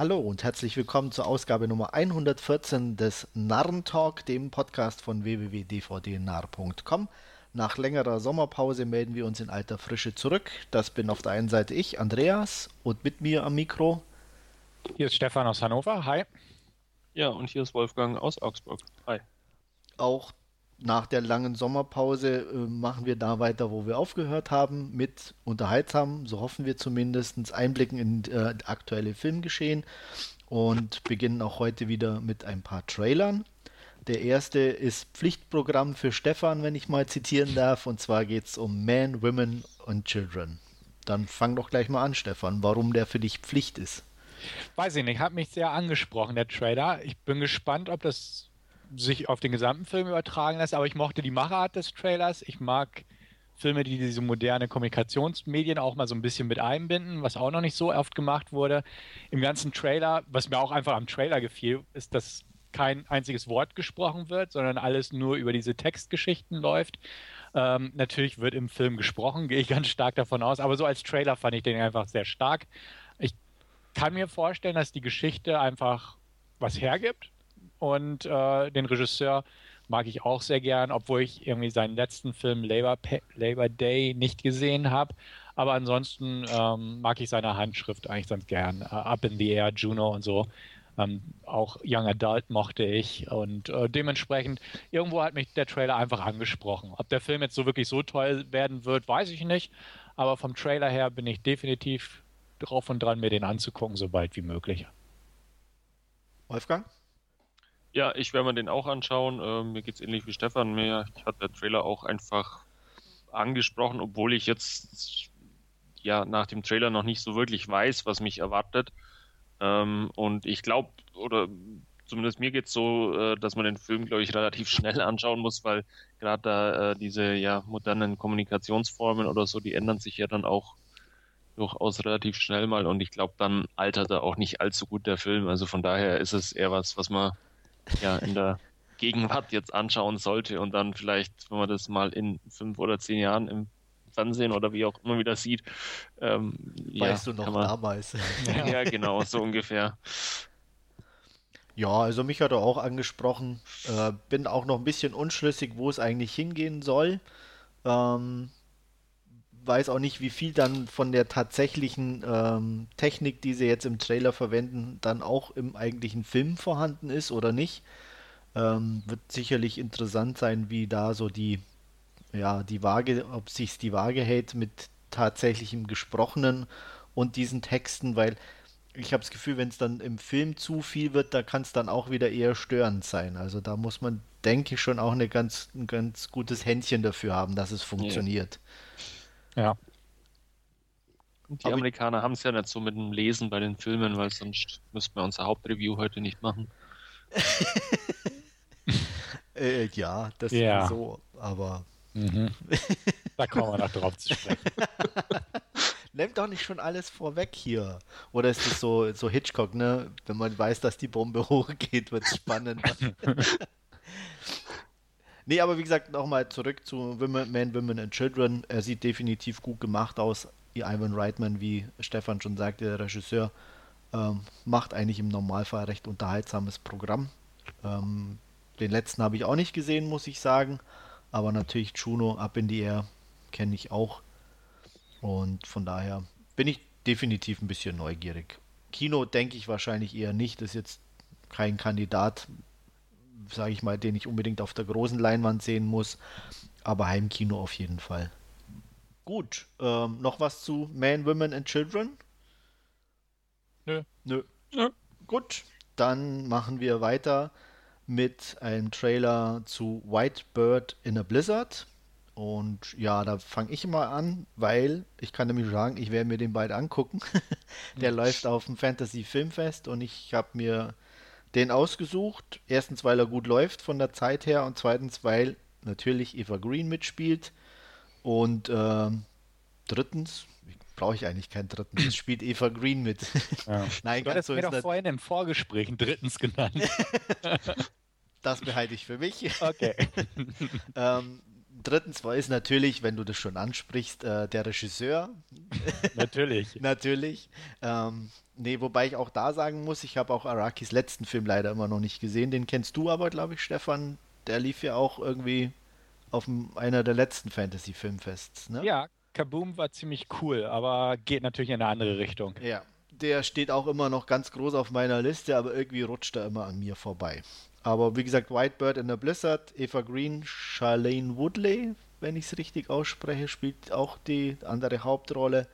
Hallo und herzlich willkommen zur Ausgabe Nummer 114 des Narrentalk, dem Podcast von www.dvdnarr.com. Nach längerer Sommerpause melden wir uns in alter Frische zurück. Das bin auf der einen Seite ich, Andreas, und mit mir am Mikro. Hier ist Stefan aus Hannover. Hi. Ja, und hier ist Wolfgang aus Augsburg. Hi. Auch nach der langen Sommerpause äh, machen wir da weiter, wo wir aufgehört haben, mit unterhaltsamen, so hoffen wir zumindest, Einblicken in äh, aktuelle Filmgeschehen und beginnen auch heute wieder mit ein paar Trailern. Der erste ist Pflichtprogramm für Stefan, wenn ich mal zitieren darf, und zwar geht es um Men, Women und Children. Dann fang doch gleich mal an, Stefan, warum der für dich Pflicht ist. Weiß ich nicht, hat mich sehr angesprochen, der Trailer. Ich bin gespannt, ob das sich auf den gesamten Film übertragen lässt, aber ich mochte die Machart des Trailers. Ich mag Filme, die diese moderne Kommunikationsmedien auch mal so ein bisschen mit einbinden, was auch noch nicht so oft gemacht wurde. Im ganzen Trailer, was mir auch einfach am Trailer gefiel, ist, dass kein einziges Wort gesprochen wird, sondern alles nur über diese Textgeschichten läuft. Ähm, natürlich wird im Film gesprochen, gehe ich ganz stark davon aus, aber so als Trailer fand ich den einfach sehr stark. Ich kann mir vorstellen, dass die Geschichte einfach was hergibt und äh, den Regisseur mag ich auch sehr gern, obwohl ich irgendwie seinen letzten Film Labor, Labor Day nicht gesehen habe. Aber ansonsten ähm, mag ich seine Handschrift eigentlich ganz gern. Uh, Up in the Air, Juno und so. Ähm, auch Young Adult mochte ich und äh, dementsprechend irgendwo hat mich der Trailer einfach angesprochen. Ob der Film jetzt so wirklich so toll werden wird, weiß ich nicht. Aber vom Trailer her bin ich definitiv drauf und dran, mir den anzugucken, so bald wie möglich. Wolfgang? Ja, ich werde mir den auch anschauen. Ähm, mir es ähnlich wie Stefan. Mir hat der Trailer auch einfach angesprochen, obwohl ich jetzt ja nach dem Trailer noch nicht so wirklich weiß, was mich erwartet. Ähm, und ich glaube, oder zumindest mir geht es so, äh, dass man den Film, glaube ich, relativ schnell anschauen muss, weil gerade da äh, diese ja modernen Kommunikationsformen oder so, die ändern sich ja dann auch durchaus relativ schnell mal und ich glaube, dann altert er auch nicht allzu gut der Film. Also von daher ist es eher was, was man ja in der Gegenwart jetzt anschauen sollte und dann vielleicht, wenn man das mal in fünf oder zehn Jahren im Fernsehen oder wie auch immer wieder sieht, ähm, weißt ja, du noch man, damals. ja, genau, so ungefähr. Ja, also mich hat er auch angesprochen. Äh, bin auch noch ein bisschen unschlüssig, wo es eigentlich hingehen soll. Ähm, weiß auch nicht, wie viel dann von der tatsächlichen ähm, Technik, die sie jetzt im Trailer verwenden, dann auch im eigentlichen Film vorhanden ist oder nicht. Ähm, wird sicherlich interessant sein, wie da so die, ja, die Waage, ob sich die Waage hält mit tatsächlichem Gesprochenen und diesen Texten, weil ich habe das Gefühl, wenn es dann im Film zu viel wird, da kann es dann auch wieder eher störend sein. Also da muss man, denke ich, schon auch eine ganz, ein ganz gutes Händchen dafür haben, dass es funktioniert. Ja. Und die Aber Amerikaner haben es ja nicht so mit dem Lesen bei den Filmen, weil sonst müssten wir unser Hauptreview heute nicht machen. äh, ja, das ja. so, aber. Mhm. Da kommen wir noch drauf zu sprechen. Nehmt doch nicht schon alles vorweg hier. Oder ist das so, so Hitchcock, ne? Wenn man weiß, dass die Bombe hochgeht, wird es spannend. Nee, aber wie gesagt, nochmal zurück zu Women, Men, Women and Children. Er sieht definitiv gut gemacht aus. Ivan Reitman, wie Stefan schon sagte, der Regisseur, ähm, macht eigentlich im Normalfall recht unterhaltsames Programm. Ähm, den letzten habe ich auch nicht gesehen, muss ich sagen. Aber natürlich Juno, Up in the Air, kenne ich auch. Und von daher bin ich definitiv ein bisschen neugierig. Kino denke ich wahrscheinlich eher nicht. Das ist jetzt kein Kandidat sage ich mal, den ich unbedingt auf der großen Leinwand sehen muss. Aber Heimkino auf jeden Fall. Gut, ähm, noch was zu Men, Women and Children? Nö. Nö. Nö. Gut, dann machen wir weiter mit einem Trailer zu White Bird in a Blizzard. Und ja, da fange ich mal an, weil ich kann nämlich sagen, ich werde mir den beide angucken. Der läuft auf dem Fantasy Filmfest und ich habe mir den ausgesucht. Erstens, weil er gut läuft von der Zeit her und zweitens, weil natürlich Eva Green mitspielt. Und äh, drittens, brauche ich eigentlich keinen dritten, es spielt Eva Green mit. Ja. Nein, du ganz so mir doch vorhin im Vorgespräch einen drittens genannt. das behalte ich für mich. Okay. ähm, drittens war es natürlich, wenn du das schon ansprichst, äh, der Regisseur. natürlich. natürlich. Ähm, nee, wobei ich auch da sagen muss, ich habe auch Arakis letzten Film leider immer noch nicht gesehen. Den kennst du aber, glaube ich, Stefan. Der lief ja auch irgendwie auf einer der letzten Fantasy-Filmfests, ne? Ja, Kaboom war ziemlich cool, aber geht natürlich in eine andere Richtung. Ja, der steht auch immer noch ganz groß auf meiner Liste, aber irgendwie rutscht er immer an mir vorbei. Aber wie gesagt, Whitebird in der Blizzard, Eva Green, Charlene Woodley, wenn ich es richtig ausspreche, spielt auch die andere Hauptrolle.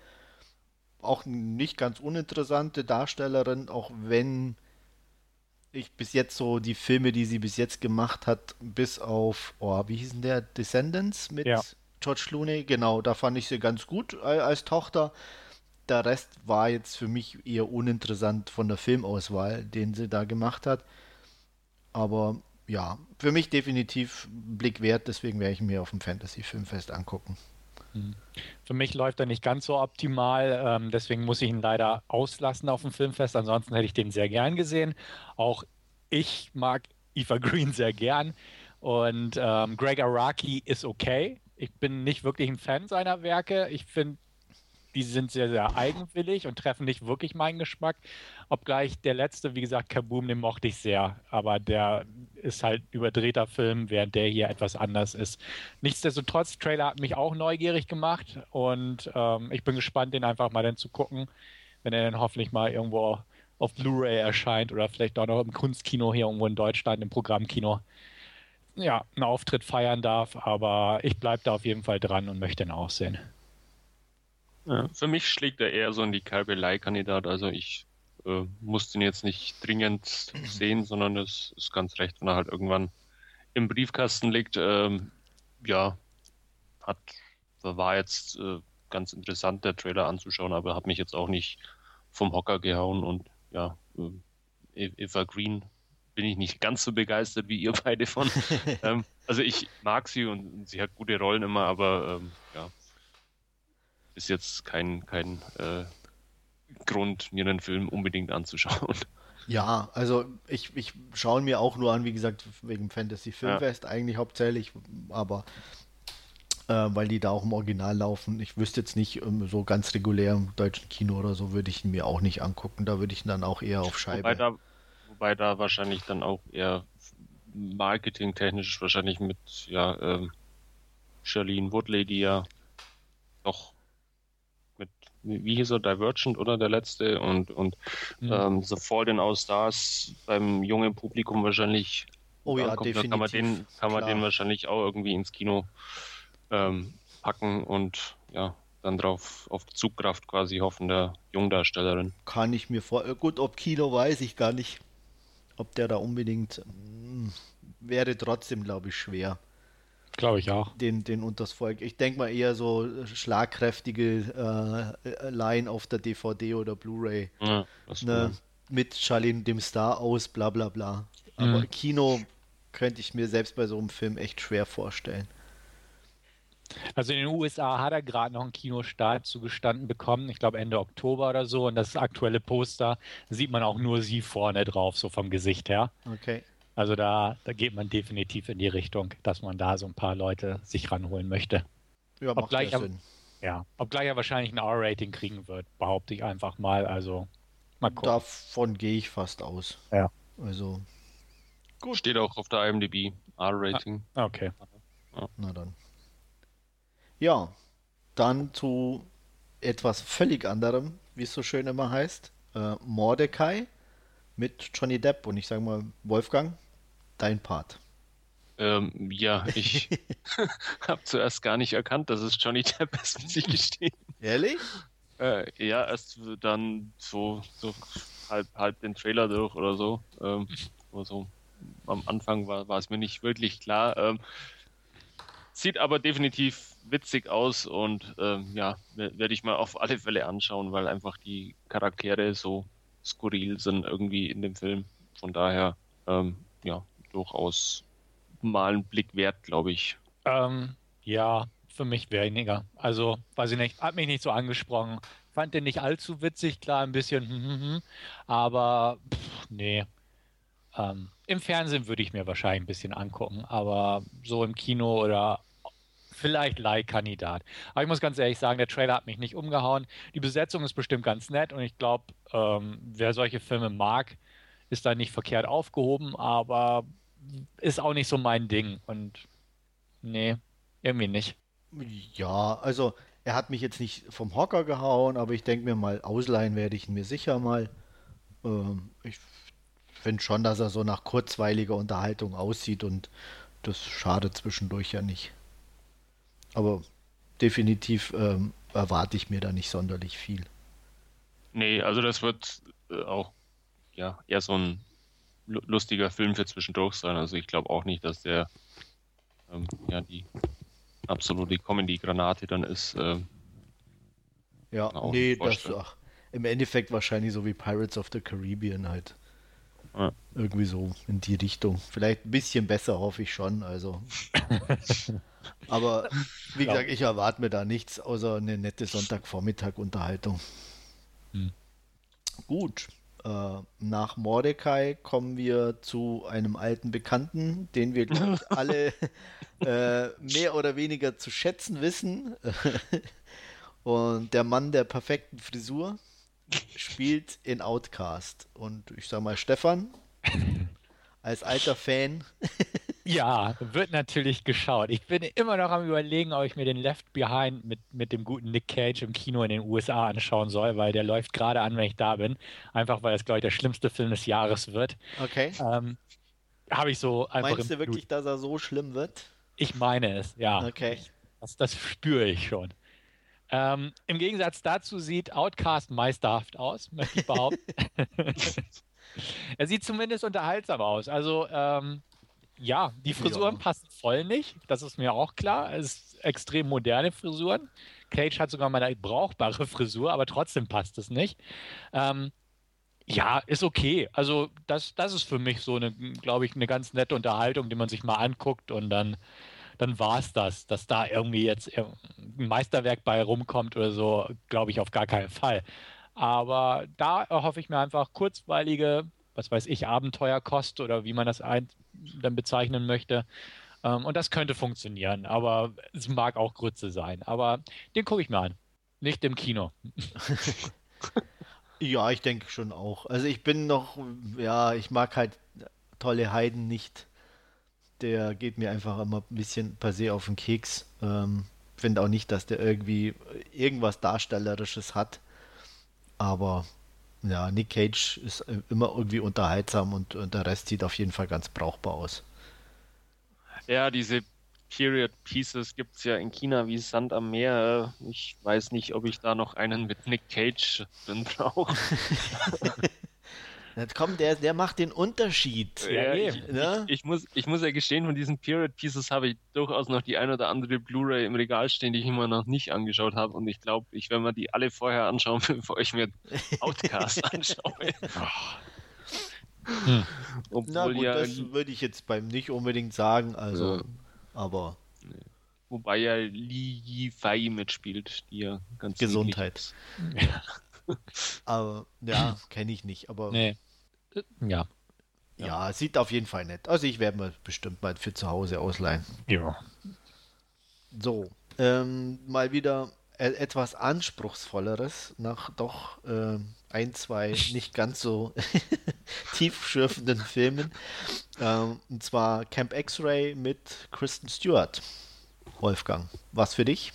Auch nicht ganz uninteressante Darstellerin, auch wenn ich bis jetzt so die Filme, die sie bis jetzt gemacht hat, bis auf, oh, wie hieß denn der? Descendants mit ja. George Clooney, genau, da fand ich sie ganz gut als Tochter. Der Rest war jetzt für mich eher uninteressant von der Filmauswahl, den sie da gemacht hat. Aber ja, für mich definitiv Blick wert, deswegen werde ich mir auf dem Fantasy-Filmfest angucken. Mhm. Für mich läuft er nicht ganz so optimal, ähm, deswegen muss ich ihn leider auslassen auf dem Filmfest. Ansonsten hätte ich den sehr gern gesehen. Auch ich mag Eva Green sehr gern und ähm, Greg Araki ist okay. Ich bin nicht wirklich ein Fan seiner Werke. Ich finde die sind sehr, sehr eigenwillig und treffen nicht wirklich meinen Geschmack. Obgleich der letzte, wie gesagt, Kaboom, den mochte ich sehr. Aber der ist halt überdrehter Film, während der hier etwas anders ist. Nichtsdestotrotz, Trailer hat mich auch neugierig gemacht und ähm, ich bin gespannt, den einfach mal dann zu gucken, wenn er dann hoffentlich mal irgendwo auf Blu-ray erscheint oder vielleicht auch noch im Kunstkino hier irgendwo in Deutschland, im Programmkino ja, einen Auftritt feiern darf, aber ich bleibe da auf jeden Fall dran und möchte ihn auch sehen. Ja, für mich schlägt er eher so in die Kalbelei-Kandidat. Also ich äh, muss den jetzt nicht dringend sehen, sondern das ist ganz recht, wenn er halt irgendwann im Briefkasten liegt. Ähm, ja, hat war jetzt äh, ganz interessant, der Trailer anzuschauen, aber hat mich jetzt auch nicht vom Hocker gehauen und ja, äh, e-, Eva Green bin ich nicht ganz so begeistert wie ihr beide von. ähm, also ich mag sie und sie hat gute Rollen immer, aber ähm, ja, ist jetzt kein, kein äh, Grund, mir einen Film unbedingt anzuschauen. Ja, also ich, ich schaue mir auch nur an, wie gesagt, wegen Fantasy Filmfest ja. eigentlich hauptsächlich, aber äh, weil die da auch im Original laufen. Ich wüsste jetzt nicht, um, so ganz regulär im deutschen Kino oder so würde ich ihn mir auch nicht angucken. Da würde ich ihn dann auch eher auf Scheibe. Wobei da, wobei da wahrscheinlich dann auch eher marketingtechnisch wahrscheinlich mit ja, ähm, Charlene Woodley, die ja doch wie hieß er, Divergent oder der letzte und, und mhm. ähm, The Fault in All Stars beim jungen Publikum wahrscheinlich. Oh ja, definitiv. kann man den, kann man den wahrscheinlich auch irgendwie ins Kino ähm, packen und ja, dann drauf auf Zugkraft quasi hoffen der Jungdarstellerin. Kann ich mir vor. Gut, ob Kino weiß ich gar nicht. Ob der da unbedingt mh, hm, wäre trotzdem, glaube ich, schwer. Glaube ich auch. Den, den unters Volk. Ich denke mal eher so schlagkräftige äh, Line auf der DVD oder Blu-ray. Ja, ne, mit Charlene dem Star aus, bla bla bla. Aber mhm. Kino könnte ich mir selbst bei so einem Film echt schwer vorstellen. Also in den USA hat er gerade noch einen Kinostart zugestanden bekommen, ich glaube Ende Oktober oder so. Und das aktuelle Poster sieht man auch nur sie vorne drauf, so vom Gesicht her. Okay. Also da, da geht man definitiv in die Richtung, dass man da so ein paar Leute sich ranholen möchte. Ja, macht obgleich ja Sinn. Ja, obgleich er wahrscheinlich ein R-Rating kriegen wird, behaupte ich einfach mal. Also mal gucken. Davon gehe ich fast aus. Ja. Also. Gut. Steht auch auf der IMDb, R-Rating. Ah, okay. Ja. Na dann. Ja, dann zu etwas völlig anderem, wie es so schön immer heißt. Äh, Mordecai mit Johnny Depp und ich sage mal, Wolfgang, dein Part. Ähm, ja, ich habe zuerst gar nicht erkannt, dass es Johnny Depp ist, muss ich gestehen. Ehrlich? Äh, ja, erst dann so, so halb, halb den Trailer durch oder so. Ähm, so am Anfang war, war es mir nicht wirklich klar. Ähm, sieht aber definitiv witzig aus und ähm, ja, werde ich mal auf alle Fälle anschauen, weil einfach die Charaktere so skurril sind irgendwie in dem Film. Von daher, ähm, ja, durchaus mal einen Blick wert, glaube ich. Ähm, ja, für mich weniger. Also, weiß ich nicht, hat mich nicht so angesprochen. Fand den nicht allzu witzig, klar, ein bisschen, hm, hm, hm, aber pff, nee. Ähm, Im Fernsehen würde ich mir wahrscheinlich ein bisschen angucken, aber so im Kino oder vielleicht Leihkandidat. Aber ich muss ganz ehrlich sagen, der Trailer hat mich nicht umgehauen. Die Besetzung ist bestimmt ganz nett und ich glaube, ähm, wer solche Filme mag, ist da nicht verkehrt aufgehoben, aber ist auch nicht so mein Ding. Und nee, irgendwie nicht. Ja, also er hat mich jetzt nicht vom Hocker gehauen, aber ich denke mir mal, ausleihen werde ich ihn mir sicher mal. Ähm, ich finde schon, dass er so nach kurzweiliger Unterhaltung aussieht und das schadet zwischendurch ja nicht. Aber definitiv ähm, erwarte ich mir da nicht sonderlich viel. Nee, also das wird äh, auch ja, eher so ein lustiger Film für zwischendurch sein. Also ich glaube auch nicht, dass der ähm, ja die absolute Comedy-Granate dann ist. Äh, ja, nee, das ach, im Endeffekt wahrscheinlich so wie Pirates of the Caribbean halt. Ja. Irgendwie so in die Richtung. Vielleicht ein bisschen besser, hoffe ich schon. Also. Aber wie gesagt, ich erwarte mir da nichts außer eine nette Sonntagvormittag-Unterhaltung. Hm. Gut. Äh, nach Mordecai kommen wir zu einem alten Bekannten, den wir alle äh, mehr oder weniger zu schätzen wissen. Und der Mann der perfekten Frisur spielt in Outcast. Und ich sag mal, Stefan, als alter Fan. Ja, wird natürlich geschaut. Ich bin immer noch am überlegen, ob ich mir den Left Behind mit, mit dem guten Nick Cage im Kino in den USA anschauen soll, weil der läuft gerade an, wenn ich da bin. Einfach weil es, glaube ich, der schlimmste Film des Jahres wird. Okay. Ähm, Habe ich so einfach. Meinst du wirklich, Blut. dass er so schlimm wird? Ich meine es, ja. Okay. Das, das spüre ich schon. Ähm, Im Gegensatz dazu sieht Outcast meisterhaft aus, möchte ich behaupten. er sieht zumindest unterhaltsam aus. Also, ähm, ja, die Frisuren ja. passen voll nicht. Das ist mir auch klar. Es ist extrem moderne Frisuren. Cage hat sogar mal eine brauchbare Frisur, aber trotzdem passt es nicht. Ähm, ja, ist okay. Also, das, das ist für mich so eine, glaube ich, eine ganz nette Unterhaltung, die man sich mal anguckt und dann dann war es das. Dass da irgendwie jetzt ein Meisterwerk bei rumkommt oder so, glaube ich auf gar keinen Fall. Aber da erhoffe ich mir einfach kurzweilige, was weiß ich, Abenteuerkost oder wie man das ein, dann bezeichnen möchte. Ähm, und das könnte funktionieren, aber es mag auch Grütze sein. Aber den gucke ich mir an. Nicht im Kino. ja, ich denke schon auch. Also ich bin noch, ja, ich mag halt tolle Heiden nicht der geht mir einfach immer ein bisschen per se auf den Keks. Ähm, Finde auch nicht, dass der irgendwie irgendwas Darstellerisches hat. Aber ja, Nick Cage ist immer irgendwie unterhaltsam und, und der Rest sieht auf jeden Fall ganz brauchbar aus. Ja, diese Period Pieces gibt es ja in China wie Sand am Meer. Ich weiß nicht, ob ich da noch einen mit Nick Cage drin brauche. Jetzt kommt der, der macht den Unterschied. Ja, ich, ne? ich, ich, muss, ich muss ja gestehen, von diesen Period Pieces habe ich durchaus noch die ein oder andere Blu-ray im Regal stehen, die ich immer noch nicht angeschaut habe. Und ich glaube, ich werde mir die alle vorher anschauen, bevor ich mir Outcast anschaue. hm. Obwohl Na gut, ja, das würde ich jetzt beim nicht unbedingt sagen, also, ja. aber. Wobei ja Li Yifei mitspielt, die ja ganz Gesundheit. aber ja, kenne ich nicht, aber. Nee. Ja. Ja, sieht auf jeden Fall nett. Also ich werde mir bestimmt mal für zu Hause ausleihen. Ja. So, ähm, mal wieder e etwas anspruchsvolleres nach doch äh, ein, zwei nicht ganz so tiefschürfenden Filmen. Ähm, und zwar Camp X-Ray mit Kristen Stewart. Wolfgang, was für dich?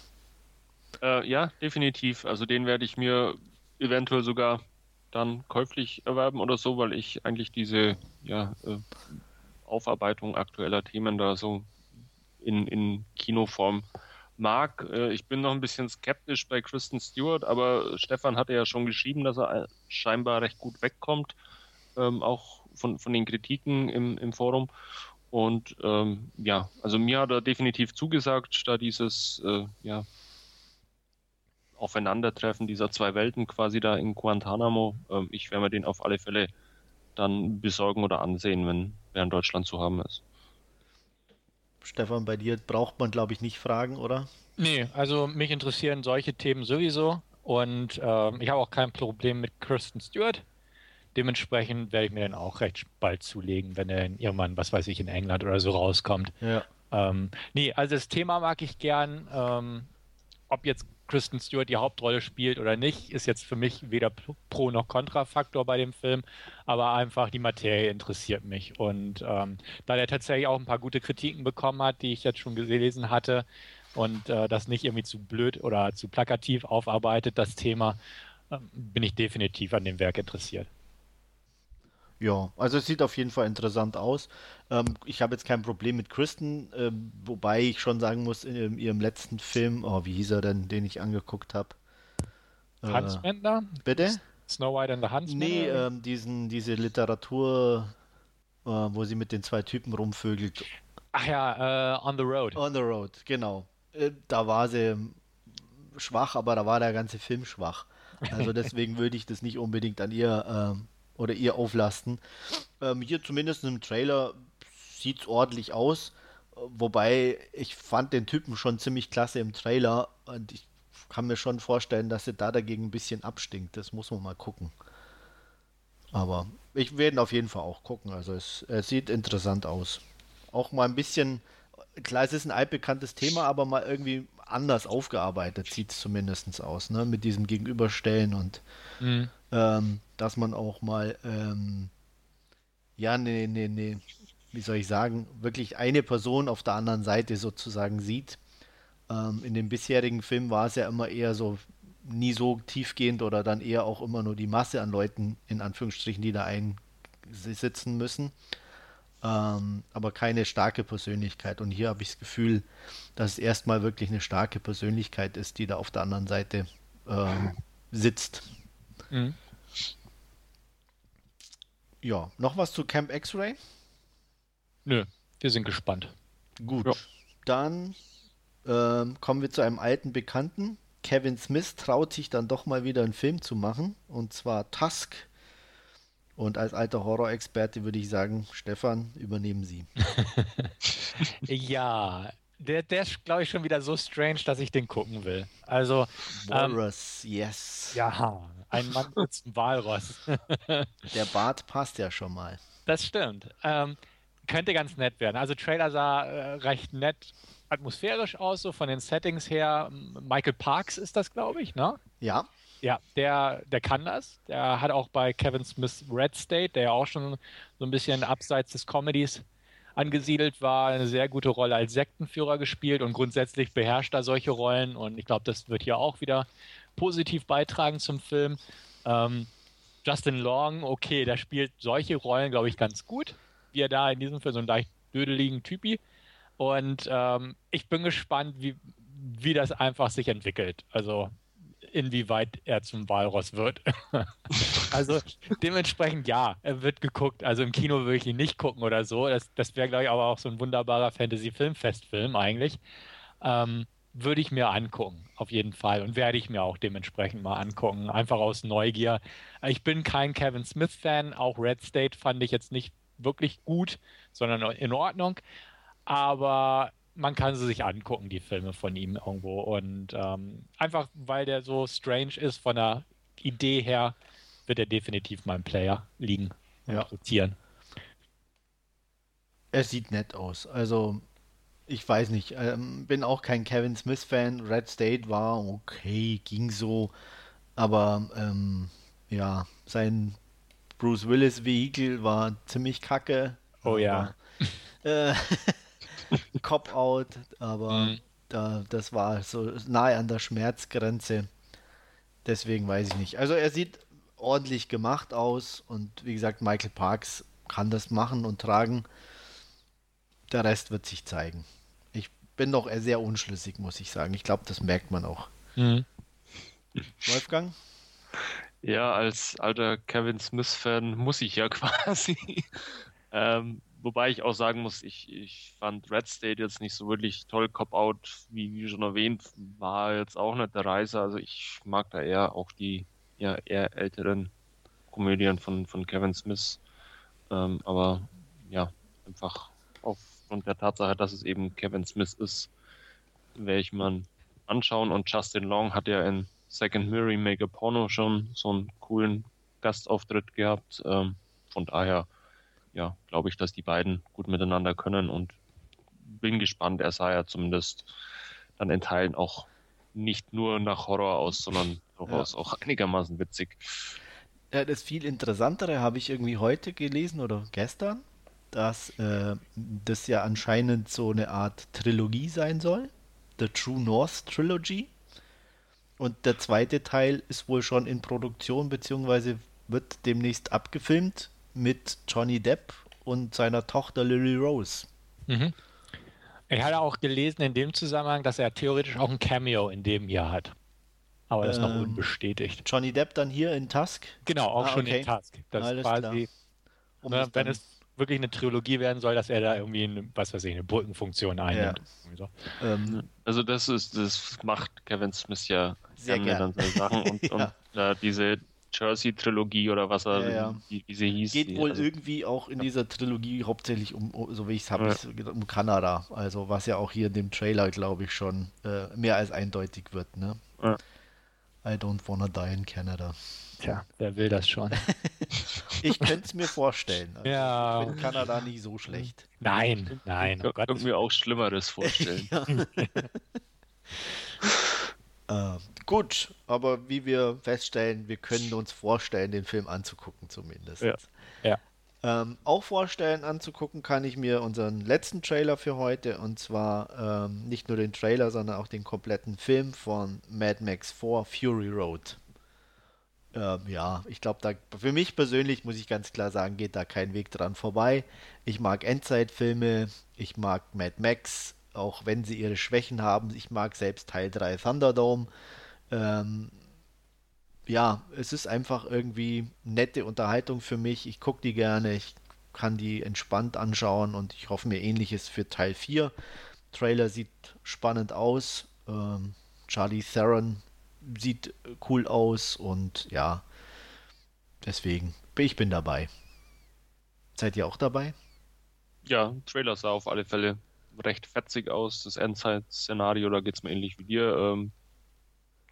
Äh, ja, definitiv. Also den werde ich mir eventuell sogar dann käuflich erwerben oder so, weil ich eigentlich diese ja, äh, Aufarbeitung aktueller Themen da so in, in Kinoform mag. Äh, ich bin noch ein bisschen skeptisch bei Kristen Stewart, aber Stefan hatte ja schon geschrieben, dass er scheinbar recht gut wegkommt, ähm, auch von, von den Kritiken im, im Forum. Und ähm, ja, also mir hat er definitiv zugesagt, da dieses äh, ja, Aufeinandertreffen dieser zwei Welten quasi da in Guantanamo. Ähm, ich werde mir den auf alle Fälle dann besorgen oder ansehen, wenn er in Deutschland zu haben ist. Stefan, bei dir braucht man, glaube ich, nicht fragen, oder? Nee, also mich interessieren solche Themen sowieso und äh, ich habe auch kein Problem mit Kristen Stewart. Dementsprechend werde ich mir den auch recht bald zulegen, wenn er irgendwann, was weiß ich, in England oder so rauskommt. Ja. Ähm, nee, also das Thema mag ich gern. Ähm, ob jetzt Kristen Stewart die Hauptrolle spielt oder nicht, ist jetzt für mich weder Pro- noch Kontrafaktor bei dem Film, aber einfach die Materie interessiert mich. Und ähm, da der tatsächlich auch ein paar gute Kritiken bekommen hat, die ich jetzt schon gelesen hatte, und äh, das nicht irgendwie zu blöd oder zu plakativ aufarbeitet, das Thema, äh, bin ich definitiv an dem Werk interessiert. Ja, also es sieht auf jeden Fall interessant aus. Ähm, ich habe jetzt kein Problem mit Kristen, äh, wobei ich schon sagen muss, in, ihrem letzten Film, oh, wie hieß er denn, den ich angeguckt habe? Äh, Hansmänner? Bitte? Snow White and the Huntsman? Nee, ähm, diesen, diese Literatur, äh, wo sie mit den zwei Typen rumvögelt. Ach ja, uh, On the Road. On the Road, genau. Äh, da war sie schwach, aber da war der ganze Film schwach. Also deswegen würde ich das nicht unbedingt an ihr ähm, oder ihr auflasten. Ähm, hier zumindest im Trailer sieht es ordentlich aus. Wobei ich fand den Typen schon ziemlich klasse im Trailer und ich kann mir schon vorstellen, dass er da dagegen ein bisschen abstinkt. Das muss man mal gucken. Aber ich werde auf jeden Fall auch gucken. Also es, es sieht interessant aus. Auch mal ein bisschen, klar, es ist ein altbekanntes Thema, aber mal irgendwie anders aufgearbeitet sieht es zumindest aus, ne? Mit diesem Gegenüberstellen und mhm. ähm, dass man auch mal ähm, ja, nee, nee, nee, wie soll ich sagen, wirklich eine Person auf der anderen Seite sozusagen sieht. Ähm, in den bisherigen Filmen war es ja immer eher so nie so tiefgehend oder dann eher auch immer nur die Masse an Leuten, in Anführungsstrichen, die da einsitzen müssen. Ähm, aber keine starke Persönlichkeit. Und hier habe ich das Gefühl, dass es erstmal wirklich eine starke Persönlichkeit ist, die da auf der anderen Seite ähm, sitzt. Mhm. Ja, noch was zu Camp X-Ray? Nö, wir sind gespannt. Gut, ja. dann ähm, kommen wir zu einem alten Bekannten. Kevin Smith traut sich dann doch mal wieder einen Film zu machen, und zwar Tusk. Und als alter Horror-Experte würde ich sagen, Stefan, übernehmen Sie. ja, der, der ist, glaube ich, schon wieder so strange, dass ich den gucken will. Also. Walrus, ähm, yes. Ja, ein Mann mit einem Walross. der Bart passt ja schon mal. Das stimmt. Ähm, könnte ganz nett werden. Also Trailer sah äh, recht nett atmosphärisch aus, so von den Settings her. Michael Parks ist das, glaube ich, ne? Ja. Ja, der, der kann das. Der hat auch bei Kevin Smith Red State, der ja auch schon so ein bisschen abseits des Comedies angesiedelt war, eine sehr gute Rolle als Sektenführer gespielt und grundsätzlich beherrscht er solche Rollen. Und ich glaube, das wird hier auch wieder positiv beitragen zum Film. Ähm, Justin Long, okay, der spielt solche Rollen, glaube ich, ganz gut wie er da in diesem Film so einen leicht dödeligen Typi. Und ähm, ich bin gespannt, wie, wie das einfach sich entwickelt. Also inwieweit er zum Walross wird. also dementsprechend ja, er wird geguckt. Also im Kino würde ich ihn nicht gucken oder so. Das, das wäre, glaube ich, aber auch so ein wunderbarer Fantasy-Filmfestfilm eigentlich. Ähm, würde ich mir angucken, auf jeden Fall. Und werde ich mir auch dementsprechend mal angucken, einfach aus Neugier. Ich bin kein Kevin Smith-Fan, auch Red State fand ich jetzt nicht wirklich gut, sondern in Ordnung. Aber man kann sie sich angucken, die Filme von ihm irgendwo. Und ähm, einfach weil der so strange ist von der Idee her, wird er definitiv im Player liegen und ja. rotieren. Er sieht nett aus. Also, ich weiß nicht. Ähm, bin auch kein Kevin Smith-Fan. Red State war okay, ging so. Aber ähm, ja, sein Bruce Willis Vehikel war ziemlich kacke. Oh ja. Äh, Cop-Out, aber mhm. da, das war so nahe an der Schmerzgrenze. Deswegen weiß ich nicht. Also er sieht ordentlich gemacht aus und wie gesagt, Michael Parks kann das machen und tragen. Der Rest wird sich zeigen. Ich bin doch sehr unschlüssig, muss ich sagen. Ich glaube, das merkt man auch. Mhm. Wolfgang? Ja, als alter Kevin Smith-Fan muss ich ja quasi. ähm, wobei ich auch sagen muss, ich, ich fand Red State jetzt nicht so wirklich toll. Cop-Out, wie, wie schon erwähnt, war jetzt auch nicht der Reise. Also ich mag da eher auch die ja, eher älteren Komödien von, von Kevin Smith. Ähm, aber ja, einfach aufgrund der Tatsache, dass es eben Kevin Smith ist, werde ich mal anschauen. Und Justin Long hat ja in Second Mary Make a Porno schon so einen coolen Gastauftritt gehabt. Ähm, von daher, ja, glaube ich, dass die beiden gut miteinander können und bin gespannt. Er sah ja zumindest dann in Teilen auch nicht nur nach Horror aus, sondern durchaus ja. auch einigermaßen witzig. Ja, das viel interessantere habe ich irgendwie heute gelesen oder gestern, dass äh, das ja anscheinend so eine Art Trilogie sein soll. The True North Trilogy. Und der zweite Teil ist wohl schon in Produktion, beziehungsweise wird demnächst abgefilmt mit Johnny Depp und seiner Tochter Lily Rose. Mhm. Ich hatte auch gelesen in dem Zusammenhang, dass er theoretisch auch ein Cameo in dem Jahr hat. Aber das ist ähm, noch unbestätigt. Johnny Depp dann hier in Tusk? Genau, auch ah, schon okay. in Tusk. Das Alles quasi, um ne, wenn es wirklich eine Trilogie werden soll, dass er da irgendwie eine, was weiß ich, eine Brückenfunktion einnimmt. Ja. So. Ähm, also das ist, das macht Kevin Smith ja sehr gerne dann so Sachen und, ja. und äh, diese Jersey-Trilogie oder was er, ja, ja. Wie, wie, sie hieß. Geht die, wohl also, irgendwie auch in dieser Trilogie hauptsächlich um, so wie ich es habe, ja. um Kanada. Also was ja auch hier in dem Trailer, glaube ich, schon äh, mehr als eindeutig wird. Ne? Ja. I don't wanna die in Canada. Tja, wer will das schon? ich könnte es mir vorstellen. Also ja. Ich finde Kanada nicht so schlecht. Nein, nein. Oh ich könnte mir auch Schlimmeres vorstellen. äh, gut, aber wie wir feststellen, wir können uns vorstellen, den Film anzugucken zumindest. Ja. ja. Ähm, auch vorstellen anzugucken kann ich mir unseren letzten Trailer für heute und zwar ähm, nicht nur den Trailer, sondern auch den kompletten Film von Mad Max 4 Fury Road. Ähm, ja, ich glaube, da für mich persönlich muss ich ganz klar sagen, geht da kein Weg dran vorbei. Ich mag Endzeitfilme, ich mag Mad Max, auch wenn sie ihre Schwächen haben. Ich mag selbst Teil 3 Thunderdome. Ähm, ja, es ist einfach irgendwie nette Unterhaltung für mich. Ich gucke die gerne, ich kann die entspannt anschauen und ich hoffe mir ähnliches für Teil 4. Trailer sieht spannend aus. Ähm, Charlie Theron sieht cool aus und ja, deswegen, ich bin dabei. Seid ihr auch dabei? Ja, Trailer sah auf alle Fälle recht fetzig aus. Das Endzeit-Szenario, da geht es mir ähnlich wie dir. Ähm,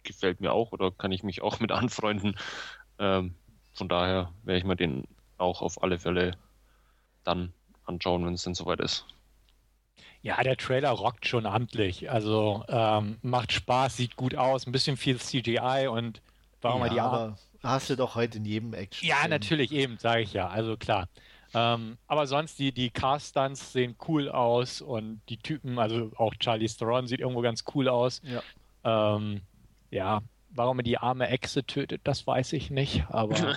gefällt mir auch oder kann ich mich auch mit anfreunden. Ähm, von daher werde ich mir den auch auf alle Fälle dann anschauen, wenn es denn soweit ist. Ja, der Trailer rockt schon amtlich. Also ähm, macht Spaß, sieht gut aus, ein bisschen viel CGI und warum ja, die aber hast du doch heute in jedem Action. Ja, natürlich eben, sage ich ja. Also klar. Ähm, aber sonst die, die Cast-Stunts sehen cool aus und die Typen, also auch Charlie Theron sieht irgendwo ganz cool aus. Ja. Ähm, ja, warum er die arme Echse tötet, das weiß ich nicht, aber.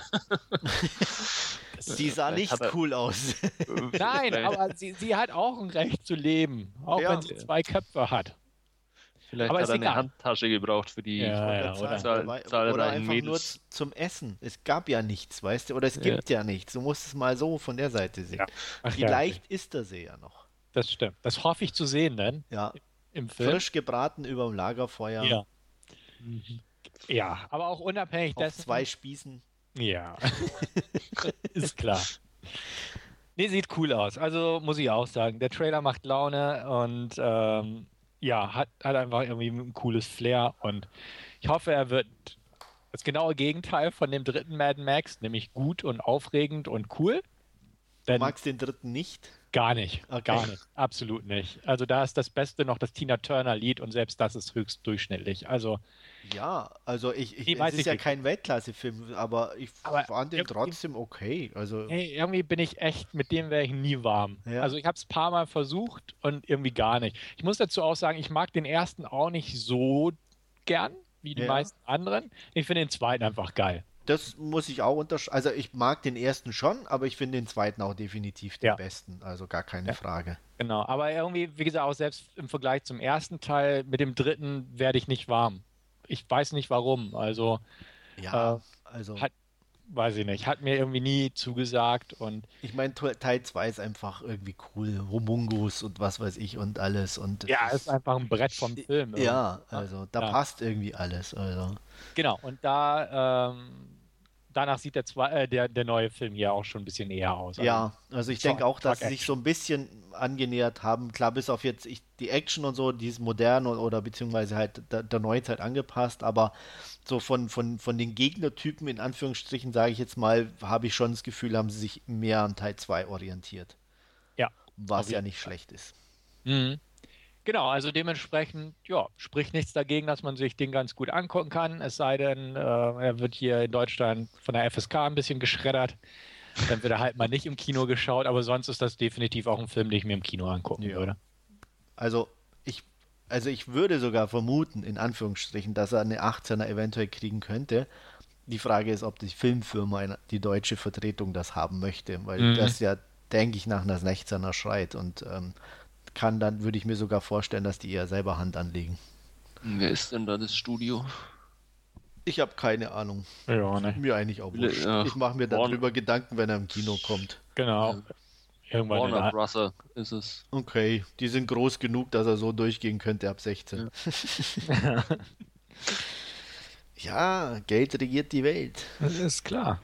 sie sah nicht cool aus. Nein, aber sie, sie hat auch ein Recht zu leben, auch ja. wenn sie zwei Köpfe hat. Vielleicht aber hat er eine Handtasche gebraucht für die ja, ja, oder, Zahl, Zahl oder einfach Mädels. nur zum Essen. Es gab ja nichts, weißt du? Oder es gibt ja, nichts. Du musst es mal so von der Seite sehen. Ach, Vielleicht ist er sie ja noch. Das stimmt. Das hoffe ich zu sehen, denn. Ja. Im Film. Frisch gebraten über dem Lagerfeuer. Ja. Ja, aber auch unabhängig Auf dessen. Zwei Spießen. Ja. ist klar. Nee, sieht cool aus. Also muss ich auch sagen, der Trailer macht Laune und ähm, ja, hat, hat einfach irgendwie ein cooles Flair und ich hoffe, er wird das genaue Gegenteil von dem dritten Mad Max, nämlich gut und aufregend und cool. Denn du magst den dritten nicht? Gar nicht, okay. gar nicht, absolut nicht. Also da ist das Beste noch das Tina Turner Lied und selbst das ist höchst durchschnittlich. Also ja, also ich, ich es ist ja kein Weltklasse-Film, aber ich aber fand den trotzdem okay. Also hey, irgendwie bin ich echt mit dem wäre ich nie warm. Ja. Also ich habe es ein paar Mal versucht und irgendwie gar nicht. Ich muss dazu auch sagen, ich mag den ersten auch nicht so gern wie die ja. meisten anderen. Ich finde den zweiten einfach geil das muss ich auch unterscheiden. Also ich mag den ersten schon, aber ich finde den zweiten auch definitiv den ja. besten. Also gar keine ja. Frage. Genau, aber irgendwie, wie gesagt, auch selbst im Vergleich zum ersten Teil mit dem dritten werde ich nicht warm. Ich weiß nicht warum. Also, ja, äh, also hat, weiß ich nicht, hat mir irgendwie nie zugesagt und ich meine Teil 2 ist einfach irgendwie cool, Homungus und was weiß ich und alles und ja, ist, ist einfach ein Brett vom Film. Ja, also da ja. passt irgendwie alles. Also. Genau und da ähm, danach sieht der, zwei, äh, der, der neue Film hier auch schon ein bisschen eher aus. Also ja, also ich denke auch, dass sie sich so ein bisschen angenähert haben. Klar, bis auf jetzt ich, die Action und so, die ist modern oder, oder beziehungsweise halt der, der Neuzeit angepasst, aber so von, von, von den Gegnertypen, in Anführungsstrichen, sage ich jetzt mal, habe ich schon das Gefühl, haben sie sich mehr an Teil 2 orientiert. Ja. Was ja nicht schlecht ist. Mhm. Genau, also dementsprechend, ja, spricht nichts dagegen, dass man sich den ganz gut angucken kann. Es sei denn, äh, er wird hier in Deutschland von der FSK ein bisschen geschreddert. Dann wird er halt mal nicht im Kino geschaut, aber sonst ist das definitiv auch ein Film, den ich mir im Kino angucken ja. würde. Also ich, also ich würde sogar vermuten, in Anführungsstrichen, dass er eine 18er eventuell kriegen könnte. Die Frage ist, ob die Filmfirma, die deutsche Vertretung, das haben möchte, weil mhm. das ja, denke ich, nach einer 16er schreit und ähm, kann, dann würde ich mir sogar vorstellen, dass die eher selber Hand anlegen. Wer ist denn da das Studio? Ich habe keine Ahnung. Ja, ne. Mir eigentlich auch wurscht. Ja, ich mache mir darüber Gedanken, wenn er im Kino kommt. Genau. Irgendwann Warner Brother ist es. Okay, die sind groß genug, dass er so durchgehen könnte ab 16. Ja, ja Geld regiert die Welt. Das ist klar.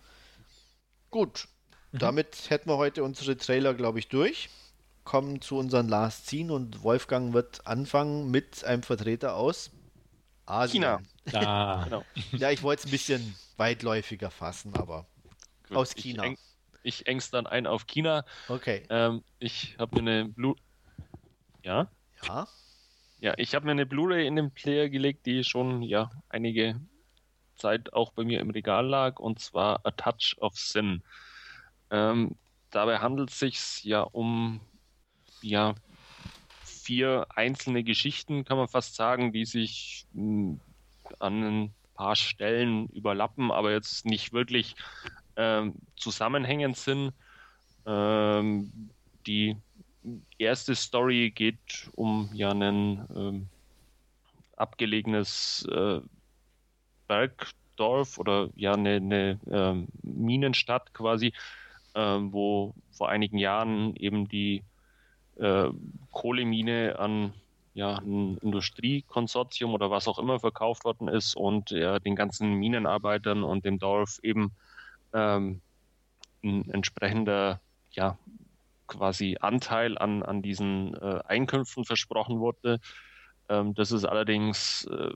Gut, mhm. damit hätten wir heute unsere Trailer, glaube ich, durch kommen zu unseren Last Scene und Wolfgang wird anfangen mit einem Vertreter aus Asien. China. Ah. genau. Ja, ich wollte es ein bisschen weitläufiger fassen, aber Gut, aus China. Ich, eng, ich eng's dann ein auf China. Okay. Ähm, ich habe mir eine Blue. Ja? Ja. Ja, ich habe mir eine Blu-ray in den Player gelegt, die schon ja einige Zeit auch bei mir im Regal lag, und zwar A Touch of Sin. Ähm, dabei handelt es sich ja um ja, vier einzelne Geschichten, kann man fast sagen, die sich hm, an ein paar Stellen überlappen, aber jetzt nicht wirklich ähm, zusammenhängend sind. Ähm, die erste Story geht um ja ein ähm, abgelegenes äh, Bergdorf oder ja eine, eine äh, Minenstadt quasi, äh, wo vor einigen Jahren eben die äh, Kohlemine an ja, ein Industriekonsortium oder was auch immer verkauft worden ist und ja, den ganzen Minenarbeitern und dem Dorf eben ähm, ein entsprechender ja, quasi Anteil an, an diesen äh, Einkünften versprochen wurde. Ähm, das ist allerdings äh,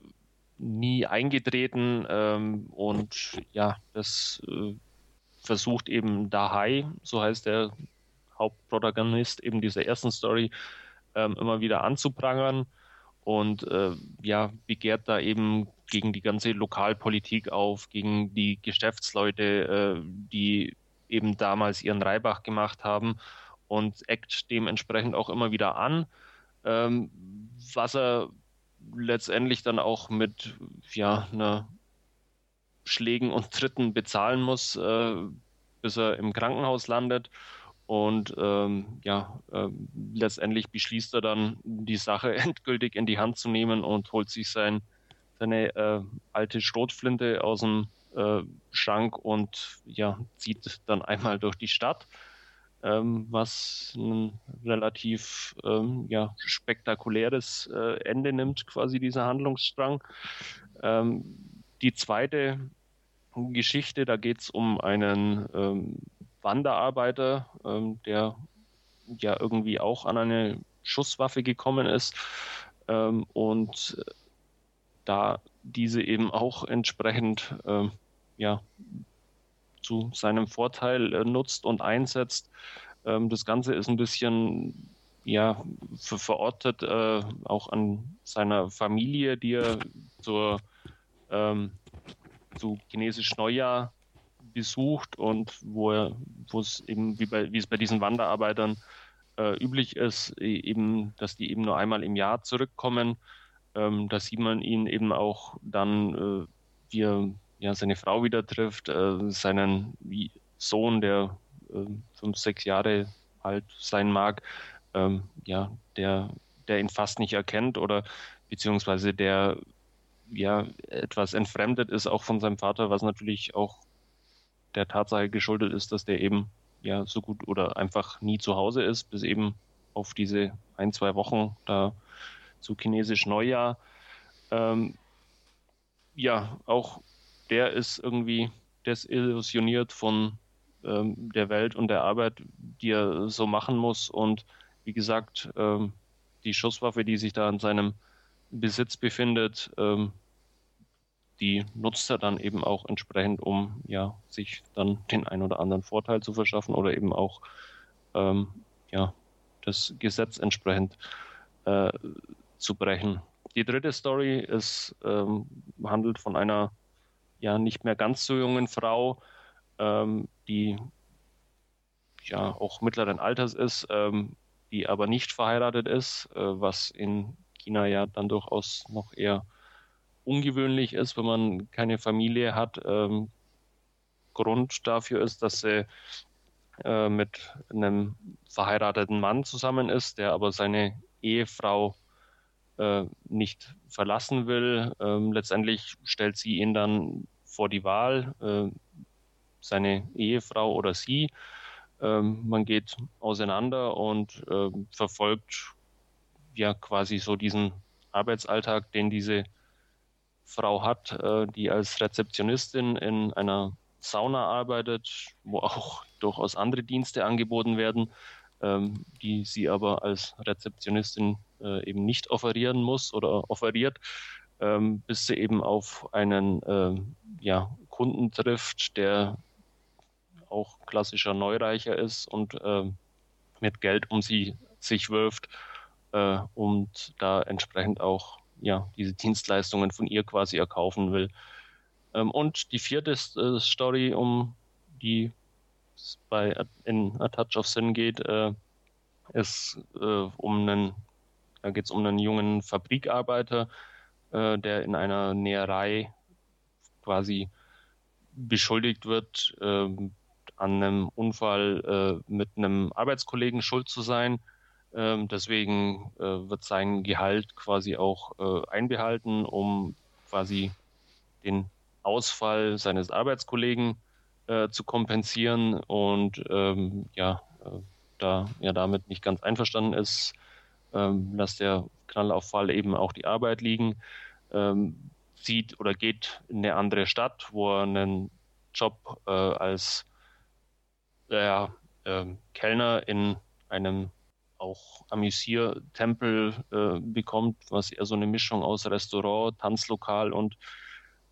nie eingetreten ähm, und ja, das äh, versucht eben Dahai, so heißt der Hauptprotagonist eben dieser ersten Story ähm, immer wieder anzuprangern und äh, ja, begehrt da eben gegen die ganze Lokalpolitik auf, gegen die Geschäftsleute, äh, die eben damals ihren Reibach gemacht haben und eckt dementsprechend auch immer wieder an, ähm, was er letztendlich dann auch mit ja, einer Schlägen und Tritten bezahlen muss, äh, bis er im Krankenhaus landet. Und ähm, ja, äh, letztendlich beschließt er dann, die Sache endgültig in die Hand zu nehmen und holt sich sein, seine äh, alte Schrotflinte aus dem äh, Schrank und ja, zieht dann einmal durch die Stadt, ähm, was ein relativ ähm, ja, spektakuläres äh, Ende nimmt, quasi dieser Handlungsstrang. Ähm, die zweite Geschichte, da geht es um einen ähm, Wanderarbeiter, ähm, der ja irgendwie auch an eine Schusswaffe gekommen ist ähm, und da diese eben auch entsprechend ähm, ja, zu seinem Vorteil äh, nutzt und einsetzt. Ähm, das Ganze ist ein bisschen ja, ver verortet äh, auch an seiner Familie, die er zur, ähm, zu chinesisch Neujahr besucht und wo er, wo es eben wie bei, wie es bei diesen Wanderarbeitern äh, üblich ist, e, eben, dass die eben nur einmal im Jahr zurückkommen. Ähm, da sieht man ihn eben auch dann, äh, wie er ja, seine Frau wieder trifft, äh, seinen Sohn, der äh, fünf, sechs Jahre alt sein mag, ähm, ja, der, der ihn fast nicht erkennt oder beziehungsweise der ja etwas entfremdet ist auch von seinem Vater, was natürlich auch der Tatsache geschuldet ist, dass der eben ja so gut oder einfach nie zu Hause ist, bis eben auf diese ein, zwei Wochen da zu chinesisch Neujahr. Ähm, ja, auch der ist irgendwie desillusioniert von ähm, der Welt und der Arbeit, die er so machen muss. Und wie gesagt, ähm, die Schusswaffe, die sich da in seinem Besitz befindet, ähm, die nutzt er dann eben auch entsprechend, um ja sich dann den ein oder anderen Vorteil zu verschaffen oder eben auch ähm, ja das Gesetz entsprechend äh, zu brechen. Die dritte Story ist, ähm, handelt von einer ja nicht mehr ganz so jungen Frau, ähm, die ja auch mittleren Alters ist, ähm, die aber nicht verheiratet ist, äh, was in China ja dann durchaus noch eher ungewöhnlich ist, wenn man keine Familie hat. Ähm, Grund dafür ist, dass sie äh, mit einem verheirateten Mann zusammen ist, der aber seine Ehefrau äh, nicht verlassen will. Ähm, letztendlich stellt sie ihn dann vor die Wahl, äh, seine Ehefrau oder sie. Ähm, man geht auseinander und äh, verfolgt ja quasi so diesen Arbeitsalltag, den diese Frau hat, äh, die als Rezeptionistin in einer Sauna arbeitet, wo auch durchaus andere Dienste angeboten werden, ähm, die sie aber als Rezeptionistin äh, eben nicht offerieren muss oder offeriert, ähm, bis sie eben auf einen äh, ja, Kunden trifft, der auch klassischer Neureicher ist und äh, mit Geld um sie sich wirft äh, und da entsprechend auch ja, diese Dienstleistungen von ihr quasi erkaufen will. Ähm, und die vierte äh, Story, um die es bei in A Touch of Sin geht, äh, ist äh, um einen, da geht es um einen jungen Fabrikarbeiter, äh, der in einer Näherei quasi beschuldigt wird, ähm, an einem Unfall äh, mit einem Arbeitskollegen schuld zu sein. Ähm, deswegen äh, wird sein Gehalt quasi auch äh, einbehalten, um quasi den Ausfall seines Arbeitskollegen äh, zu kompensieren und ähm, ja, äh, da er damit nicht ganz einverstanden ist, ähm, lässt der Knallauffall eben auch die Arbeit liegen, ähm, zieht oder geht in eine andere Stadt, wo er einen Job äh, als äh, Kellner in einem auch Amüsiertempel äh, bekommt, was eher so eine Mischung aus Restaurant, Tanzlokal und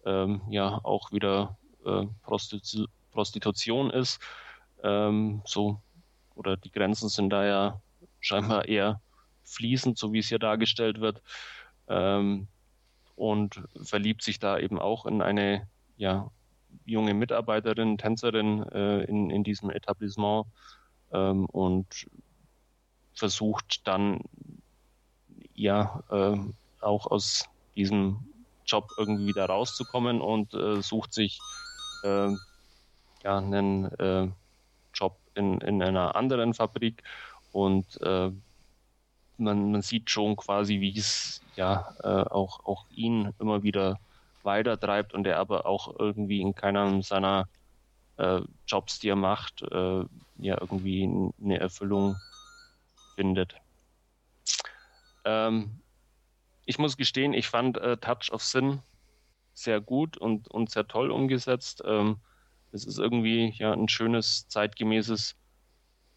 ähm, ja auch wieder äh, Prostitu Prostitution ist. Ähm, so oder die Grenzen sind da ja scheinbar eher fließend, so wie es hier dargestellt wird. Ähm, und verliebt sich da eben auch in eine ja, junge Mitarbeiterin, Tänzerin äh, in, in diesem Etablissement ähm, und versucht dann ja äh, auch aus diesem Job irgendwie wieder rauszukommen und äh, sucht sich äh, ja einen äh, Job in, in einer anderen Fabrik und äh, man, man sieht schon quasi, wie es ja äh, auch, auch ihn immer wieder weitertreibt und er aber auch irgendwie in keinem seiner Jobs, die er macht, ja irgendwie eine Erfüllung findet. Ähm, ich muss gestehen, ich fand äh, Touch of Sin sehr gut und, und sehr toll umgesetzt. Ähm, es ist irgendwie ja ein schönes, zeitgemäßes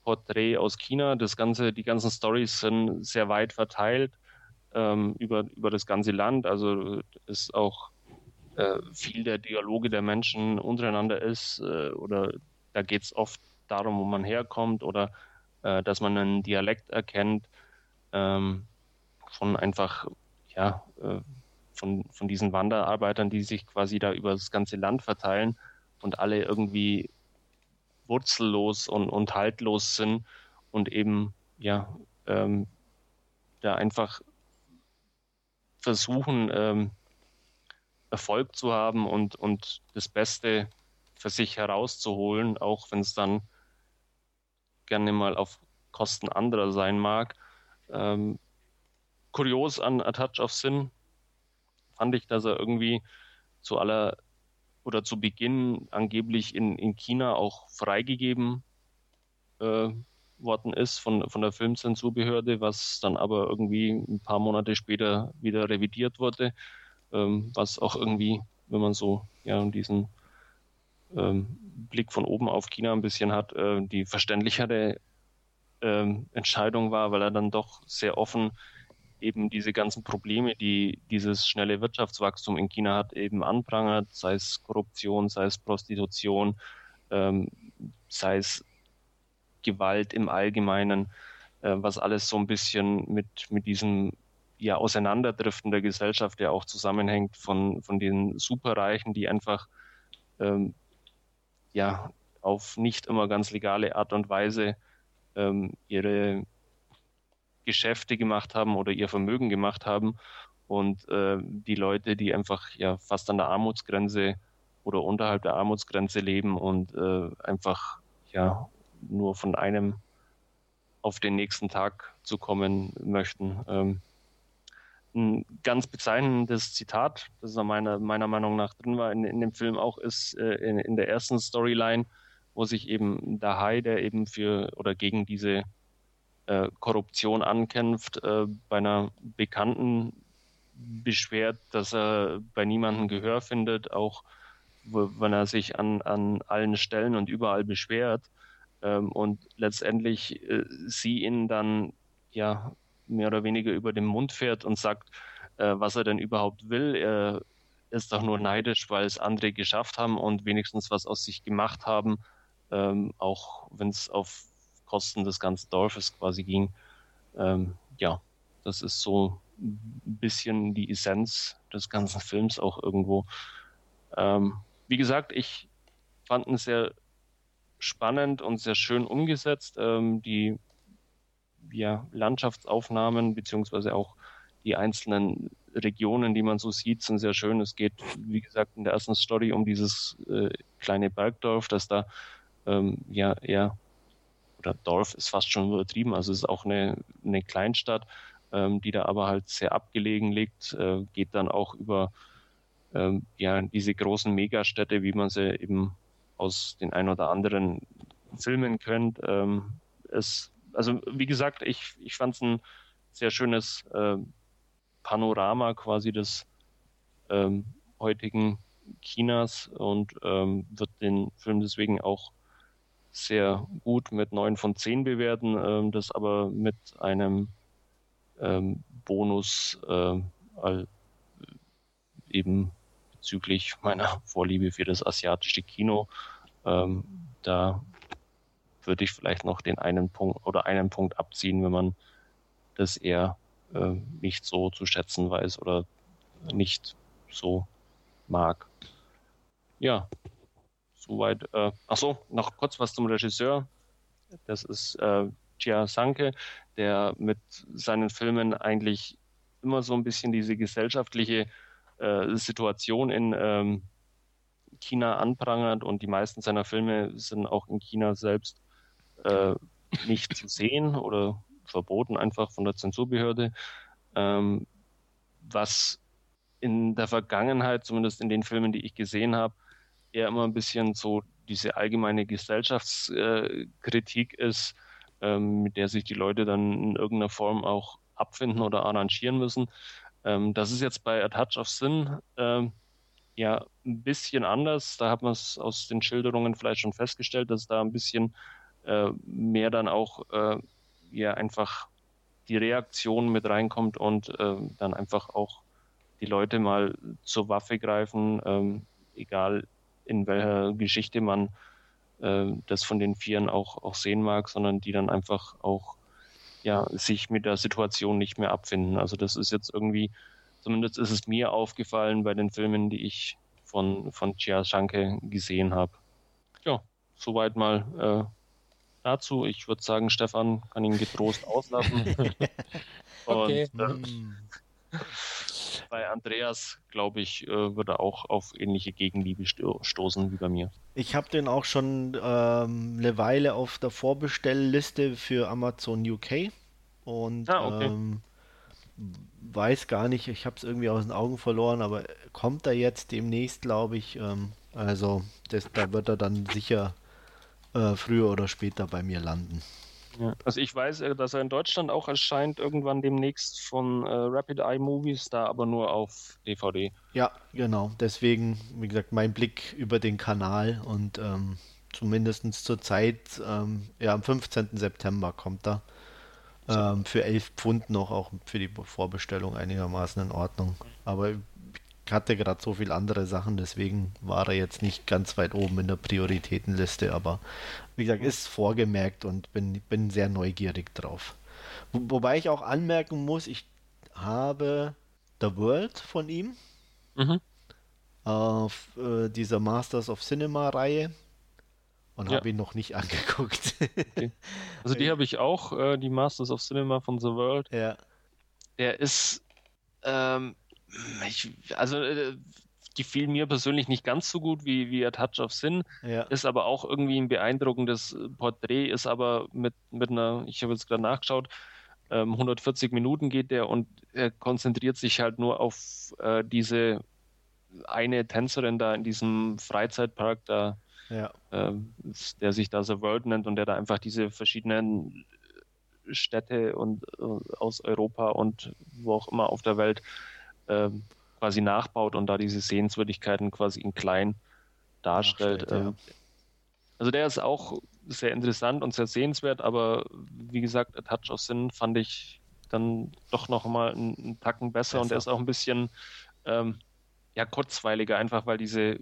Porträt aus China. Das ganze, die ganzen Stories sind sehr weit verteilt ähm, über, über das ganze Land. Also ist auch äh, viel der Dialoge der Menschen untereinander ist äh, oder da geht es oft darum, wo man herkommt oder äh, dass man einen Dialekt erkennt ähm, von einfach ja äh, von, von diesen Wanderarbeitern, die sich quasi da über das ganze Land verteilen und alle irgendwie wurzellos und, und haltlos sind und eben ja ähm, da einfach versuchen ähm, Erfolg zu haben und, und das Beste für sich herauszuholen, auch wenn es dann gerne mal auf Kosten anderer sein mag. Ähm, kurios an A Touch of Sin fand ich, dass er irgendwie zu aller oder zu Beginn angeblich in, in China auch freigegeben äh, worden ist von, von der Filmzensurbehörde, was dann aber irgendwie ein paar Monate später wieder revidiert wurde, ähm, was auch irgendwie, wenn man so ja diesen Blick von oben auf China ein bisschen hat, äh, die verständlichere ähm, Entscheidung war, weil er dann doch sehr offen eben diese ganzen Probleme, die dieses schnelle Wirtschaftswachstum in China hat, eben anprangert, sei es Korruption, sei es Prostitution, ähm, sei es Gewalt im Allgemeinen, äh, was alles so ein bisschen mit, mit diesem ja, Auseinanderdriften der Gesellschaft ja auch zusammenhängt von, von den Superreichen, die einfach ähm, ja auf nicht immer ganz legale Art und Weise ähm, ihre Geschäfte gemacht haben oder ihr Vermögen gemacht haben und äh, die Leute, die einfach ja fast an der Armutsgrenze oder unterhalb der Armutsgrenze leben und äh, einfach ja nur von einem auf den nächsten Tag zu kommen möchten. Ähm, ein ganz bezeichnendes Zitat, das meiner, meiner Meinung nach drin war in, in dem Film auch, ist äh, in, in, der ersten Storyline, wo sich eben der Hai, der eben für oder gegen diese äh, Korruption ankämpft, äh, bei einer Bekannten beschwert, dass er bei niemandem Gehör findet, auch wenn er sich an, an allen Stellen und überall beschwert. Ähm, und letztendlich äh, sie ihn dann ja mehr oder weniger über den Mund fährt und sagt, äh, was er denn überhaupt will. Er ist doch nur neidisch, weil es andere geschafft haben und wenigstens was aus sich gemacht haben, ähm, auch wenn es auf Kosten des ganzen Dorfes quasi ging. Ähm, ja, das ist so ein bisschen die Essenz des ganzen Films auch irgendwo. Ähm, wie gesagt, ich fand ihn sehr spannend und sehr schön umgesetzt. Ähm, die ja, Landschaftsaufnahmen beziehungsweise auch die einzelnen Regionen, die man so sieht, sind sehr schön. Es geht, wie gesagt, in der ersten Story um dieses äh, kleine Bergdorf, das da ähm, ja eher oder Dorf ist fast schon übertrieben, also es ist auch eine, eine Kleinstadt, ähm, die da aber halt sehr abgelegen liegt, äh, geht dann auch über ähm, ja diese großen Megastädte, wie man sie eben aus den ein oder anderen Filmen kennt. Ähm, es also wie gesagt, ich, ich fand es ein sehr schönes äh, Panorama quasi des ähm, heutigen Chinas und ähm, wird den Film deswegen auch sehr gut mit 9 von 10 bewerten, ähm, das aber mit einem ähm, Bonus äh, eben bezüglich meiner Vorliebe für das asiatische Kino. Ähm, da würde ich vielleicht noch den einen Punkt oder einen Punkt abziehen, wenn man das eher äh, nicht so zu schätzen weiß oder nicht so mag. Ja, soweit. Äh, ach noch kurz was zum Regisseur. Das ist äh, Chia Sanke, der mit seinen Filmen eigentlich immer so ein bisschen diese gesellschaftliche äh, Situation in ähm, China anprangert und die meisten seiner Filme sind auch in China selbst äh, nicht zu sehen oder verboten einfach von der Zensurbehörde, ähm, was in der Vergangenheit, zumindest in den Filmen, die ich gesehen habe, eher immer ein bisschen so diese allgemeine Gesellschaftskritik ist, ähm, mit der sich die Leute dann in irgendeiner Form auch abfinden oder arrangieren müssen. Ähm, das ist jetzt bei A Touch of Sin ähm, ja ein bisschen anders. Da hat man es aus den Schilderungen vielleicht schon festgestellt, dass da ein bisschen äh, mehr dann auch äh, ja einfach die Reaktion mit reinkommt und äh, dann einfach auch die Leute mal zur Waffe greifen, ähm, egal in welcher Geschichte man äh, das von den Vieren auch, auch sehen mag, sondern die dann einfach auch ja, sich mit der Situation nicht mehr abfinden. Also das ist jetzt irgendwie, zumindest ist es mir aufgefallen bei den Filmen, die ich von, von Chia Shanke gesehen habe. Ja, soweit mal äh, dazu. Ich würde sagen, Stefan kann ihn getrost auslassen. okay. Und, äh, bei Andreas, glaube ich, äh, würde er auch auf ähnliche Gegenliebe sto stoßen wie bei mir. Ich habe den auch schon ähm, eine Weile auf der Vorbestellliste für Amazon UK und ah, okay. ähm, weiß gar nicht, ich habe es irgendwie aus den Augen verloren, aber kommt er jetzt demnächst, glaube ich. Ähm, also das, da wird er dann sicher äh, früher oder später bei mir landen. Ja. Also ich weiß, äh, dass er in Deutschland auch erscheint, irgendwann demnächst von äh, Rapid Eye Movies, da aber nur auf DVD. Ja, genau. Deswegen, wie gesagt, mein Blick über den Kanal und ähm, zumindest zur Zeit, ähm, ja, am 15. September kommt er. Ähm, für 11 Pfund noch, auch für die Vorbestellung einigermaßen in Ordnung. Aber hatte gerade so viele andere Sachen, deswegen war er jetzt nicht ganz weit oben in der Prioritätenliste, aber wie gesagt, ist vorgemerkt und bin, bin sehr neugierig drauf. Wo, wobei ich auch anmerken muss, ich habe The World von ihm mhm. auf äh, dieser Masters of Cinema Reihe und ja. habe ihn noch nicht angeguckt. okay. Also die habe ich auch, äh, die Masters of Cinema von The World. Ja. Der ist, ähm, ich, also äh, gefiel mir persönlich nicht ganz so gut wie, wie A Touch of Sin. Ja. Ist aber auch irgendwie ein beeindruckendes Porträt, ist aber mit, mit einer, ich habe jetzt gerade nachgeschaut, ähm, 140 Minuten geht der und er konzentriert sich halt nur auf äh, diese eine Tänzerin da in diesem Freizeitpark da, ja. äh, der sich da The World nennt und der da einfach diese verschiedenen Städte und äh, aus Europa und wo auch immer auf der Welt äh, quasi nachbaut und da diese Sehenswürdigkeiten quasi in klein darstellt. Ja. Ähm, also der ist auch sehr interessant und sehr sehenswert, aber wie gesagt, A Touch of Sin fand ich dann doch noch mal einen, einen Tacken besser, besser, und er ist auch ein bisschen ähm, ja, kurzweiliger, einfach weil diese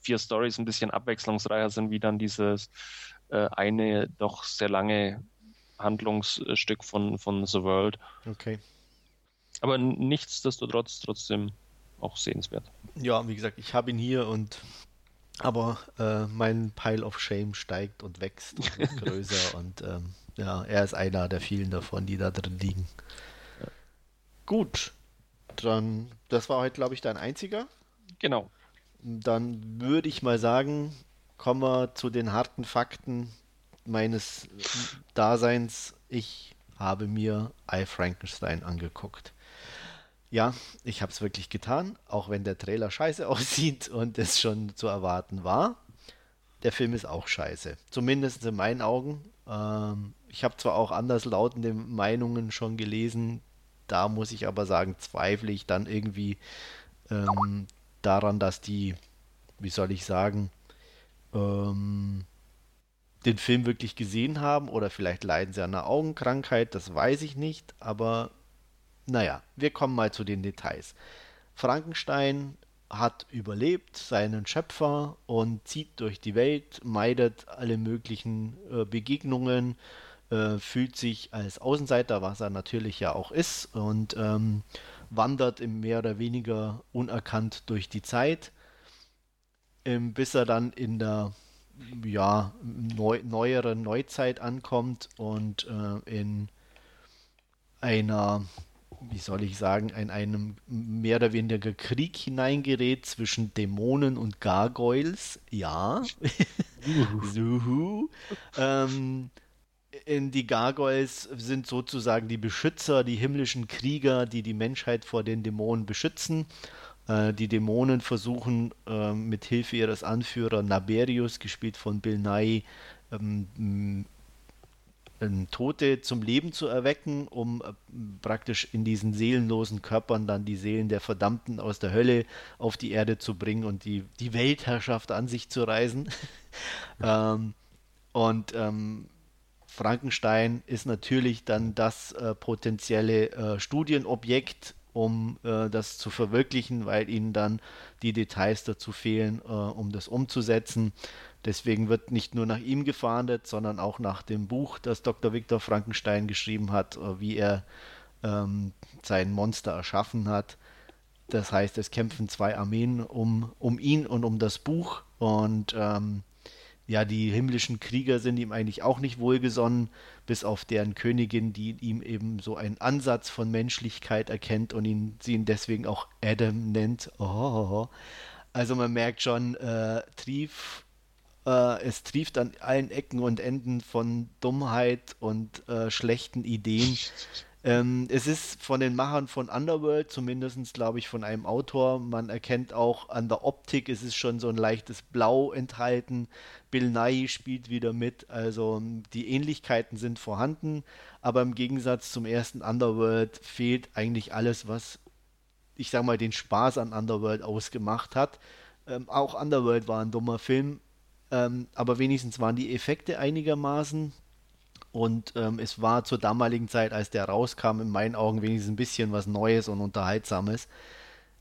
vier Stories ein bisschen abwechslungsreicher sind, wie dann dieses äh, eine doch sehr lange Handlungsstück von, von The World. Okay. Aber nichtsdestotrotz trotzdem auch sehenswert. Ja, wie gesagt, ich habe ihn hier und aber äh, mein Pile of Shame steigt und wächst und wird größer und ähm, ja, er ist einer der vielen davon, die da drin liegen. Ja. Gut, dann, das war heute, glaube ich, dein einziger. Genau. Dann würde ich mal sagen, kommen wir zu den harten Fakten meines Daseins. Ich habe mir I Frankenstein angeguckt. Ja, ich habe es wirklich getan, auch wenn der Trailer scheiße aussieht und es schon zu erwarten war. Der Film ist auch scheiße, zumindest in meinen Augen. Ähm, ich habe zwar auch anderslautende Meinungen schon gelesen, da muss ich aber sagen, zweifle ich dann irgendwie ähm, daran, dass die, wie soll ich sagen, ähm, den Film wirklich gesehen haben oder vielleicht leiden sie an einer Augenkrankheit, das weiß ich nicht, aber naja, wir kommen mal zu den Details. Frankenstein hat überlebt seinen Schöpfer und zieht durch die Welt, meidet alle möglichen äh, Begegnungen, äh, fühlt sich als Außenseiter, was er natürlich ja auch ist, und ähm, wandert im mehr oder weniger unerkannt durch die Zeit, ähm, bis er dann in der ja, neu, neueren Neuzeit ankommt und äh, in einer wie soll ich sagen, in einem mehr oder weniger Krieg hineingerät zwischen Dämonen und Gargoyles. Ja. Suhu. ähm, in die Gargoyles sind sozusagen die Beschützer, die himmlischen Krieger, die die Menschheit vor den Dämonen beschützen. Äh, die Dämonen versuchen äh, mit Hilfe ihres Anführers Naberius, gespielt von Bill Nye, ähm, Tote zum Leben zu erwecken, um äh, praktisch in diesen seelenlosen Körpern dann die Seelen der Verdammten aus der Hölle auf die Erde zu bringen und die, die Weltherrschaft an sich zu reisen. ähm, und ähm, Frankenstein ist natürlich dann das äh, potenzielle äh, Studienobjekt, um äh, das zu verwirklichen, weil ihnen dann die Details dazu fehlen, äh, um das umzusetzen. Deswegen wird nicht nur nach ihm gefahndet, sondern auch nach dem Buch, das Dr. Viktor Frankenstein geschrieben hat, äh, wie er ähm, sein Monster erschaffen hat. Das heißt, es kämpfen zwei Armeen um, um ihn und um das Buch. Und ähm, ja, die himmlischen Krieger sind ihm eigentlich auch nicht wohlgesonnen, bis auf deren Königin, die ihm eben so einen Ansatz von Menschlichkeit erkennt und ihn, sie ihn deswegen auch Adam nennt. Oh. Also man merkt schon, äh, Trief äh, es trieft an allen Ecken und Enden von Dummheit und äh, schlechten Ideen. Ähm, es ist von den Machern von Underworld, zumindest glaube ich von einem Autor. Man erkennt auch an der Optik, es ist schon so ein leichtes Blau enthalten. Bill Nye spielt wieder mit, also die Ähnlichkeiten sind vorhanden, aber im Gegensatz zum ersten Underworld fehlt eigentlich alles, was ich sage mal den Spaß an Underworld ausgemacht hat. Ähm, auch Underworld war ein dummer Film, ähm, aber wenigstens waren die Effekte einigermaßen. Und ähm, es war zur damaligen Zeit, als der rauskam, in meinen Augen wenigstens ein bisschen was Neues und Unterhaltsames.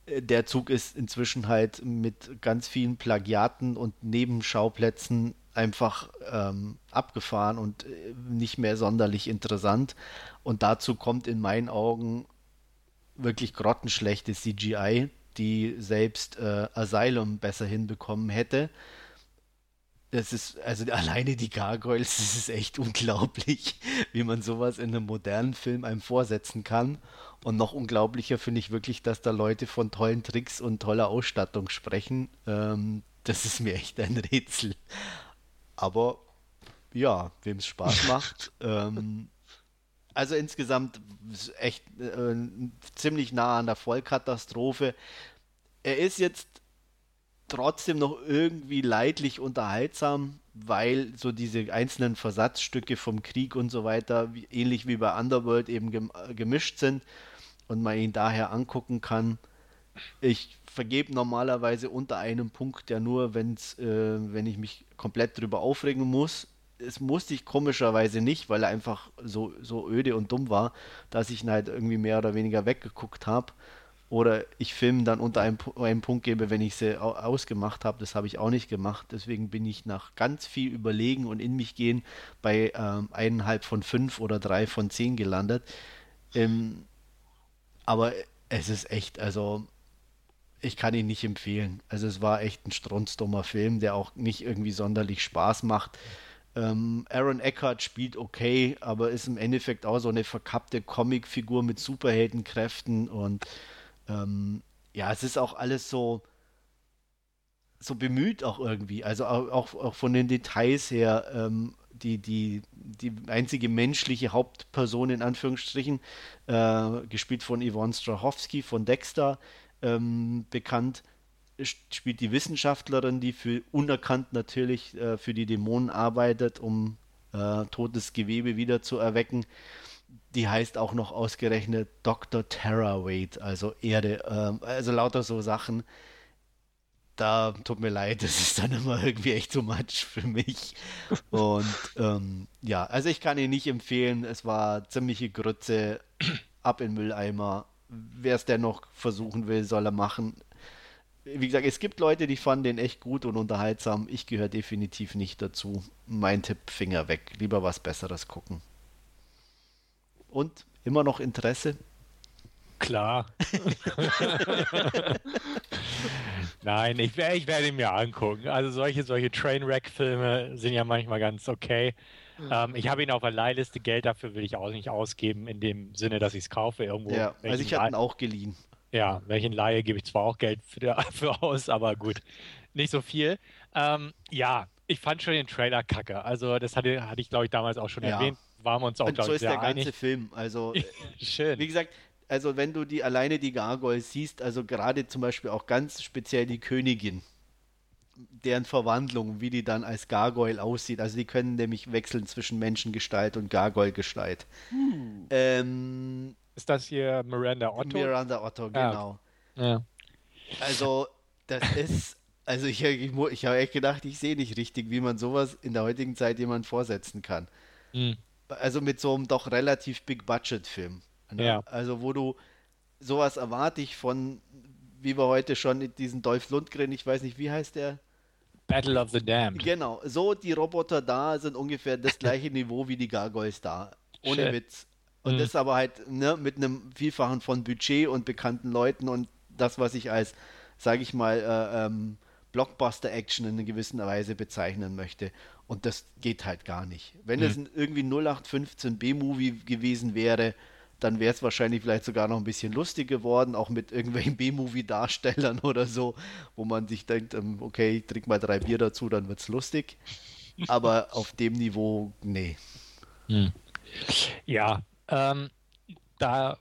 Äh, der Zug ist inzwischen halt mit ganz vielen Plagiaten und Nebenschauplätzen einfach ähm, abgefahren und äh, nicht mehr sonderlich interessant. Und dazu kommt in meinen Augen wirklich grottenschlechte CGI, die selbst äh, Asylum besser hinbekommen hätte. Das ist, also alleine die Gargoyles, das ist echt unglaublich, wie man sowas in einem modernen Film einem vorsetzen kann. Und noch unglaublicher finde ich wirklich, dass da Leute von tollen Tricks und toller Ausstattung sprechen. Ähm, das ist mir echt ein Rätsel. Aber ja, wem es Spaß macht. ähm, also insgesamt echt äh, ziemlich nah an der Vollkatastrophe. Er ist jetzt trotzdem noch irgendwie leidlich unterhaltsam, weil so diese einzelnen Versatzstücke vom Krieg und so weiter, wie, ähnlich wie bei Underworld, eben gem gemischt sind und man ihn daher angucken kann. Ich vergebe normalerweise unter einem Punkt ja nur, wenn's, äh, wenn ich mich komplett drüber aufregen muss. Es musste ich komischerweise nicht, weil er einfach so, so öde und dumm war, dass ich ihn halt irgendwie mehr oder weniger weggeguckt habe. Oder ich Filmen dann unter einem, einem Punkt gebe, wenn ich sie ausgemacht habe. Das habe ich auch nicht gemacht. Deswegen bin ich nach ganz viel Überlegen und in mich gehen bei ähm, eineinhalb von fünf oder drei von zehn gelandet. Ähm, aber es ist echt, also ich kann ihn nicht empfehlen. Also es war echt ein strunzdummer Film, der auch nicht irgendwie sonderlich Spaß macht. Ähm, Aaron Eckhart spielt okay, aber ist im Endeffekt auch so eine verkappte Comicfigur mit Superheldenkräften und ähm, ja, es ist auch alles so so bemüht auch irgendwie. Also auch, auch, von den Details her, ähm, die, die, die einzige menschliche Hauptperson in Anführungsstrichen, äh, gespielt von Yvonne Strahovski von Dexter, ähm, bekannt, spielt die Wissenschaftlerin, die für unerkannt natürlich äh, für die Dämonen arbeitet, um äh, totes Gewebe wieder zu erwecken. Die heißt auch noch ausgerechnet Dr. Terraweight, also Erde, äh, also lauter so Sachen. Da tut mir leid, das ist dann immer irgendwie echt so much für mich. Und ähm, ja, also ich kann ihn nicht empfehlen. Es war ziemliche Grütze, ab in Mülleimer wer es dennoch versuchen will, soll er machen. Wie gesagt, es gibt Leute, die fanden den echt gut und unterhaltsam. Ich gehöre definitiv nicht dazu. Mein Tipp, Finger weg. Lieber was Besseres gucken. Und immer noch Interesse? Klar. Nein, ich, ich werde ihn mir angucken. Also solche, solche Trainwreck-Filme sind ja manchmal ganz okay. Ähm, ich habe ihn auf der Leihliste, Geld dafür will ich auch nicht ausgeben, in dem Sinne, dass ich es kaufe irgendwo. Ja, also ich habe ihn auch geliehen. Ja, welchen Laie gebe ich zwar auch Geld für, für aus, aber gut, nicht so viel. Ähm, ja, ich fand schon den Trailer kacke. Also das hatte, hatte ich, glaube ich, damals auch schon ja. erwähnt. Waren wir uns auch, glaube ich, so ist der einig. ganze Film. Also, Schön. wie gesagt, also wenn du die alleine die Gargoyles siehst, also gerade zum Beispiel auch ganz speziell die Königin, deren Verwandlung, wie die dann als Gargoyle aussieht. Also die können nämlich wechseln zwischen Menschengestalt und Gargoyle-Gestalt. Hm. Ähm, ist das hier Miranda Otto? Miranda Otto, genau. Ja. ja. Also das ist, also ich, ich, ich habe echt gedacht, ich sehe nicht richtig, wie man sowas in der heutigen Zeit jemand vorsetzen kann. Hm. Also mit so einem doch relativ Big-Budget-Film. Ne? Ja. Also wo du sowas erwarte ich von, wie wir heute schon diesen Dolph Lundgren, ich weiß nicht, wie heißt der? Battle of the Damned. Genau, so die Roboter da sind ungefähr das gleiche Niveau wie die Gargoyles da. Ohne Shit. Witz. Und mhm. das aber halt ne, mit einem Vielfachen von Budget und bekannten Leuten und das, was ich als, sage ich mal, äh, ähm, Blockbuster-Action in einer gewissen Weise bezeichnen möchte. Und das geht halt gar nicht. Wenn es mhm. irgendwie 0815 B-Movie gewesen wäre, dann wäre es wahrscheinlich vielleicht sogar noch ein bisschen lustig geworden, auch mit irgendwelchen B-Movie-Darstellern oder so, wo man sich denkt, ähm, okay, ich trinke mal drei Bier dazu, dann wird es lustig. Aber auf dem Niveau, nee. Hm. Ja, ähm, da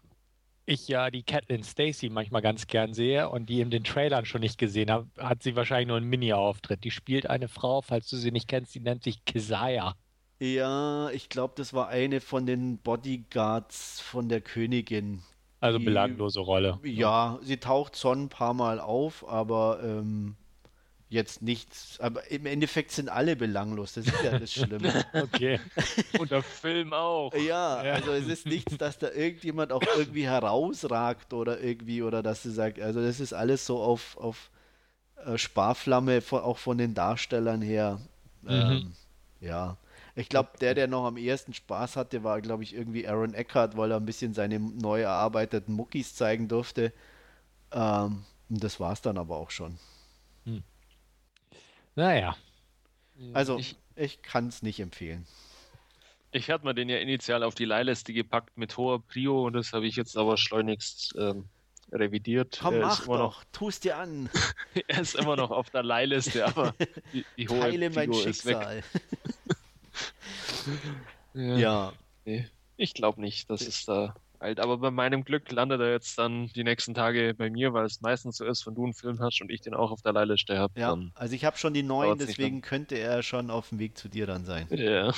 ich ja die Catelyn Stacy manchmal ganz gern sehe und die in den Trailern schon nicht gesehen habe, hat sie wahrscheinlich nur einen Mini-Auftritt. Die spielt eine Frau, falls du sie nicht kennst, die nennt sich Keziah. Ja, ich glaube, das war eine von den Bodyguards von der Königin. Also die, belanglose Rolle. Ja, sie taucht schon ein paar Mal auf, aber ähm, jetzt nichts. Aber im Endeffekt sind alle belanglos. Das ist ja das Schlimme. okay. Und der Film auch. Ja, ja, also es ist nichts, dass da irgendjemand auch irgendwie herausragt oder irgendwie, oder dass du sagst, also das ist alles so auf, auf äh, Sparflamme, auch von den Darstellern her Mhm. Ähm, ja. Ich glaube, der, der noch am ehesten Spaß hatte, war, glaube ich, irgendwie Aaron Eckhart, weil er ein bisschen seine neu erarbeiteten Muckis zeigen durfte. Ähm, das war es dann aber auch schon. Naja. Also, ich, ich kann es nicht empfehlen. Ich hatte mir den ja initial auf die Leihliste gepackt mit hoher Prio und das habe ich jetzt aber schleunigst ähm, revidiert. Komm, mach doch, noch, tust dir an. er ist immer noch auf der Leihliste, aber die, die hohe Teile Prio mein Schicksal. ja. ja. Nee, ich glaube nicht, dass es da alt. Aber bei meinem Glück landet er jetzt dann die nächsten Tage bei mir, weil es meistens so ist, wenn du einen Film hast und ich den auch auf der Leihliste habe. Ja, also ich habe schon die neuen, deswegen könnte er schon auf dem Weg zu dir dann sein. Ja.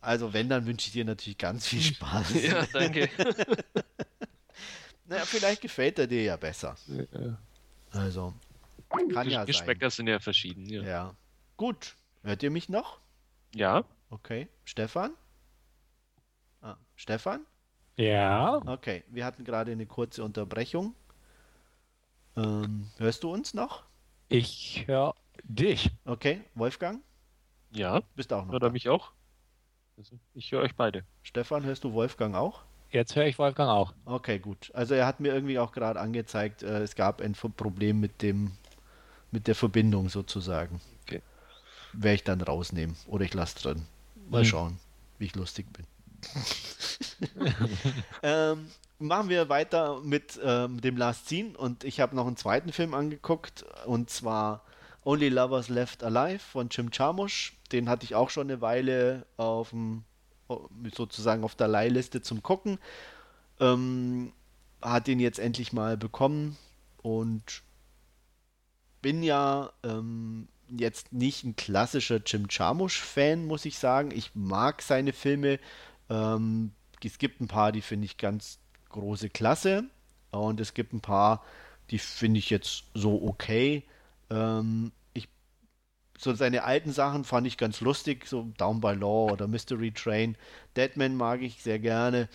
Also wenn, dann wünsche ich dir natürlich ganz viel Spaß. Ja, danke. naja, vielleicht gefällt er dir ja besser. Ja. Also, kann ja Geschmäcker sind ja verschieden. Ja. ja. Gut. Hört ihr mich noch? Ja. Okay. Stefan? Ah, Stefan? Ja. Okay, wir hatten gerade eine kurze Unterbrechung. Ähm, hörst du uns noch? Ich höre dich. Okay, Wolfgang? Ja. Bist auch noch. Hört er mich auch? Also, ich höre euch beide. Stefan, hörst du Wolfgang auch? Jetzt höre ich Wolfgang auch. Okay, gut. Also er hat mir irgendwie auch gerade angezeigt, äh, es gab ein Problem mit dem mit der Verbindung sozusagen. Okay. Werde ich dann rausnehmen oder ich lasse drin. Mal hm. schauen, wie ich lustig bin. ähm, machen wir weiter mit ähm, dem Last Scene und ich habe noch einen zweiten Film angeguckt und zwar Only Lovers Left Alive von Jim Jarmusch. Den hatte ich auch schon eine Weile auf dem, sozusagen auf der Leihliste zum Gucken. Ähm, hat ihn jetzt endlich mal bekommen und bin ja ähm, jetzt nicht ein klassischer Jim Jarmusch-Fan, muss ich sagen. Ich mag seine Filme. Ähm, es gibt ein paar, die finde ich ganz große Klasse. Und es gibt ein paar, die finde ich jetzt so okay. Ähm, ich, so seine alten Sachen fand ich ganz lustig, so Down by Law oder Mystery Train. Deadman mag ich sehr gerne.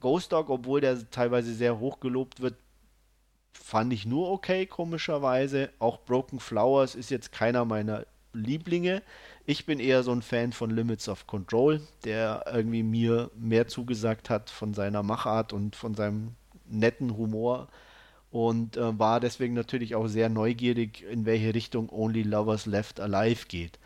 Ghost Dog, obwohl der teilweise sehr hoch gelobt wird, fand ich nur okay, komischerweise. Auch Broken Flowers ist jetzt keiner meiner Lieblinge. Ich bin eher so ein Fan von Limits of Control, der irgendwie mir mehr zugesagt hat von seiner Machart und von seinem netten Humor und äh, war deswegen natürlich auch sehr neugierig, in welche Richtung Only Lovers Left Alive geht.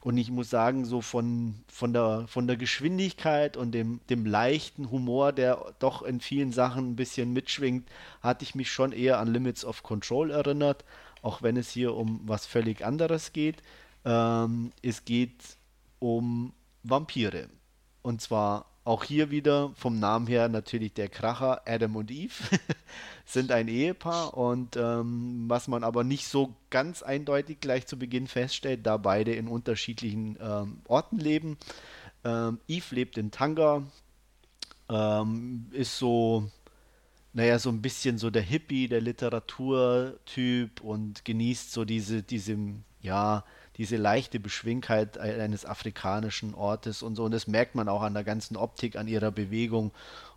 Und ich muss sagen, so von, von, der, von der Geschwindigkeit und dem, dem leichten Humor, der doch in vielen Sachen ein bisschen mitschwingt, hatte ich mich schon eher an Limits of Control erinnert, auch wenn es hier um was völlig anderes geht. Ähm, es geht um Vampire. Und zwar auch hier wieder vom Namen her natürlich der Kracher Adam und Eve sind ein Ehepaar und ähm, was man aber nicht so ganz eindeutig gleich zu Beginn feststellt, da beide in unterschiedlichen ähm, Orten leben. Ähm, Eve lebt in Tanga, ähm, ist so, naja, so ein bisschen so der Hippie, der Literaturtyp und genießt so diese, diese, ja, diese leichte Beschwingtheit eines afrikanischen Ortes und so. Und das merkt man auch an der ganzen Optik, an ihrer Bewegung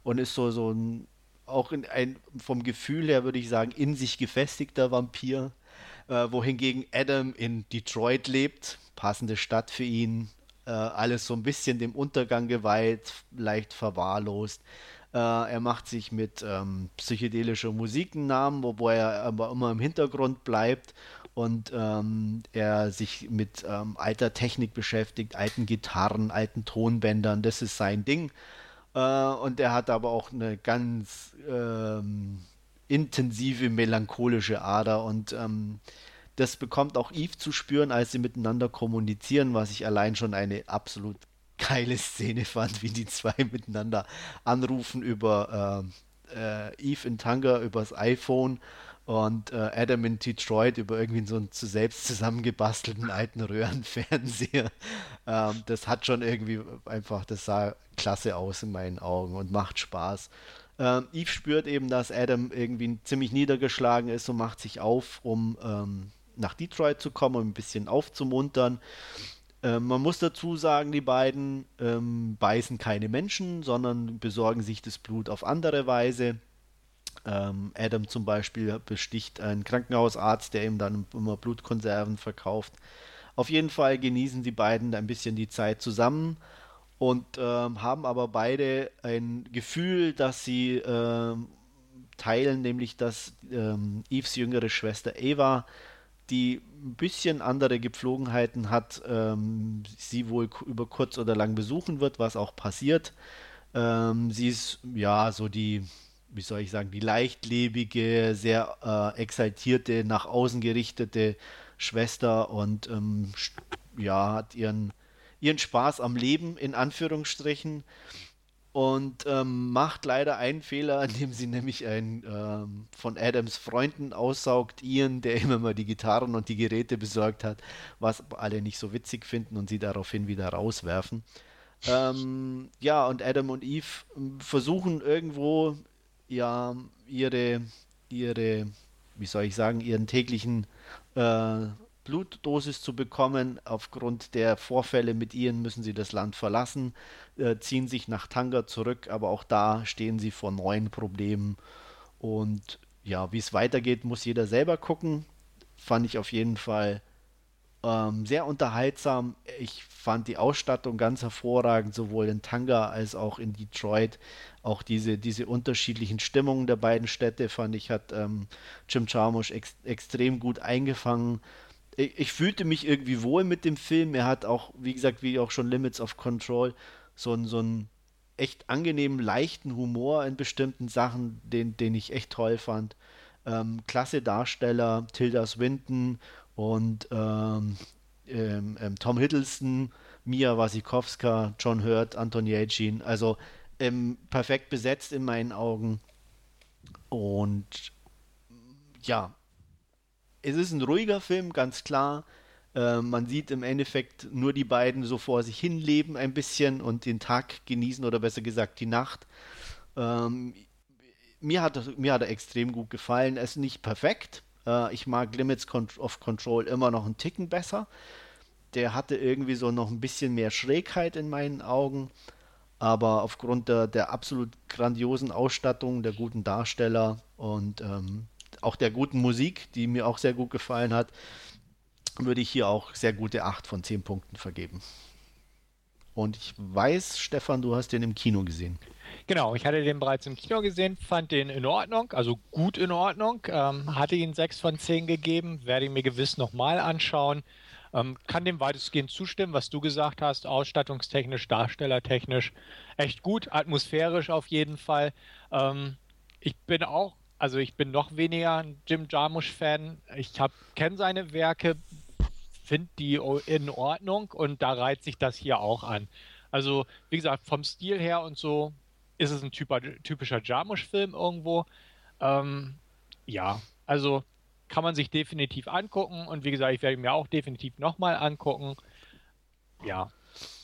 und ist so, so ein, auch ein, vom Gefühl her würde ich sagen, in sich gefestigter Vampir. Äh, wohingegen Adam in Detroit lebt, passende Stadt für ihn, äh, alles so ein bisschen dem Untergang geweiht, leicht verwahrlost. Äh, er macht sich mit ähm, psychedelischer Musik einen Namen, wobei er aber immer im Hintergrund bleibt und ähm, er sich mit ähm, alter Technik beschäftigt, alten Gitarren, alten Tonbändern, das ist sein Ding. Äh, und er hat aber auch eine ganz ähm, intensive melancholische Ader. Und ähm, das bekommt auch Eve zu spüren, als sie miteinander kommunizieren, was ich allein schon eine absolut geile Szene fand, wie die zwei miteinander anrufen über äh, äh, Eve in Tanga übers iPhone und äh, Adam in Detroit über irgendwie so einen zu selbst zusammengebastelten alten Röhrenfernseher. Ähm, das hat schon irgendwie einfach, das sah klasse aus in meinen Augen und macht Spaß. Ähm, Eve spürt eben, dass Adam irgendwie ziemlich niedergeschlagen ist und macht sich auf, um ähm, nach Detroit zu kommen, um ein bisschen aufzumuntern. Ähm, man muss dazu sagen, die beiden ähm, beißen keine Menschen, sondern besorgen sich das Blut auf andere Weise. Ähm, Adam zum Beispiel besticht einen Krankenhausarzt, der ihm dann immer Blutkonserven verkauft. Auf jeden Fall genießen die beiden ein bisschen die Zeit zusammen und ähm, haben aber beide ein Gefühl, dass sie ähm, teilen, nämlich dass ähm, Eves jüngere Schwester Eva, die ein bisschen andere Gepflogenheiten hat, ähm, sie wohl über kurz oder lang besuchen wird, was auch passiert. Ähm, sie ist ja so die, wie soll ich sagen, die leichtlebige, sehr äh, exaltierte, nach außen gerichtete Schwester und ähm, ja, hat ihren, ihren Spaß am Leben in Anführungsstrichen und ähm, macht leider einen Fehler, indem sie nämlich einen ähm, von Adams Freunden aussaugt, Ian, der immer mal die Gitarren und die Geräte besorgt hat, was alle nicht so witzig finden und sie daraufhin wieder rauswerfen. Ähm, ja, und Adam und Eve ähm, versuchen irgendwo ja ihre, ihre, wie soll ich sagen, ihren täglichen äh, Blutdosis zu bekommen. Aufgrund der Vorfälle mit ihnen müssen sie das Land verlassen, äh, ziehen sich nach Tanga zurück, aber auch da stehen sie vor neuen Problemen. Und ja, wie es weitergeht, muss jeder selber gucken. Fand ich auf jeden Fall ähm, sehr unterhaltsam. Ich fand die Ausstattung ganz hervorragend, sowohl in Tanga als auch in Detroit. Auch diese, diese unterschiedlichen Stimmungen der beiden Städte fand ich, hat ähm, Jim Jarmusch ex extrem gut eingefangen ich, ich, fühlte mich irgendwie wohl mit dem Film. Er hat auch, wie gesagt, wie auch schon Limits of Control, so, einen, so einen echt angenehmen, leichten Humor in bestimmten Sachen, den, den ich echt toll fand. Ähm, klasse Darsteller, Tilda Swinton und ähm, ähm, ähm Tom Hiddleston, Mia Wasikowska, John Hurt, Anton Yelchin. Also ähm, perfekt besetzt in meinen Augen. Und ja, es ist ein ruhiger Film, ganz klar. Äh, man sieht im Endeffekt nur die beiden so vor sich hin leben ein bisschen und den Tag genießen oder besser gesagt die Nacht. Ähm, mir, hat, mir hat er extrem gut gefallen. Er ist nicht perfekt. Äh, ich mag Limits of Control immer noch einen Ticken besser. Der hatte irgendwie so noch ein bisschen mehr Schrägheit in meinen Augen. Aber aufgrund der, der absolut grandiosen Ausstattung, der guten Darsteller und ähm, auch der guten Musik, die mir auch sehr gut gefallen hat, würde ich hier auch sehr gute 8 von 10 Punkten vergeben. Und ich weiß, Stefan, du hast den im Kino gesehen. Genau, ich hatte den bereits im Kino gesehen, fand den in Ordnung, also gut in Ordnung, ähm, hatte ihn 6 von 10 gegeben, werde ihn mir gewiss nochmal anschauen. Ähm, kann dem weitestgehend zustimmen, was du gesagt hast, ausstattungstechnisch, darstellertechnisch, echt gut, atmosphärisch auf jeden Fall. Ähm, ich bin auch also ich bin noch weniger ein Jim Jarmusch-Fan. Ich kenne seine Werke, finde die in Ordnung und da reiht sich das hier auch an. Also, wie gesagt, vom Stil her und so ist es ein typischer Jarmusch-Film irgendwo. Ähm, ja, also kann man sich definitiv angucken und wie gesagt, ich werde mir auch definitiv nochmal angucken. Ja,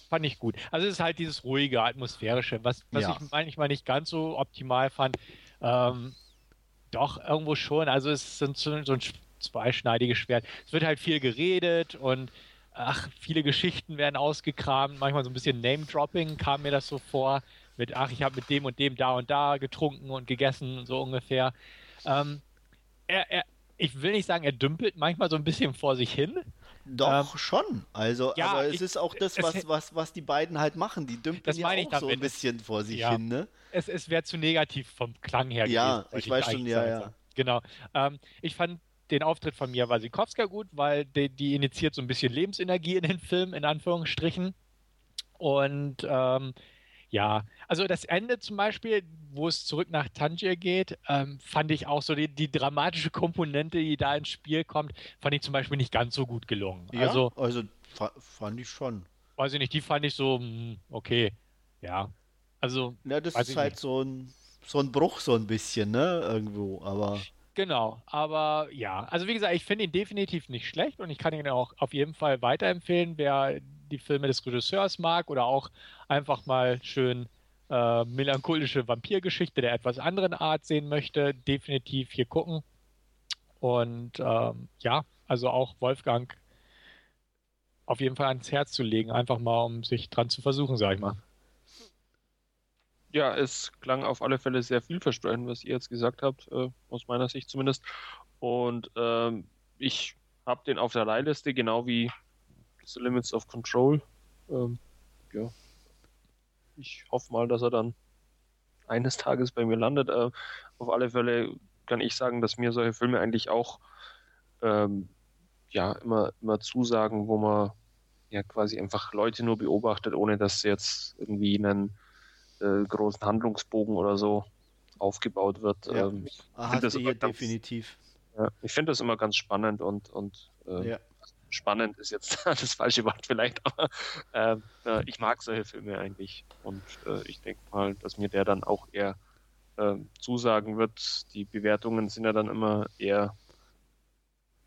fand ich gut. Also es ist halt dieses ruhige, atmosphärische, was, was ja. ich manchmal nicht ganz so optimal fand. Ähm, doch, irgendwo schon. Also es ist so, ein zweischneidiges Schwert. Es wird halt viel geredet und ach, viele Geschichten werden ausgekramt. Manchmal so ein bisschen Name-Dropping kam mir das so vor. Mit, ach, ich habe mit dem und dem da und da getrunken und gegessen, so ungefähr. Ähm, er, er, ich will nicht sagen, er dümpelt manchmal so ein bisschen vor sich hin. Doch, ähm, schon. Also, ja, aber es ich, ist auch das, was, was, was die beiden halt machen. Die dümpeln ja auch so ein bisschen vor sich ja. hin, ne? Es, es wäre zu negativ vom Klang her Ja, gewesen, ich weiß schon, ja, ja. Genau. Ähm, ich fand den Auftritt von Mia Wasikowska gut, weil die, die, initiiert so ein bisschen Lebensenergie in den Film, in Anführungsstrichen. Und ähm, ja, also das Ende zum Beispiel, wo es zurück nach Tangier geht, ähm, fand ich auch so die, die, dramatische Komponente, die da ins Spiel kommt, fand ich zum Beispiel nicht ganz so gut gelungen. Ja, also, also fand ich schon. Weiß ich nicht, die fand ich so, hm, okay, ja. Also. Ja, das ist halt so ein, so ein Bruch, so ein bisschen, ne, irgendwo, aber. Genau, aber ja, also wie gesagt, ich finde ihn definitiv nicht schlecht und ich kann ihn auch auf jeden Fall weiterempfehlen, wer die Filme des Regisseurs mag oder auch einfach mal schön äh, melancholische Vampirgeschichte der etwas anderen Art sehen möchte, definitiv hier gucken. Und ähm, ja, also auch Wolfgang auf jeden Fall ans Herz zu legen, einfach mal, um sich dran zu versuchen, sag ich mal. Ja, es klang auf alle Fälle sehr vielversprechend, was ihr jetzt gesagt habt, äh, aus meiner Sicht zumindest. Und ähm, ich habe den auf der Leihliste, genau wie The Limits of Control. Ähm, ja. Ich hoffe mal, dass er dann eines Tages bei mir landet. Äh, auf alle Fälle kann ich sagen, dass mir solche Filme eigentlich auch ähm, ja immer, immer zusagen, wo man ja quasi einfach Leute nur beobachtet, ohne dass jetzt irgendwie einen äh, großen Handlungsbogen oder so aufgebaut wird. Ja. Ähm, ich finde das, immer ganz, definitiv. Ja, ich finde das immer ganz spannend und, und äh, ja. spannend ist jetzt das falsche Wort vielleicht, aber äh, ich mag solche Filme eigentlich und äh, ich denke mal, dass mir der dann auch eher ähm, zusagen wird. Die Bewertungen sind ja dann immer eher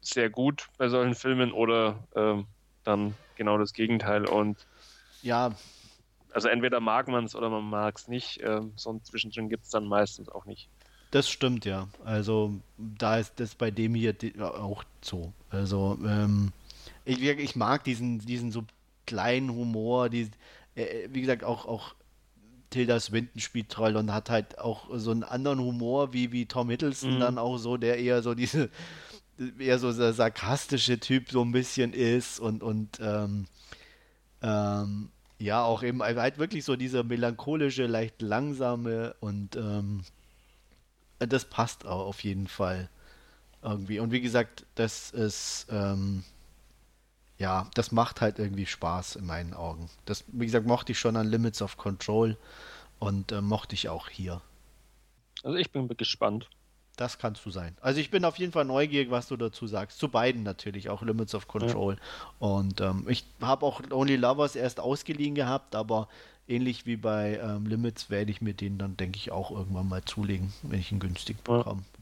sehr gut bei solchen Filmen oder ähm, dann genau das Gegenteil und ja, also entweder mag man es oder man mag es nicht. Ähm, so ein Zwischendrin gibt es dann meistens auch nicht. Das stimmt, ja. Also da ist das bei dem hier auch so. Also ähm, ich, ich mag diesen, diesen so kleinen Humor, die, äh, wie gesagt, auch, auch Tilda Swinton spielt toll und hat halt auch so einen anderen Humor wie, wie Tom Hiddleston mhm. dann auch so, der eher so diese, eher so der sarkastische Typ so ein bisschen ist und, und ähm, ähm, ja, auch eben halt wirklich so dieser melancholische, leicht langsame und ähm, das passt auch auf jeden Fall irgendwie. Und wie gesagt, das ist, ähm, ja, das macht halt irgendwie Spaß in meinen Augen. Das, wie gesagt, mochte ich schon an Limits of Control und äh, mochte ich auch hier. Also ich bin gespannt. Das kannst du sein. Also ich bin auf jeden Fall neugierig, was du dazu sagst. Zu beiden natürlich, auch Limits of Control. Ja. Und ähm, ich habe auch Only Lovers erst ausgeliehen gehabt, aber ähnlich wie bei ähm, Limits werde ich mir den dann, denke ich, auch irgendwann mal zulegen, wenn ich ihn günstig bekomme. Ja.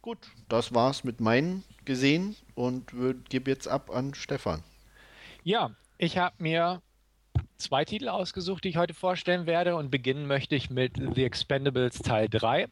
Gut, das war's mit meinen gesehen und gebe jetzt ab an Stefan. Ja, ich habe mir zwei Titel ausgesucht, die ich heute vorstellen werde und beginnen möchte ich mit The Expendables Teil 3.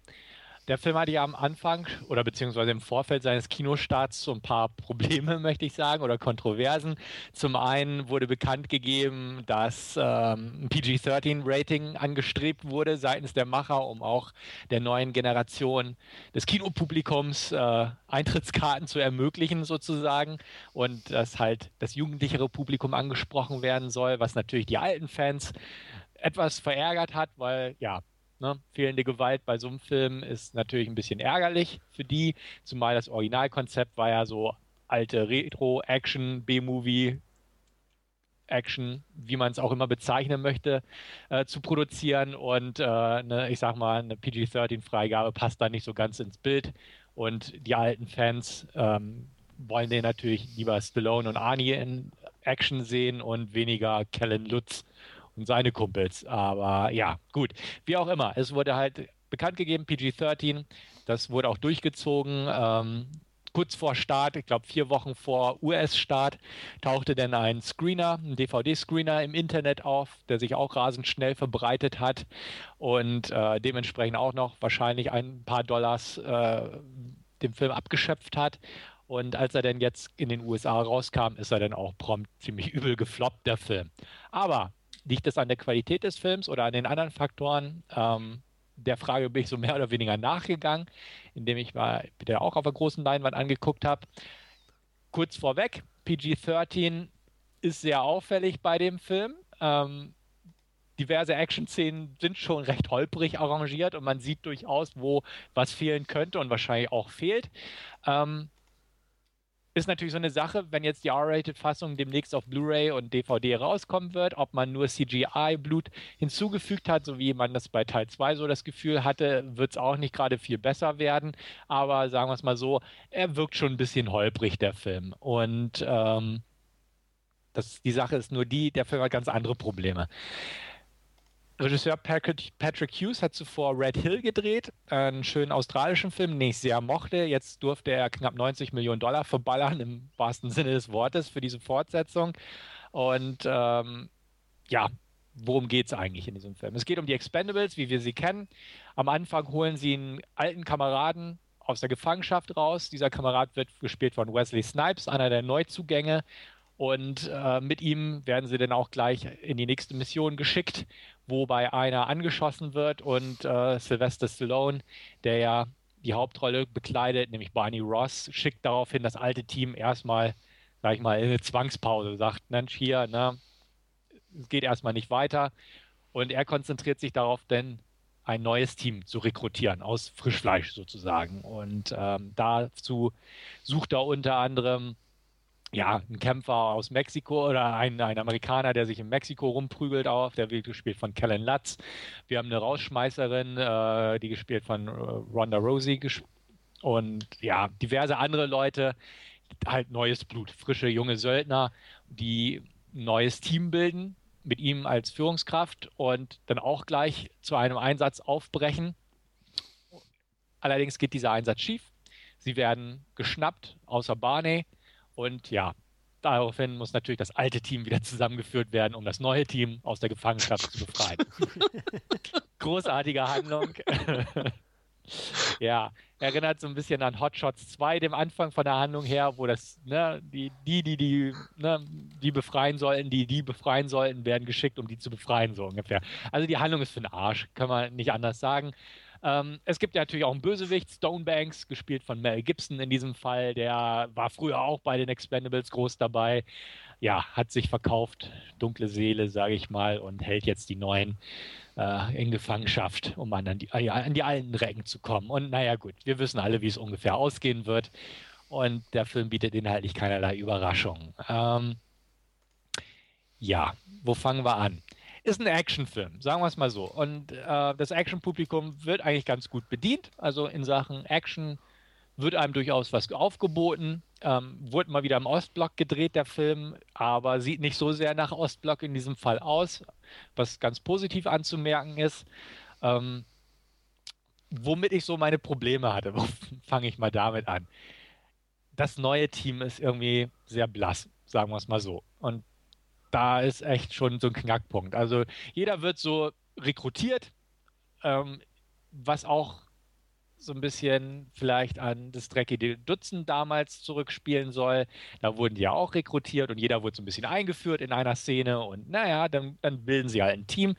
Der Film hatte ja am Anfang oder beziehungsweise im Vorfeld seines Kinostarts so ein paar Probleme, möchte ich sagen, oder Kontroversen. Zum einen wurde bekannt gegeben, dass ähm, ein PG-13-Rating angestrebt wurde seitens der Macher, um auch der neuen Generation des Kinopublikums äh, Eintrittskarten zu ermöglichen, sozusagen. Und dass halt das jugendlichere Publikum angesprochen werden soll, was natürlich die alten Fans etwas verärgert hat, weil ja, Ne? Fehlende Gewalt bei so einem Film ist natürlich ein bisschen ärgerlich für die, zumal das Originalkonzept war ja so alte Retro-Action, B-Movie, Action, wie man es auch immer bezeichnen möchte, äh, zu produzieren. Und äh, ne, ich sag mal, eine PG-13-Freigabe passt da nicht so ganz ins Bild. Und die alten Fans ähm, wollen den natürlich lieber Stallone und Arnie in Action sehen und weniger Kellen Lutz und seine Kumpels. Aber ja, gut. Wie auch immer, es wurde halt bekannt gegeben, PG-13. Das wurde auch durchgezogen. Ähm, kurz vor Start, ich glaube vier Wochen vor US-Start, tauchte dann ein Screener, ein DVD-Screener im Internet auf, der sich auch rasend schnell verbreitet hat und äh, dementsprechend auch noch wahrscheinlich ein paar Dollars äh, dem Film abgeschöpft hat. Und als er dann jetzt in den USA rauskam, ist er dann auch prompt ziemlich übel gefloppt, der Film. Aber Liegt das an der Qualität des Films oder an den anderen Faktoren? Ähm, der Frage bin ich so mehr oder weniger nachgegangen, indem ich mal bitte auch auf der großen Leinwand angeguckt habe. Kurz vorweg, PG-13 ist sehr auffällig bei dem Film. Ähm, diverse Action-Szenen sind schon recht holprig arrangiert und man sieht durchaus, wo was fehlen könnte und wahrscheinlich auch fehlt. Ähm, ist natürlich so eine Sache, wenn jetzt die R-Rated-Fassung demnächst auf Blu-ray und DVD rauskommen wird, ob man nur CGI-Blut hinzugefügt hat, so wie man das bei Teil 2 so das Gefühl hatte, wird es auch nicht gerade viel besser werden. Aber sagen wir es mal so, er wirkt schon ein bisschen holprig, der Film. Und ähm, das, die Sache ist nur die, der Film hat ganz andere Probleme. Regisseur Patrick Hughes hat zuvor Red Hill gedreht, einen schönen australischen Film, den ich sehr mochte. Jetzt durfte er knapp 90 Millionen Dollar verballern, im wahrsten Sinne des Wortes, für diese Fortsetzung. Und ähm, ja, worum geht es eigentlich in diesem Film? Es geht um die Expendables, wie wir sie kennen. Am Anfang holen sie einen alten Kameraden aus der Gefangenschaft raus. Dieser Kamerad wird gespielt von Wesley Snipes, einer der Neuzugänge. Und äh, mit ihm werden sie dann auch gleich in die nächste Mission geschickt, wobei einer angeschossen wird und äh, Sylvester Stallone, der ja die Hauptrolle bekleidet, nämlich Barney Ross, schickt daraufhin das alte Team erstmal sag ich mal, in eine Zwangspause, sagt, Mensch, hier, ne, es geht erstmal nicht weiter. Und er konzentriert sich darauf, denn ein neues Team zu rekrutieren aus Frischfleisch sozusagen. Und ähm, dazu sucht er unter anderem ja, ein Kämpfer aus Mexiko oder ein, ein Amerikaner, der sich in Mexiko rumprügelt auf, der wird gespielt von Kellen Lutz. Wir haben eine Rausschmeißerin, äh, die gespielt von äh, Ronda Rousey und ja, diverse andere Leute, halt neues Blut, frische junge Söldner, die ein neues Team bilden mit ihm als Führungskraft und dann auch gleich zu einem Einsatz aufbrechen. Allerdings geht dieser Einsatz schief. Sie werden geschnappt, außer Barney. Und ja, daraufhin muss natürlich das alte Team wieder zusammengeführt werden, um das neue Team aus der Gefangenschaft zu befreien. Großartige Handlung. ja, erinnert so ein bisschen an Hot Shots 2, dem Anfang von der Handlung her, wo das, ne, die, die, die, die, ne, die befreien sollten, die, die befreien sollten, werden geschickt, um die zu befreien, so ungefähr. Also die Handlung ist für den Arsch, kann man nicht anders sagen. Ähm, es gibt ja natürlich auch einen Bösewicht, Stonebanks, gespielt von Mel Gibson in diesem Fall. Der war früher auch bei den Expendables groß dabei. Ja, hat sich verkauft, dunkle Seele, sage ich mal, und hält jetzt die neuen äh, in Gefangenschaft, um an die, äh, an die alten Recken zu kommen. Und naja, gut, wir wissen alle, wie es ungefähr ausgehen wird. Und der Film bietet inhaltlich keinerlei Überraschungen. Ähm, ja, wo fangen wir an? Ist ein Actionfilm, sagen wir es mal so. Und äh, das Actionpublikum wird eigentlich ganz gut bedient. Also in Sachen Action wird einem durchaus was aufgeboten. Ähm, wurde mal wieder im Ostblock gedreht, der Film, aber sieht nicht so sehr nach Ostblock in diesem Fall aus, was ganz positiv anzumerken ist. Ähm, womit ich so meine Probleme hatte, fange ich mal damit an. Das neue Team ist irgendwie sehr blass, sagen wir es mal so. Und da ist echt schon so ein Knackpunkt. Also jeder wird so rekrutiert, ähm, was auch so ein bisschen vielleicht an das dreckige Dutzend damals zurückspielen soll. Da wurden die ja auch rekrutiert und jeder wurde so ein bisschen eingeführt in einer Szene und naja, dann, dann bilden sie halt ein Team.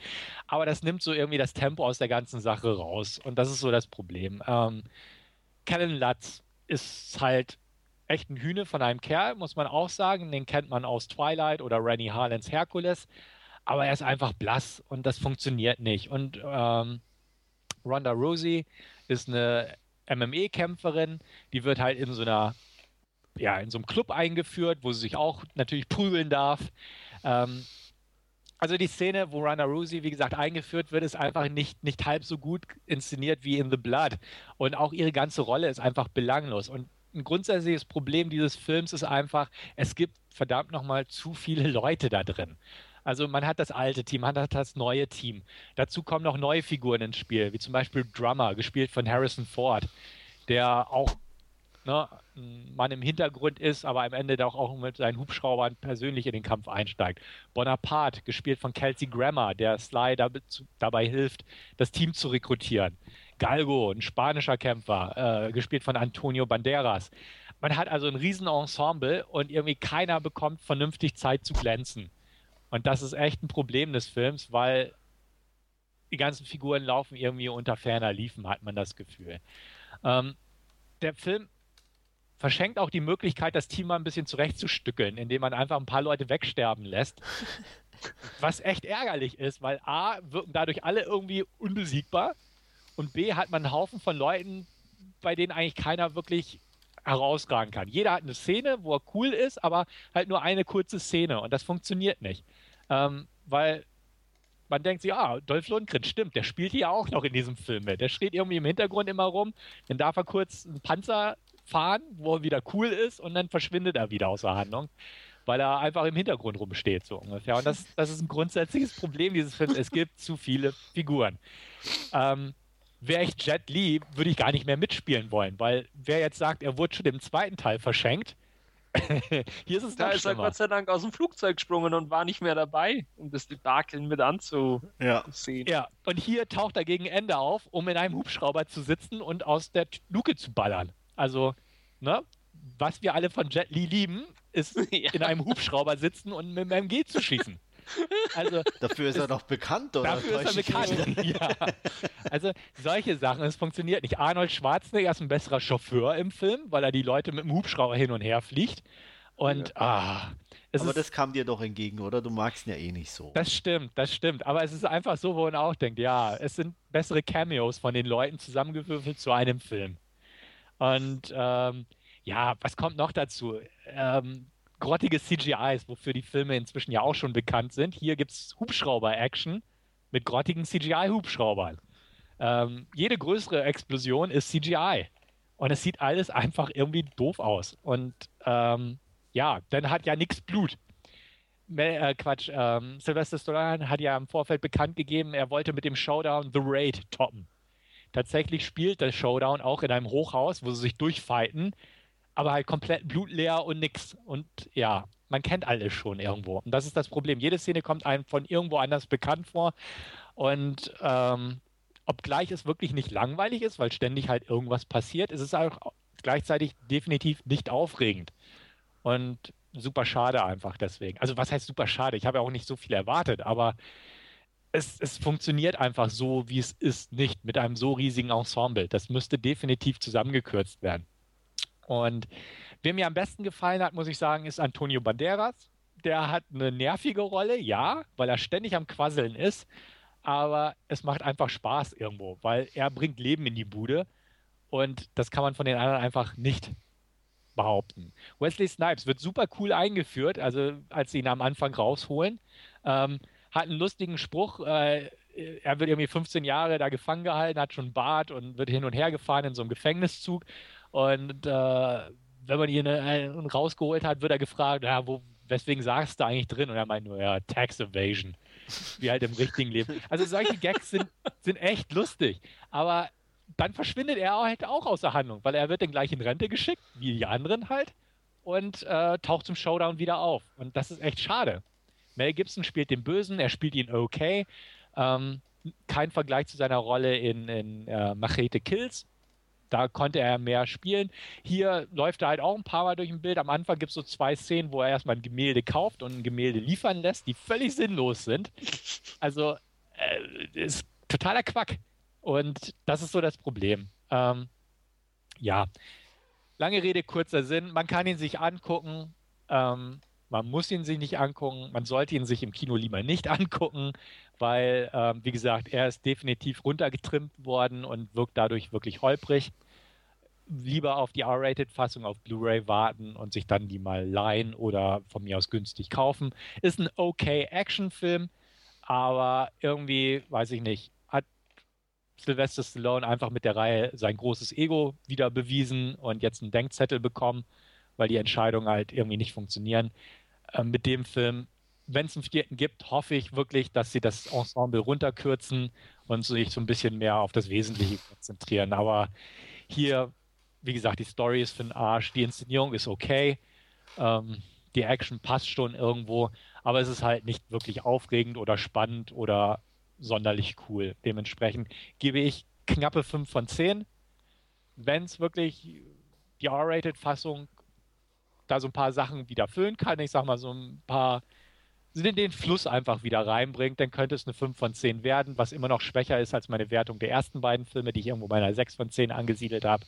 Aber das nimmt so irgendwie das Tempo aus der ganzen Sache raus und das ist so das Problem. Ähm, Kellen Lutz ist halt echt ein Hühne von einem Kerl, muss man auch sagen. Den kennt man aus Twilight oder Rennie Harlans Herkules. Aber er ist einfach blass und das funktioniert nicht. Und ähm, Ronda Rousey ist eine MMA-Kämpferin, die wird halt in so einer, ja, in so einem Club eingeführt, wo sie sich auch natürlich prügeln darf. Ähm, also die Szene, wo Ronda Rousey, wie gesagt, eingeführt wird, ist einfach nicht, nicht halb so gut inszeniert wie in The Blood. Und auch ihre ganze Rolle ist einfach belanglos. Und ein grundsätzliches Problem dieses Films ist einfach, es gibt verdammt nochmal zu viele Leute da drin. Also man hat das alte Team, man hat das neue Team. Dazu kommen noch neue Figuren ins Spiel, wie zum Beispiel Drummer, gespielt von Harrison Ford, der auch ne, Mann im Hintergrund ist, aber am Ende auch, auch mit seinen Hubschraubern persönlich in den Kampf einsteigt. Bonaparte, gespielt von Kelsey Grammer, der Sly dabei hilft, das Team zu rekrutieren. Galgo, ein spanischer Kämpfer, äh, gespielt von Antonio Banderas. Man hat also ein Riesenensemble und irgendwie keiner bekommt vernünftig Zeit zu glänzen. Und das ist echt ein Problem des Films, weil die ganzen Figuren laufen irgendwie unter ferner Liefen, hat man das Gefühl. Ähm, der Film verschenkt auch die Möglichkeit, das Team mal ein bisschen zurechtzustückeln, indem man einfach ein paar Leute wegsterben lässt. Was echt ärgerlich ist, weil A, wirken dadurch alle irgendwie unbesiegbar und B, hat man einen Haufen von Leuten, bei denen eigentlich keiner wirklich herausragen kann. Jeder hat eine Szene, wo er cool ist, aber halt nur eine kurze Szene und das funktioniert nicht. Ähm, weil man denkt sich, ah, Dolph Lundgren, stimmt, der spielt ja auch noch in diesem Film mit. Der steht irgendwie im Hintergrund immer rum, dann darf er kurz einen Panzer fahren, wo er wieder cool ist und dann verschwindet er wieder aus der Handlung, weil er einfach im Hintergrund rumsteht, so ungefähr. Und das, das ist ein grundsätzliches Problem dieses Films. Es gibt zu viele Figuren. Ähm, wäre ich Jet Li, würde ich gar nicht mehr mitspielen wollen, weil wer jetzt sagt, er wurde schon im zweiten Teil verschenkt, hier ist es Da ist er Gott sei Dank aus dem Flugzeug gesprungen und war nicht mehr dabei, um das Debakel mit anzusehen. Ja. ja, und hier taucht er gegen Ende auf, um in einem Hubschrauber zu sitzen und aus der Luke zu ballern. Also, ne? Was wir alle von Jet Li lieben, ist ja. in einem Hubschrauber sitzen und mit einem MG zu schießen. Also, dafür ist er doch bekannt, oder? Dafür ist er bekannt, ja. Also solche Sachen, es funktioniert nicht. Arnold Schwarzenegger ist ein besserer Chauffeur im Film, weil er die Leute mit dem Hubschrauber hin und her fliegt. Und ah, es Aber ist, das kam dir doch entgegen, oder? Du magst ihn ja eh nicht so. das stimmt, das stimmt. Aber es ist einfach so, wo man auch denkt, ja, es sind bessere Cameos von den Leuten zusammengewürfelt zu einem Film. Und ähm, ja, was kommt noch dazu? Ähm, grottige CGIs, wofür die Filme inzwischen ja auch schon bekannt sind. Hier gibt es Hubschrauber-Action mit grottigen CGI-Hubschraubern. Ähm, jede größere Explosion ist CGI. Und es sieht alles einfach irgendwie doof aus. Und ähm, ja, dann hat ja nichts Blut. Äh, Quatsch, ähm, Sylvester Stallone hat ja im Vorfeld bekannt gegeben, er wollte mit dem Showdown The Raid toppen. Tatsächlich spielt der Showdown auch in einem Hochhaus, wo sie sich durchfighten, aber halt komplett blutleer und nix. Und ja, man kennt alles schon irgendwo. Und das ist das Problem. Jede Szene kommt einem von irgendwo anders bekannt vor. Und ähm, obgleich es wirklich nicht langweilig ist, weil ständig halt irgendwas passiert, ist es auch gleichzeitig definitiv nicht aufregend. Und super schade einfach deswegen. Also was heißt super schade? Ich habe ja auch nicht so viel erwartet, aber es, es funktioniert einfach so, wie es ist, nicht mit einem so riesigen Ensemble. Das müsste definitiv zusammengekürzt werden. Und wer mir am besten gefallen hat, muss ich sagen, ist Antonio Banderas. Der hat eine nervige Rolle, ja, weil er ständig am Quasseln ist, aber es macht einfach Spaß irgendwo, weil er bringt Leben in die Bude und das kann man von den anderen einfach nicht behaupten. Wesley Snipes wird super cool eingeführt, also als sie ihn am Anfang rausholen. Ähm, hat einen lustigen Spruch. Äh, er wird irgendwie 15 Jahre da gefangen gehalten, hat schon Bart und wird hin und her gefahren in so einem Gefängniszug. Und äh, wenn man ihn äh, rausgeholt hat, wird er gefragt, ja, wo, weswegen sagst du eigentlich drin? Und er meint nur, ja, Tax Evasion. Wie halt im richtigen Leben. Also solche Gags sind, sind echt lustig. Aber dann verschwindet er halt auch aus der Handlung, weil er wird dann gleich in Rente geschickt, wie die anderen halt, und äh, taucht zum Showdown wieder auf. Und das ist echt schade. Mel Gibson spielt den Bösen, er spielt ihn okay. Ähm, kein Vergleich zu seiner Rolle in, in äh, Machete Kills. Da konnte er mehr spielen. Hier läuft er halt auch ein paar Mal durch ein Bild. Am Anfang gibt es so zwei Szenen, wo er erstmal ein Gemälde kauft und ein Gemälde liefern lässt, die völlig sinnlos sind. Also, äh, ist totaler Quack. Und das ist so das Problem. Ähm, ja, lange Rede, kurzer Sinn. Man kann ihn sich angucken. Ähm, man muss ihn sich nicht angucken. Man sollte ihn sich im Kino lieber nicht angucken, weil, ähm, wie gesagt, er ist definitiv runtergetrimmt worden und wirkt dadurch wirklich holprig. Lieber auf die R-Rated-Fassung auf Blu-ray warten und sich dann die mal leihen oder von mir aus günstig kaufen. Ist ein okay Actionfilm, aber irgendwie, weiß ich nicht, hat Sylvester Stallone einfach mit der Reihe sein großes Ego wieder bewiesen und jetzt einen Denkzettel bekommen, weil die Entscheidungen halt irgendwie nicht funktionieren. Ähm, mit dem Film, wenn es einen vierten gibt, hoffe ich wirklich, dass sie das Ensemble runterkürzen und sich so ein bisschen mehr auf das Wesentliche konzentrieren. Aber hier, wie gesagt, die Story ist für den Arsch, die Inszenierung ist okay, ähm, die Action passt schon irgendwo, aber es ist halt nicht wirklich aufregend oder spannend oder sonderlich cool. Dementsprechend gebe ich knappe 5 von 10. Wenn es wirklich die R-Rated-Fassung da so ein paar Sachen wieder füllen kann, ich sag mal so ein paar, den, den Fluss einfach wieder reinbringt, dann könnte es eine 5 von 10 werden, was immer noch schwächer ist als meine Wertung der ersten beiden Filme, die ich irgendwo bei einer 6 von 10 angesiedelt habe.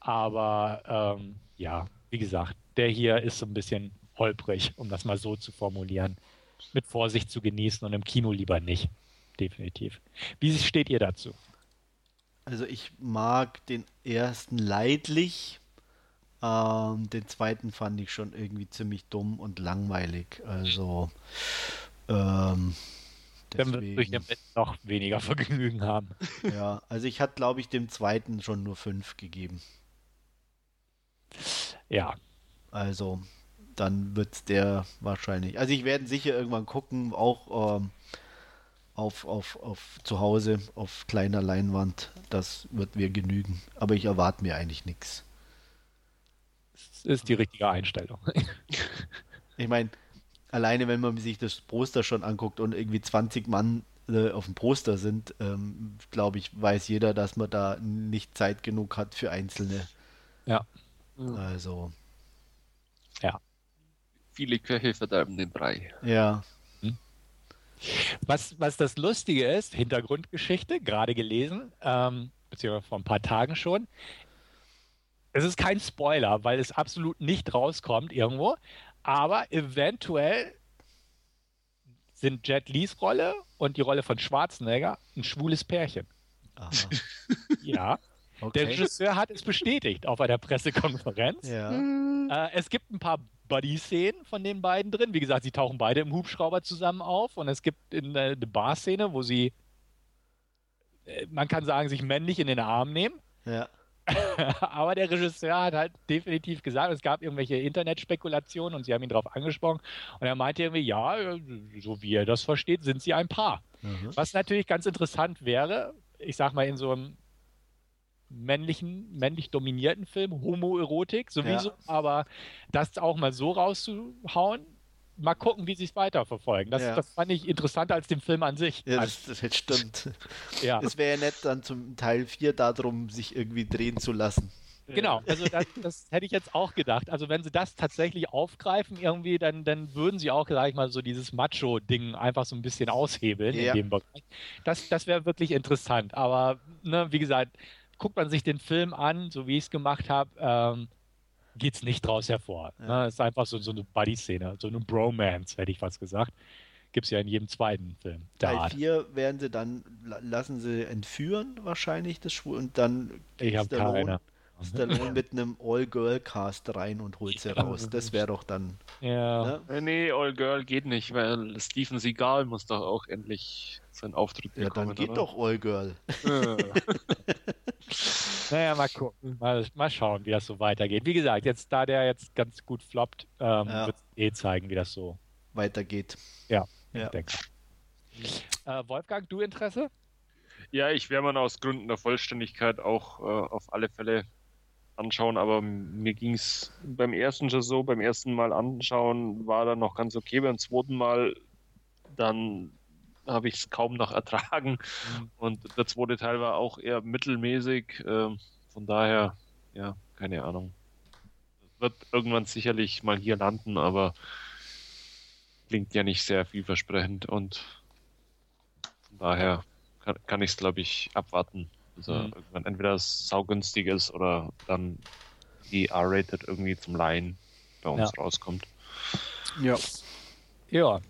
Aber ähm, ja, wie gesagt, der hier ist so ein bisschen holprig, um das mal so zu formulieren. Mit Vorsicht zu genießen und im Kino lieber nicht definitiv. Wie steht ihr dazu? Also ich mag den ersten leidlich. Ähm, den zweiten fand ich schon irgendwie ziemlich dumm und langweilig. Also ähm, dann wird damit noch weniger Vergnügen haben. Ja, also ich hatte, glaube ich, dem zweiten schon nur fünf gegeben. Ja. Also dann wird der wahrscheinlich. Also ich werde sicher irgendwann gucken, auch ähm, auf, auf, auf zu Hause auf kleiner Leinwand. Das wird mir genügen. Aber ich erwarte mir eigentlich nichts. Das ist die richtige Einstellung. ich meine, alleine wenn man sich das Poster schon anguckt und irgendwie 20 Mann äh, auf dem Poster sind, ähm, glaube ich, weiß jeder, dass man da nicht Zeit genug hat für Einzelne. Ja. Also. Ja. Viele Köche verderben den Brei. Ja. Was, was das Lustige ist, Hintergrundgeschichte, gerade gelesen, ähm, beziehungsweise vor ein paar Tagen schon. Es ist kein Spoiler, weil es absolut nicht rauskommt irgendwo. Aber eventuell sind Jet Lees Rolle und die Rolle von Schwarzenegger ein schwules Pärchen. Aha. Ja. Der Regisseur hat es bestätigt auf einer Pressekonferenz. Ja. Äh, es gibt ein paar Buddy-Szenen von den beiden drin. Wie gesagt, sie tauchen beide im Hubschrauber zusammen auf und es gibt in, äh, eine Bar-Szene, wo sie, äh, man kann sagen, sich männlich in den Arm nehmen. Ja. Aber der Regisseur hat halt definitiv gesagt, es gab irgendwelche Internetspekulationen und sie haben ihn darauf angesprochen. Und er meinte irgendwie, ja, so wie er das versteht, sind sie ein Paar. Mhm. Was natürlich ganz interessant wäre, ich sag mal, in so einem männlichen, männlich dominierten Film, Homoerotik sowieso, Ja. aber das auch mal so rauszuhauen, mal gucken, wie sie es weiterverfolgen. Das, Ja. das fand ich interessanter als den Film an sich. Ja, das, das stimmt. ja. Es wäre ja nett, dann zum Teil 4 darum, sich irgendwie drehen zu lassen. Genau, also das, das hätte ich jetzt auch gedacht. Also wenn sie das tatsächlich aufgreifen irgendwie, dann, dann würden sie auch, sag ich mal, so dieses Macho-Ding einfach so ein bisschen aushebeln Ja. in dem Bereich. Das, das wäre wirklich interessant. Aber ne, wie gesagt, guckt man sich den Film an, so wie ich es gemacht habe, ähm, geht es nicht draus hervor. Ja. Ne, es ist einfach so, so eine Buddy-Szene, so eine Bromance, hätte ich fast gesagt. Gibt es ja in jedem zweiten Film. Teil Art. 4 werden sie dann, la- lassen sie entführen wahrscheinlich, das Schwul, und dann Ich geht habe keine. Stallone mit einem All-Girl-Cast rein und holt sie raus. Das wäre doch dann. Ja. Ne? Nee, All Girl geht nicht, weil Steven Seagal muss doch auch endlich seinen Auftritt Ja, bekommen. dann geht oder? doch All-Girl. Äh, Naja, mal gucken. Mal, mal schauen, wie das so weitergeht. Wie gesagt, jetzt da der jetzt ganz gut floppt, ähm, Ja. wird eh zeigen, wie das so Weitergeht. Ja. Ja. ich denke. Äh, Wolfgang, du Interesse? ja, ich werde man aus Gründen der Vollständigkeit auch äh, auf alle Fälle anschauen, aber mir ging es beim ersten schon so, beim ersten Mal anschauen war dann noch ganz okay, beim zweiten Mal dann habe ich es kaum noch ertragen Mhm. und der zweite Teil war auch eher mittelmäßig, ähm, von daher, ja, keine Ahnung. Wird irgendwann sicherlich mal hier landen, aber klingt ja nicht sehr vielversprechend und von daher kann, kann ich es, glaube ich, abwarten. Also Mhm. irgendwann entweder es saugünstig ist oder dann die R-Rated irgendwie zum Laien bei uns Ja. rauskommt. Ja. Ja.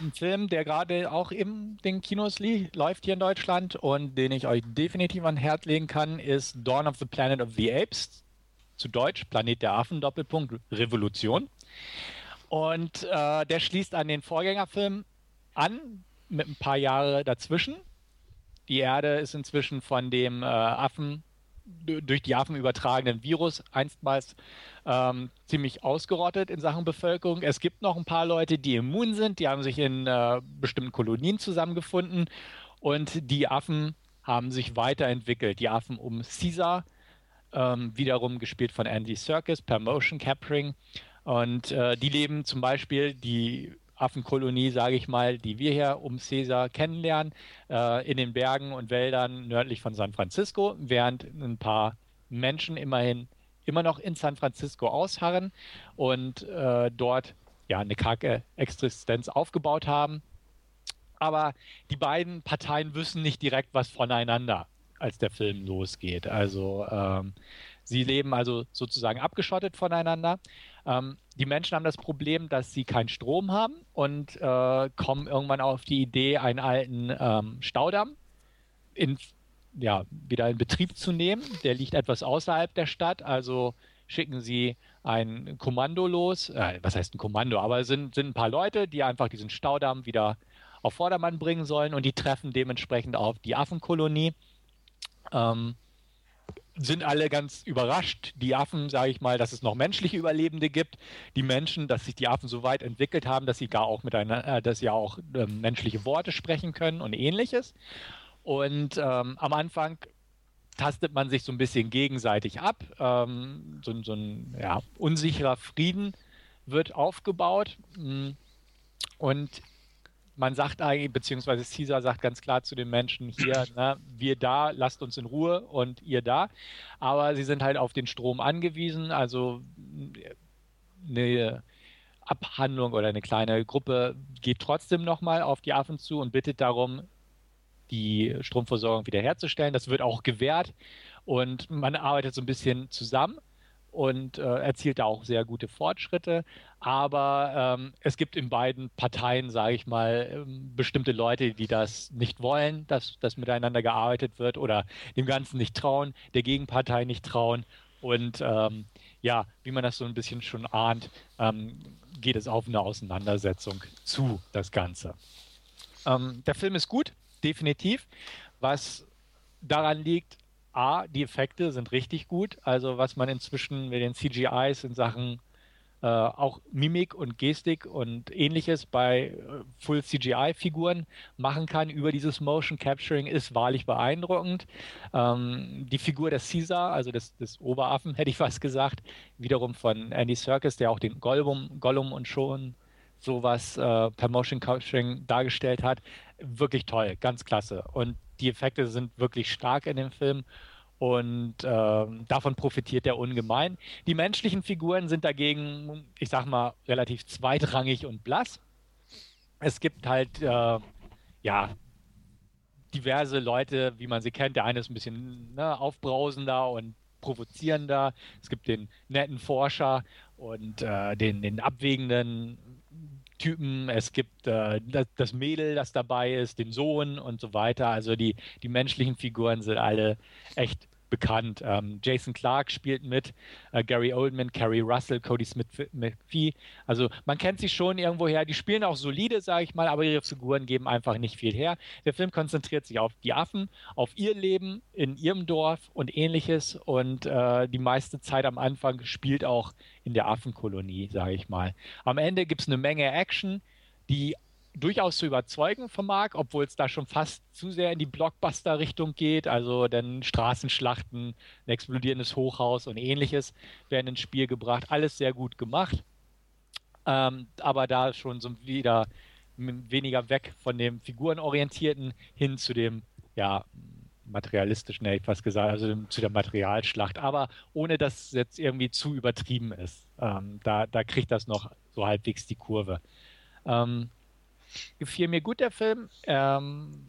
Ein Film, der gerade auch in den Kinos läuft hier in Deutschland und den ich euch definitiv an Herz legen kann, ist Dawn of the Planet of the Apes. Zu Deutsch Planet der Affen, Doppelpunkt, Revolution. Und äh, der schließt an den Vorgängerfilm an, mit ein paar Jahre dazwischen. Die Erde ist inzwischen von dem äh, Affen, durch die Affen übertragenen Virus einstmals ähm, ziemlich ausgerottet in Sachen Bevölkerung. Es gibt noch ein paar Leute, die immun sind, die haben sich in äh, bestimmten Kolonien zusammengefunden und die Affen haben sich weiterentwickelt. Die Affen um Caesar, ähm, wiederum gespielt von Andy Serkis per Motion Capturing. Und äh, die leben zum Beispiel, die Affenkolonie, sage ich mal, die wir hier um Caesar kennenlernen, äh, in den Bergen und Wäldern nördlich von San Francisco, während ein paar Menschen immerhin immer noch in San Francisco ausharren und äh, dort ja eine karge Existenz aufgebaut haben. Aber die beiden Parteien wissen nicht direkt was voneinander, als der Film losgeht. Also ähm, sie leben also sozusagen abgeschottet voneinander. Ähm, die Menschen haben das Problem, dass sie keinen Strom haben und äh, kommen irgendwann auf die Idee, einen alten ähm, Staudamm in, ja, wieder in Betrieb zu nehmen. Der liegt etwas außerhalb der Stadt, also schicken sie ein Kommando los. Äh, was heißt ein Kommando? Aber es sind, sind ein paar Leute, die einfach diesen Staudamm wieder auf Vordermann bringen sollen und die treffen dementsprechend auf die Affenkolonie. Ähm, sind alle ganz überrascht. Die Affen, sage ich mal, dass es noch menschliche Überlebende gibt. Die Menschen, dass sich die Affen so weit entwickelt haben, dass sie gar auch miteinander, äh, dass sie auch ähm, menschliche Worte sprechen können und ähnliches. Und ähm, am Anfang tastet man sich so ein bisschen gegenseitig ab. Ähm, so, so ein ja, unsicherer Frieden wird aufgebaut. Mm. Und man sagt eigentlich, beziehungsweise Caesar sagt ganz klar zu den Menschen hier, ne, wir da, lasst uns in Ruhe und ihr da. Aber sie sind halt auf den Strom angewiesen, also eine Abhandlung oder eine kleine Gruppe geht trotzdem nochmal auf die Affen zu und bittet darum, die Stromversorgung wiederherzustellen. Das wird auch gewährt und man arbeitet so ein bisschen zusammen und äh, erzielt auch sehr gute Fortschritte. Aber ähm, es gibt in beiden Parteien, sage ich mal, ähm, bestimmte Leute, die das nicht wollen, dass, dass miteinander gearbeitet wird oder dem Ganzen nicht trauen, der Gegenpartei nicht trauen. Und ähm, ja, wie man das so ein bisschen schon ahnt, ähm, geht es auf eine Auseinandersetzung zu, das Ganze. Ähm, der Film ist gut, definitiv. Was daran liegt, A, die Effekte sind richtig gut. Also was man inzwischen mit den CGIs in Sachen äh, auch Mimik und Gestik und ähnliches bei äh, Full CGI-Figuren machen kann über dieses Motion Capturing ist wahrlich beeindruckend. Ähm, die Figur des Caesar, also des, des Oberaffen, hätte ich fast gesagt, wiederum von Andy Serkis, der auch den Gollum, Gollum und schon sowas äh, per Motion Capturing dargestellt hat. Wirklich toll, ganz klasse. Und die Effekte sind wirklich stark in dem Film und ähm, davon profitiert er ungemein. Die menschlichen Figuren sind dagegen, ich sag mal, relativ zweitrangig und blass. Es gibt halt, äh, ja, diverse Leute, wie man sie kennt. Der eine ist ein bisschen ne, aufbrausender und provozierender. Es gibt den netten Forscher und äh, den, den abwägenden Typen, es gibt äh, das, Mädel, das dabei ist, den Sohn und so weiter. Also die, die menschlichen Figuren sind alle echt bekannt. Ähm, Jason Clark spielt mit, äh, Gary Oldman, Carrie Russell, Cody Smith McPhee. Also man kennt sie schon irgendwoher. Die spielen auch solide, sage ich mal, aber ihre Figuren geben einfach nicht viel her. Der Film konzentriert sich auf die Affen, auf ihr Leben in ihrem Dorf und ähnliches. Und äh, die meiste Zeit am Anfang spielt auch in der Affenkolonie, sage ich mal. Am Ende gibt es eine Menge Action, die durchaus zu überzeugen vermag, obwohl es da schon fast zu sehr in die Blockbuster-Richtung geht. Also dann Straßenschlachten, ein explodierendes Hochhaus und ähnliches werden ins Spiel gebracht. Alles sehr gut gemacht. Ähm, aber da schon so wieder weniger weg von dem Figurenorientierten hin zu dem, ja, materialistischen, hätte ich fast gesagt, also zu der Materialschlacht, aber ohne dass es jetzt irgendwie zu übertrieben ist. Ähm, da, da kriegt das noch so halbwegs die Kurve. Ähm, gefiel mir gut der Film. Ähm,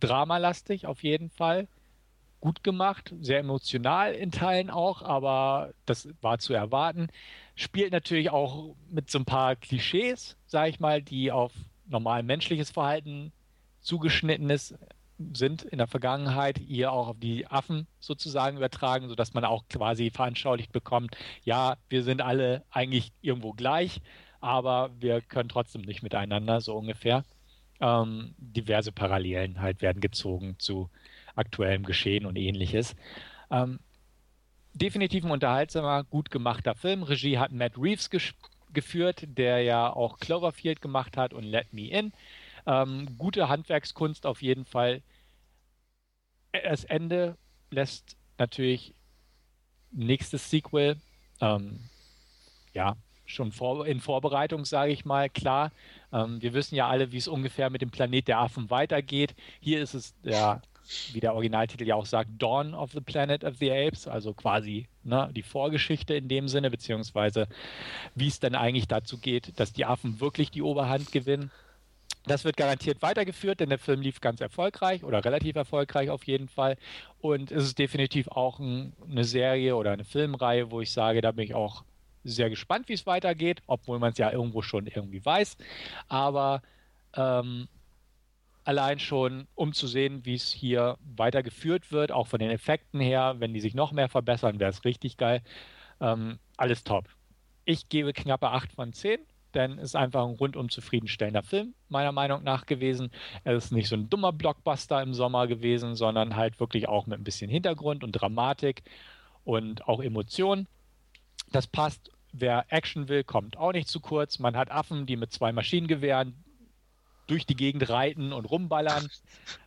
dramalastig auf jeden Fall. Gut gemacht, sehr emotional in Teilen auch, aber das war zu erwarten. Spielt natürlich auch mit so ein paar Klischees, sage ich mal, die auf normal menschliches Verhalten zugeschnitten ist, sind in der Vergangenheit, hier auch auf die Affen sozusagen übertragen, sodass man auch quasi veranschaulicht bekommt, ja, wir sind alle eigentlich irgendwo gleich aber wir können trotzdem nicht miteinander, so ungefähr. Ähm, diverse Parallelen halt werden gezogen zu aktuellem Geschehen und ähnliches. Ähm, definitiv ein unterhaltsamer, gut gemachter Film. Regie hat Matt Reeves geführt, der ja auch Cloverfield gemacht hat und Let Me In. Ähm, gute Handwerkskunst auf jeden Fall. Das Ende lässt natürlich nächstes Sequel. Ähm, ja, schon vor, in Vorbereitung, sage ich mal, klar. Ähm, wir wissen ja alle, wie es ungefähr mit dem Planet der Affen weitergeht. Hier ist es ja, wie der Originaltitel ja auch sagt, Dawn of the Planet of the Apes, also quasi ne, die Vorgeschichte in dem Sinne, beziehungsweise wie es dann eigentlich dazu geht, dass die Affen wirklich die Oberhand gewinnen. Das wird garantiert weitergeführt, denn der Film lief ganz erfolgreich oder relativ erfolgreich auf jeden Fall. Und es ist definitiv auch ein, eine Serie oder eine Filmreihe, wo ich sage, da bin ich auch sehr gespannt, wie es weitergeht, obwohl man es ja irgendwo schon irgendwie weiß. Aber ähm, allein schon, um zu sehen, wie es hier weitergeführt wird, auch von den Effekten her, wenn die sich noch mehr verbessern, wäre es richtig geil. Ähm, alles top. Ich gebe knappe 8 von 10, denn es ist einfach ein rundum zufriedenstellender Film, meiner Meinung nach gewesen. Es ist nicht so ein dummer Blockbuster im Sommer gewesen, sondern halt wirklich auch mit ein bisschen Hintergrund und Dramatik und auch Emotionen. Das passt Wer Action will, kommt auch nicht zu kurz. Man hat Affen, die mit zwei Maschinengewehren durch die Gegend reiten und rumballern.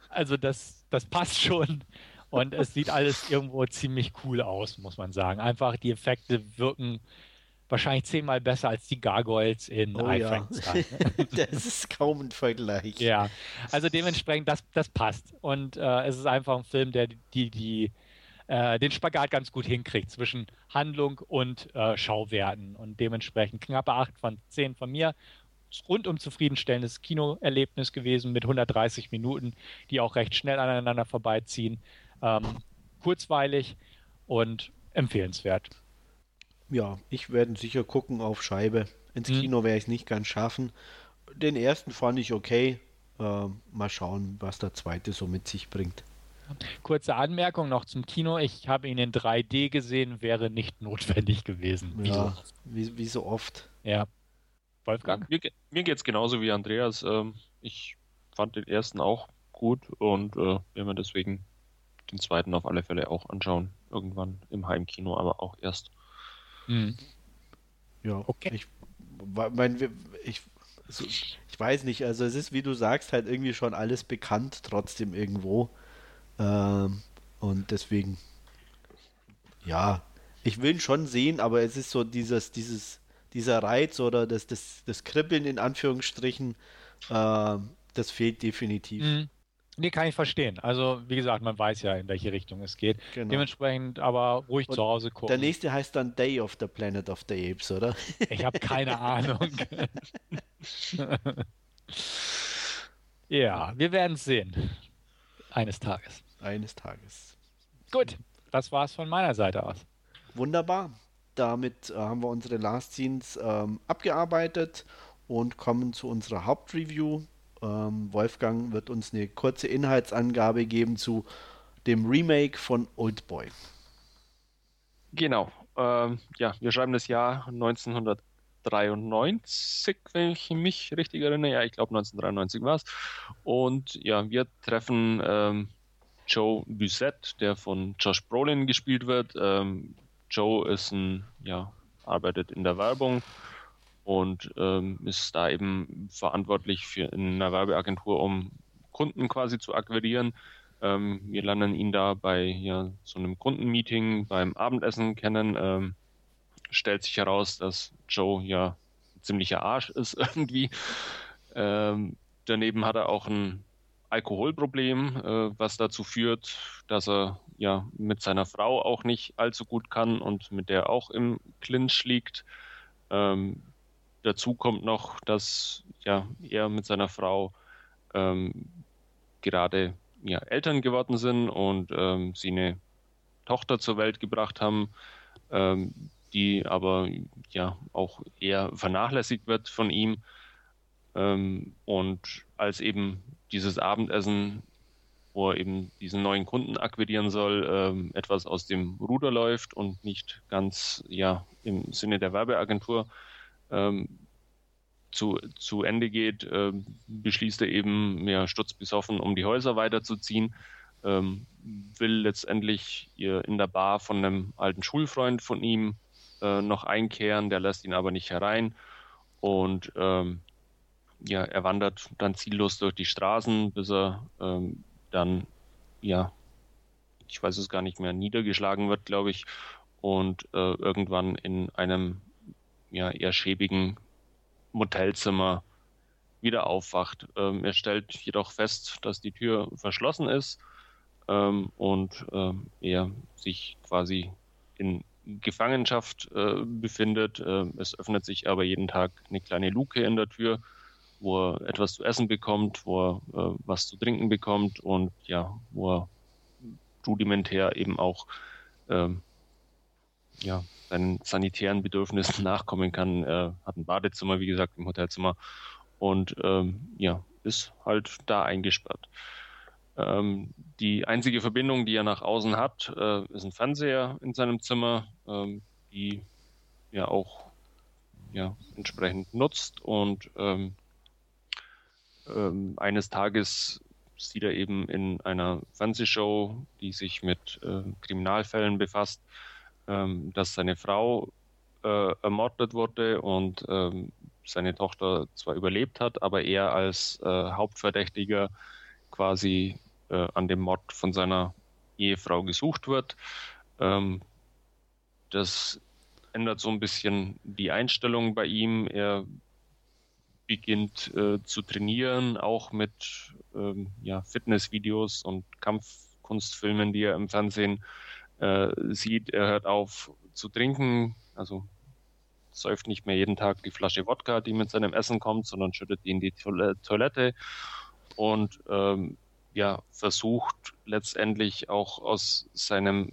Also das, das passt schon. Und es sieht alles irgendwo ziemlich cool aus, muss man sagen. Einfach die Effekte wirken wahrscheinlich zehnmal besser als die Gargoyles in oh, ja. das ist kaum ein Vergleich. Ja, also dementsprechend, das, das passt. Und äh, es ist einfach ein Film, der die, die äh, den Spagat ganz gut hinkriegt zwischen Handlung und äh, Schauwerten. Und dementsprechend knappe 8 von 10 von mir rundum zufriedenstellendes Kinoerlebnis gewesen mit 130 Minuten, die auch recht schnell aneinander vorbeiziehen. Ähm, kurzweilig und empfehlenswert. Ja, ich werde sicher gucken auf Scheibe. Ins hm. Kino werde ich es nicht ganz schaffen. Den ersten fand ich okay. Äh, mal schauen, was der zweite so mit sich bringt. Kurze Anmerkung noch zum Kino. Ich habe ihn in 3D gesehen, wäre nicht notwendig gewesen. Wie, ja, so. wie, wie so oft. Ja. Wolfgang? Mir, mir geht es genauso wie Andreas. Ähm, ich fand den ersten auch gut und äh, werden wir deswegen den zweiten auf alle Fälle auch anschauen. Irgendwann im Heimkino, aber auch erst. Mhm. Ja, okay. Ich, mein, ich, ich weiß nicht, also es ist, wie du sagst, halt irgendwie schon alles bekannt, trotzdem irgendwo. Ähm, und deswegen, ja, ich will ihn schon sehen, aber es ist so dieses, dieses, dieser Reiz oder das, das, das Kribbeln in Anführungsstrichen, äh, das fehlt definitiv. Mhm. Nee, kann ich verstehen. Also, wie gesagt, man weiß ja, in welche Richtung es geht. Genau. Dementsprechend aber ruhig Und zu Hause gucken. Der nächste heißt dann Day of the Planet of the Apes, oder? Ich habe keine Ahnung. ja, wir werden es sehen. Eines Tages. Eines Tages. Gut, das war's von meiner Seite aus. Wunderbar. Damit äh, haben wir unsere Last Scenes ähm, abgearbeitet und kommen zu unserer Hauptreview. Ähm, Wolfgang wird uns eine kurze Inhaltsangabe geben zu dem Remake von Old Boy. Genau. Ähm, ja, wir schreiben das Jahr 1993, wenn ich mich richtig erinnere. Ja, ich glaube 1993 war es. Und ja, wir treffen ähm, Joe Busette, der von Josh Brolin gespielt wird. Ähm, Joe ist ein, ja, arbeitet in der Werbung und ähm, ist da eben verantwortlich für in einer Werbeagentur, um Kunden quasi zu akquirieren. Ähm, wir lernen ihn da bei ja, so einem Kundenmeeting beim Abendessen kennen. Ähm, stellt sich heraus, dass Joe ja ziemlicher Arsch ist irgendwie. Ähm, daneben hat er auch ein Alkoholproblem, äh, was dazu führt, dass er ja mit seiner Frau auch nicht allzu gut kann und mit der auch im Clinch liegt. Ähm, dazu kommt noch, dass ja er mit seiner Frau ähm, gerade ja, Eltern geworden sind und ähm, sie eine Tochter zur Welt gebracht haben, ähm, die aber ja auch eher vernachlässigt wird von ihm. Ähm, und als eben dieses Abendessen, wo er eben diesen neuen Kunden akquirieren soll, ähm, etwas aus dem Ruder läuft und nicht ganz ja im Sinne der Werbeagentur ähm, zu, zu Ende geht, äh, beschließt er eben, mehr stutzbesoffen, um die Häuser weiterzuziehen, ähm, will letztendlich in der Bar von einem alten Schulfreund von ihm äh, noch einkehren, der lässt ihn aber nicht herein und ähm, ja, er wandert dann ziellos durch die Straßen, bis er ähm, dann, ja, ich weiß es gar nicht mehr, niedergeschlagen wird, glaube ich, und äh, irgendwann in einem ja, eher schäbigen Motelzimmer wieder aufwacht. Ähm, er stellt jedoch fest, dass die Tür verschlossen ist ähm, und ähm, er sich quasi in Gefangenschaft äh, befindet. Ähm, es öffnet sich aber jeden Tag eine kleine Luke in der Tür wo er etwas zu essen bekommt, wo er äh, was zu trinken bekommt und ja, wo er rudimentär eben auch ähm, ja, seinen sanitären Bedürfnissen nachkommen kann. Er hat ein Badezimmer, wie gesagt, im Hotelzimmer und ähm, ja, ist halt da eingesperrt. Ähm, die einzige Verbindung, die er nach außen hat, äh, ist ein Fernseher in seinem Zimmer, ähm, die ja auch ja, entsprechend nutzt und ähm, ähm, eines Tages sieht er eben in einer Fernsehshow, die sich mit äh, Kriminalfällen befasst, ähm, dass seine Frau äh, ermordet wurde und ähm, seine Tochter zwar überlebt hat, aber er als äh, Hauptverdächtiger quasi äh, an dem Mord von seiner Ehefrau gesucht wird. Ähm, das ändert so ein bisschen die Einstellung bei ihm. Er beginnt äh, zu trainieren, auch mit ähm, ja, Fitnessvideos und Kampfkunstfilmen, die er im Fernsehen äh, sieht. Er hört auf zu trinken, also säuft nicht mehr jeden Tag die Flasche Wodka, die mit seinem Essen kommt, sondern schüttet die in die Toilette und ähm, ja, versucht letztendlich auch aus seinem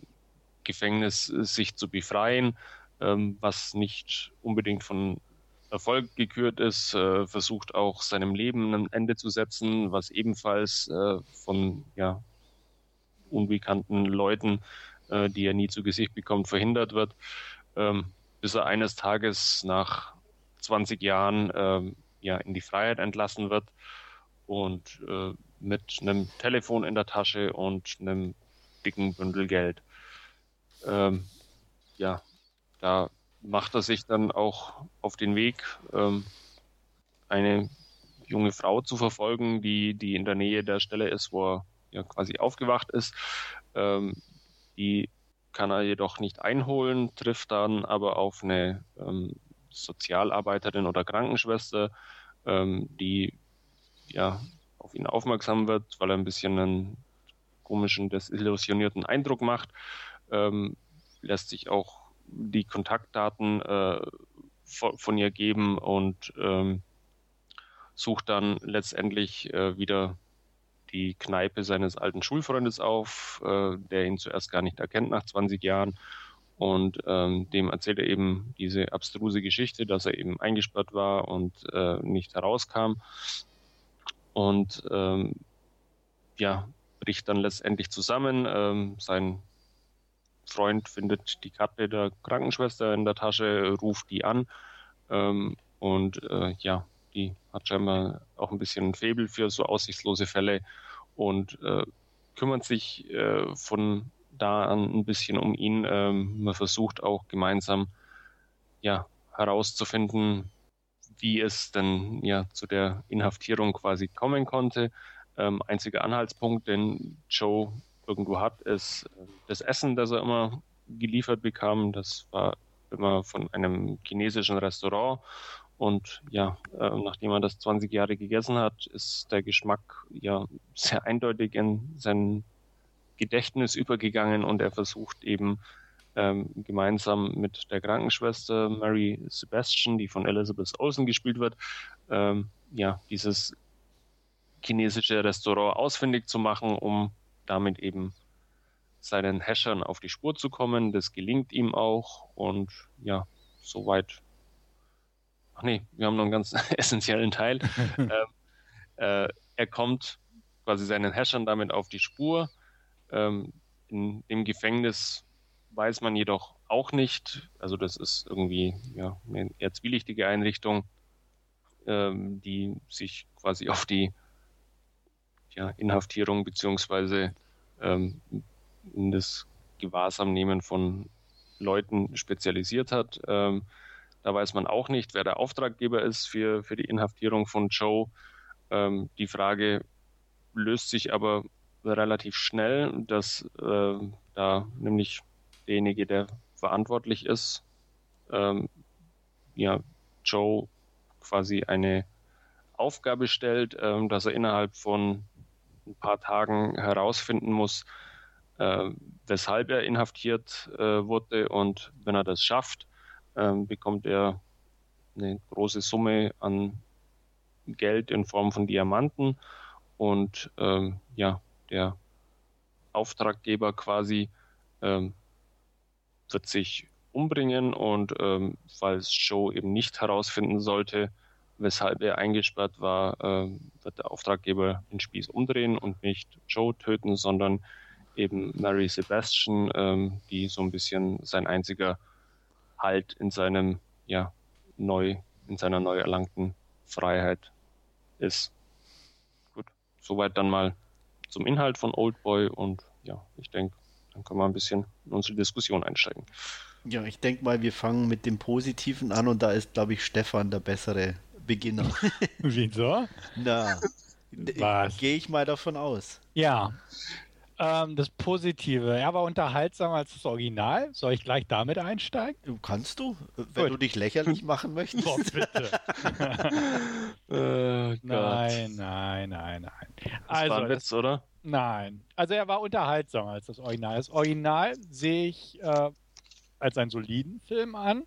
Gefängnis äh, sich zu befreien, ähm, was nicht unbedingt von Erfolg gekürt ist, äh, versucht auch seinem Leben ein Ende zu setzen, was ebenfalls äh, von ja, unbekannten Leuten, äh, die er nie zu Gesicht bekommt, verhindert wird, ähm, bis er eines Tages nach 20 Jahren ähm, ja, in die Freiheit entlassen wird und äh, mit einem Telefon in der Tasche und einem dicken Bündel Geld. Ähm, ja, da macht er sich dann auch auf den Weg, ähm, eine junge Frau zu verfolgen, die, die in der Nähe der Stelle ist, wo er ja quasi aufgewacht ist. Ähm, die kann er jedoch nicht einholen, trifft dann aber auf eine ähm, Sozialarbeiterin oder Krankenschwester, ähm, die ja auf ihn aufmerksam wird, weil er ein bisschen einen komischen, desillusionierten Eindruck macht. Ähm, lässt sich auch die Kontaktdaten äh, von, ihr geben und ähm, sucht dann letztendlich äh, wieder die Kneipe seines alten Schulfreundes auf, äh, der ihn zuerst gar nicht erkennt nach 20 Jahren. Und ähm, dem erzählt er eben diese abstruse Geschichte, dass er eben eingesperrt war und äh, nicht herauskam. Und ähm, ja, bricht dann letztendlich zusammen. Ähm, sein Freund findet die Karte der Krankenschwester in der Tasche, ruft die an ähm, und äh, ja, die hat scheinbar auch ein bisschen ein Faible für so aussichtslose Fälle und äh, kümmert sich äh, von da an ein bisschen um ihn. Ähm, man versucht auch gemeinsam ja, herauszufinden, wie es denn ja zu der Inhaftierung quasi kommen konnte. Ähm, einziger Anhaltspunkt, den Joe irgendwo hat, ist äh, das Essen, das er immer geliefert bekam. Das war immer von einem chinesischen Restaurant. Und ja, äh, nachdem er das 20 Jahre gegessen hat, ist der Geschmack ja sehr eindeutig in sein Gedächtnis übergegangen und er versucht eben ähm, gemeinsam mit der Krankenschwester Mary Sebastian, die von Elizabeth Olsen gespielt wird, ähm, ja, dieses chinesische Restaurant ausfindig zu machen, um damit eben seinen Hashern auf die Spur zu kommen. Das gelingt ihm auch und ja, soweit. Ach nee, wir haben noch einen ganz essentiellen Teil. ähm, äh, er kommt quasi seinen Hashern damit auf die Spur. Ähm, in dem Gefängnis weiß man jedoch auch nicht. Also das ist irgendwie ja, eine eher zwielichtige Einrichtung, ähm, die sich quasi auf die ja, Inhaftierung beziehungsweise ähm, das Gewahrsamnehmen von Leuten spezialisiert hat. Ähm, da weiß man auch nicht, wer der Auftraggeber ist für, für die Inhaftierung von Joe. Ähm, die Frage löst sich aber relativ schnell, dass äh, da nämlich derjenige, der verantwortlich ist, ähm, ja, Joe quasi eine Aufgabe stellt, ähm, dass er innerhalb von ein paar Tagen herausfinden muss, äh, weshalb er inhaftiert äh, wurde. Und wenn er das schafft, äh, bekommt er eine große Summe an Geld in Form von Diamanten. Und ähm, ja, der Auftraggeber quasi ähm, wird sich umbringen und ähm, falls Joe eben nicht herausfinden sollte, weshalb er eingesperrt war, äh, wird der Auftraggeber den Spieß umdrehen und nicht Joe töten, sondern eben Mary Sebastian, ähm, die so ein bisschen sein einziger Halt in seinem, ja, neu, in seiner neu erlangten Freiheit ist. Gut, soweit dann mal zum Inhalt von Old Boy und ja, ich denke, dann können wir ein bisschen in unsere Diskussion einsteigen. Ja, ich denke mal, wir fangen mit dem Positiven an und da ist, glaube ich, Stefan der bessere Beginner. Wieso? Na, gehe ich mal davon aus. Ja. Ähm, das Positive, er war unterhaltsamer als das Original. Soll ich gleich damit einsteigen? Kannst du, wenn Gut. du dich lächerlich machen möchtest. Boah, bitte. äh, nein, nein, nein, nein. Das also, war ein Witz, oder? Nein. Also er war unterhaltsamer als das Original. Das Original sehe ich äh, als einen soliden Film an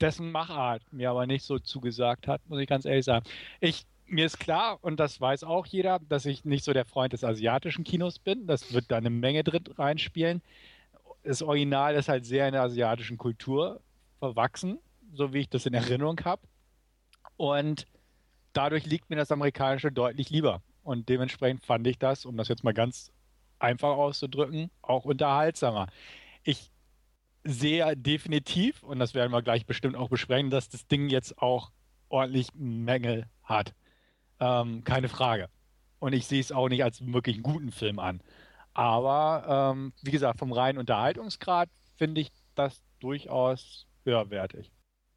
dessen Machart mir aber nicht so zugesagt hat, muss ich ganz ehrlich sagen. Ich, mir ist klar, und das weiß auch jeder, dass ich nicht so der Freund des asiatischen Kinos bin. Das wird da eine Menge drin reinspielen. Das Original ist halt sehr in der asiatischen Kultur verwachsen, so wie ich das in Erinnerung habe. Und dadurch liegt mir das amerikanische deutlich lieber. Und dementsprechend fand ich das, um das jetzt mal ganz einfach auszudrücken, auch unterhaltsamer. Ich sehe definitiv, und das werden wir gleich bestimmt auch besprechen, dass das Ding jetzt auch ordentlich Mängel hat. Ähm, keine Frage. Und ich sehe es auch nicht als wirklich einen guten Film an. Aber ähm, wie gesagt, vom reinen Unterhaltungsgrad finde ich das durchaus höherwertig.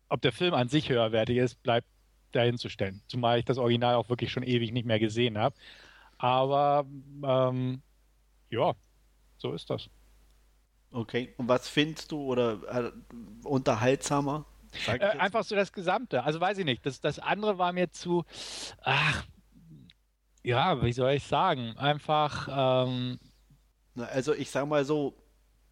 Ob der Film an sich höherwertig ist, bleibt dahinzustellen. Zumal ich das Original auch wirklich schon ewig nicht mehr gesehen habe. Aber ähm, ja, so ist das. Okay, und was findest du oder äh, unterhaltsamer? Äh, einfach so das Gesamte. Also weiß ich nicht. Das, das andere war mir zu, ach, ja, wie soll ich sagen? Einfach. Ähm, Na, also ich sag mal so.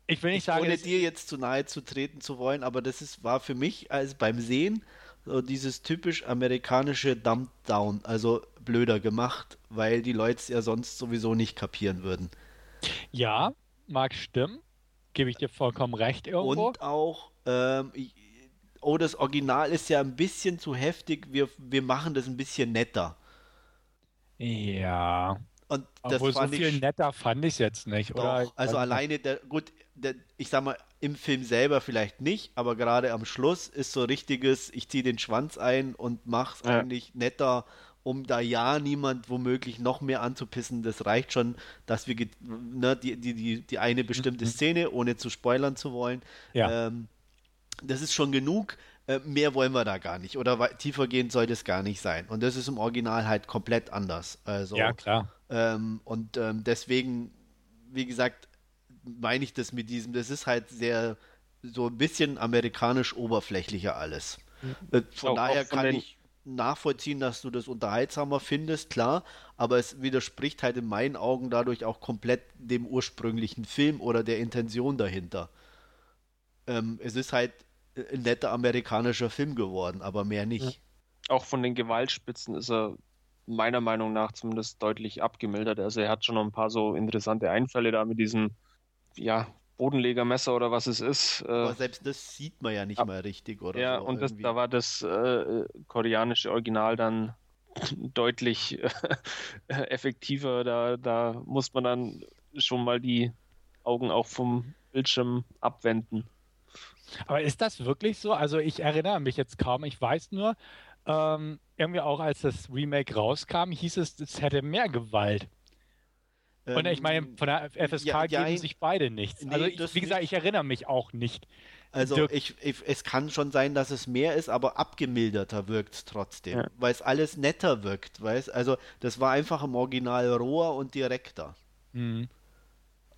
Ich will nicht sagen, ohne dir jetzt zu nahe zu treten zu wollen, aber das ist, war für mich als beim Sehen so dieses typisch amerikanische Dump Down, also blöder gemacht, weil die Leute es ja sonst sowieso nicht kapieren würden. Ja, mag stimmen. Gebe ich dir vollkommen recht irgendwo. Und auch, ähm, oh, das Original ist ja ein bisschen zu heftig, wir, wir machen das ein bisschen netter. Ja. Und das Obwohl so viel ich, netter fand ich es jetzt nicht, doch, oder? Also, also alleine, der, gut, der, ich sag mal, im Film selber vielleicht nicht, aber gerade am Schluss ist so richtiges, ich ziehe den Schwanz ein und mach's ja. eigentlich netter, um da ja niemand womöglich noch mehr anzupissen. Das reicht schon, dass wir ne, die, die, die, die eine bestimmte mhm. Szene, ohne zu spoilern zu wollen, ja. ähm, das ist schon genug. Äh, mehr wollen wir da gar nicht. Oder tiefergehend sollte es gar nicht sein. Und das ist im Original halt komplett anders. Also, ja, klar. Ähm, und ähm, deswegen, wie gesagt, meine ich das mit diesem, das ist halt sehr, so ein bisschen amerikanisch oberflächlicher alles. Mhm. Äh, von auch, daher auch von kann ich nachvollziehen, dass du das unterhaltsamer findest, klar, aber es widerspricht halt in meinen Augen dadurch auch komplett dem ursprünglichen Film oder der Intention dahinter. Ähm, es ist halt ein netter amerikanischer Film geworden, aber mehr nicht. Auch von den Gewaltspitzen ist er meiner Meinung nach zumindest deutlich abgemildert. Also er hat schon noch ein paar so interessante Einfälle da mit diesem, ja, Bodenlegermesser oder was es ist. Äh, Aber selbst das sieht man ja nicht ab, mal richtig, oder? Ja, so und das, da war das äh, koreanische Original dann deutlich äh, effektiver. Da, da muss man dann schon mal die Augen auch vom Bildschirm abwenden. Aber ist das wirklich so? Also ich erinnere mich jetzt kaum. Ich weiß nur, ähm, irgendwie auch als das Remake rauskam, hieß es, es hätte mehr Gewalt. Und ich meine, von der FSK ja, ja, geben sich beide nichts. Nee, also, ich, wie gesagt, ich erinnere mich auch nicht. Also, ich, ich, es kann schon sein, dass es mehr ist, aber abgemilderter wirkt es trotzdem, ja. weil es alles netter wirkt. Weißt? Also, das war einfach im Original roher und direkter. Mhm.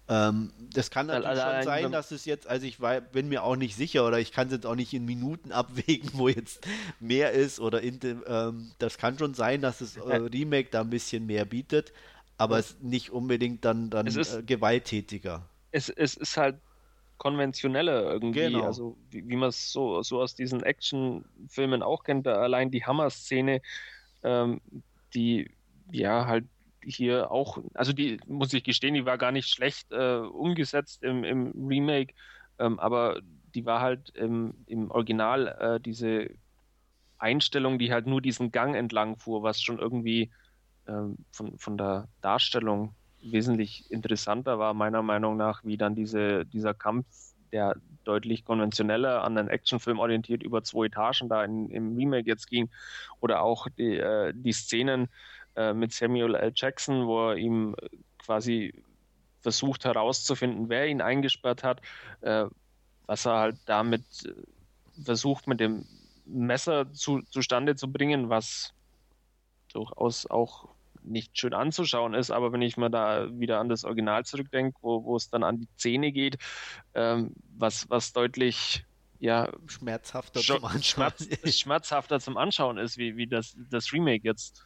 Ähm, das kann natürlich also, schon sein, dass es jetzt, also ich war, bin mir auch nicht sicher oder ich kann es jetzt auch nicht in Minuten abwägen, wo jetzt mehr ist oder in dem, ähm, das kann schon sein, dass das äh, Remake da ein bisschen mehr bietet aber es nicht unbedingt dann, dann ist, äh, gewalttätiger. Es, es ist halt konventioneller irgendwie, genau. also wie, wie man es so, so aus diesen Actionfilmen auch kennt, allein die Hammer-Szene, ähm, die ja halt hier auch, also die muss ich gestehen, die war gar nicht schlecht äh, umgesetzt im, im Remake, ähm, aber die war halt im, im Original äh, diese Einstellung, die halt nur diesen Gang entlang fuhr, was schon irgendwie ähm, von, von der Darstellung wesentlich interessanter war, meiner Meinung nach, wie dann diese, dieser Kampf, der deutlich konventioneller an einen Actionfilm orientiert über zwei Etagen da in, im Remake jetzt ging. Oder auch die, äh, die Szenen äh, mit Samuel L. Jackson, wo er ihm quasi versucht herauszufinden, wer ihn eingesperrt hat, äh, was er halt damit äh, versucht, mit dem Messer zu, zustande zu bringen, was durchaus auch nicht schön anzuschauen ist, aber wenn ich mal da wieder an das Original zurückdenke, wo, wo es dann an die Zähne geht, ähm, was, was deutlich ja, schmerzhafter zum Anschauen. Schmerz, schmerzhafter zum Anschauen ist, wie, wie das, das Remake jetzt.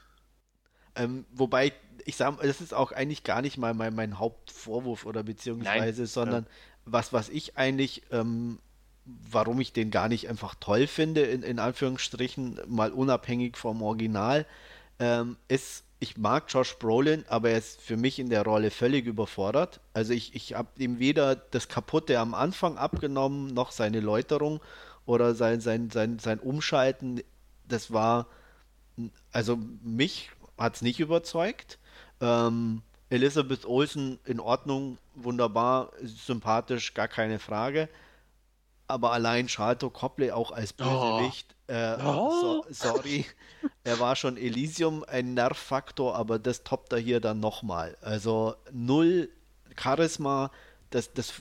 Ähm, wobei, ich sage, das ist auch eigentlich gar nicht mal mein, mein Hauptvorwurf oder beziehungsweise, Nein. sondern ja. was, was ich eigentlich ähm, warum ich den gar nicht einfach toll finde, in, in Anführungsstrichen, mal unabhängig vom Original, ähm, ist, ich mag Josh Brolin, aber er ist für mich in der Rolle völlig überfordert. Also ich, ich habe ihm weder das Kaputte am Anfang abgenommen, noch seine Läuterung oder sein, sein, sein, sein Umschalten. Das war, also mich hat es nicht überzeugt. Ähm, Elizabeth Olsen in Ordnung, wunderbar, sympathisch, gar keine Frage. Aber allein Charlton Copley auch als Bösewicht, oh. Äh, oh. So, sorry, er war schon Elysium ein Nervfaktor, aber das toppt er hier dann nochmal. Also null Charisma, das, das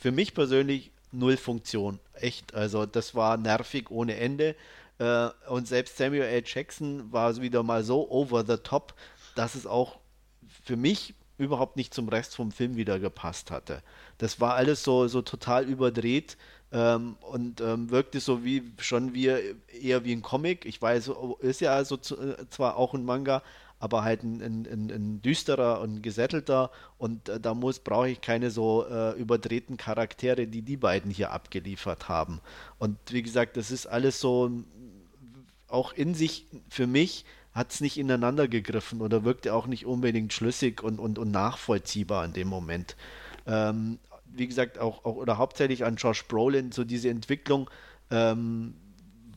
für mich persönlich null Funktion. Echt, also das war nervig ohne Ende. Äh, und selbst Samuel L. Jackson war wieder mal so over the top, dass es auch für mich überhaupt nicht zum Rest vom Film wieder gepasst hatte. Das war alles so, so total überdreht ähm, und ähm, wirkte so wie schon wie eher wie ein Comic. Ich weiß, ist ja also zu, äh, zwar auch ein Manga, aber halt ein, ein, ein, ein düsterer und gesättelter und äh, da muss brauche ich keine so äh, überdrehten Charaktere, die die beiden hier abgeliefert haben. Und wie gesagt, das ist alles so auch in sich für mich hat es nicht ineinander gegriffen oder wirkte auch nicht unbedingt schlüssig und, und, und nachvollziehbar in dem Moment. Ähm, wie gesagt, auch, auch oder hauptsächlich an Josh Brolin, so diese Entwicklung ähm,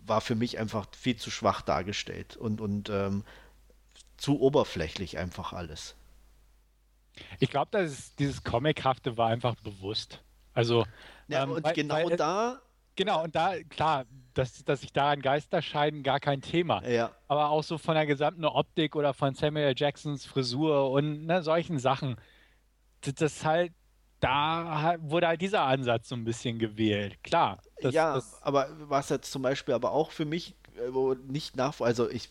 war für mich einfach viel zu schwach dargestellt und, und ähm, zu oberflächlich einfach alles. Ich glaube, dass dieses Comichafte war einfach bewusst. Also ja, ähm, und weil, genau weil, da Genau, und da, klar, dass, dass sich daran Geister scheiden, gar kein Thema. Ja. Aber auch so von der gesamten Optik oder von Samuel Jacksons Frisur und ne, solchen Sachen. Das, das halt, da wurde halt dieser Ansatz so ein bisschen gewählt. Klar. Das, ja, das, aber was jetzt zum Beispiel aber auch für mich äh, nicht nach, also ich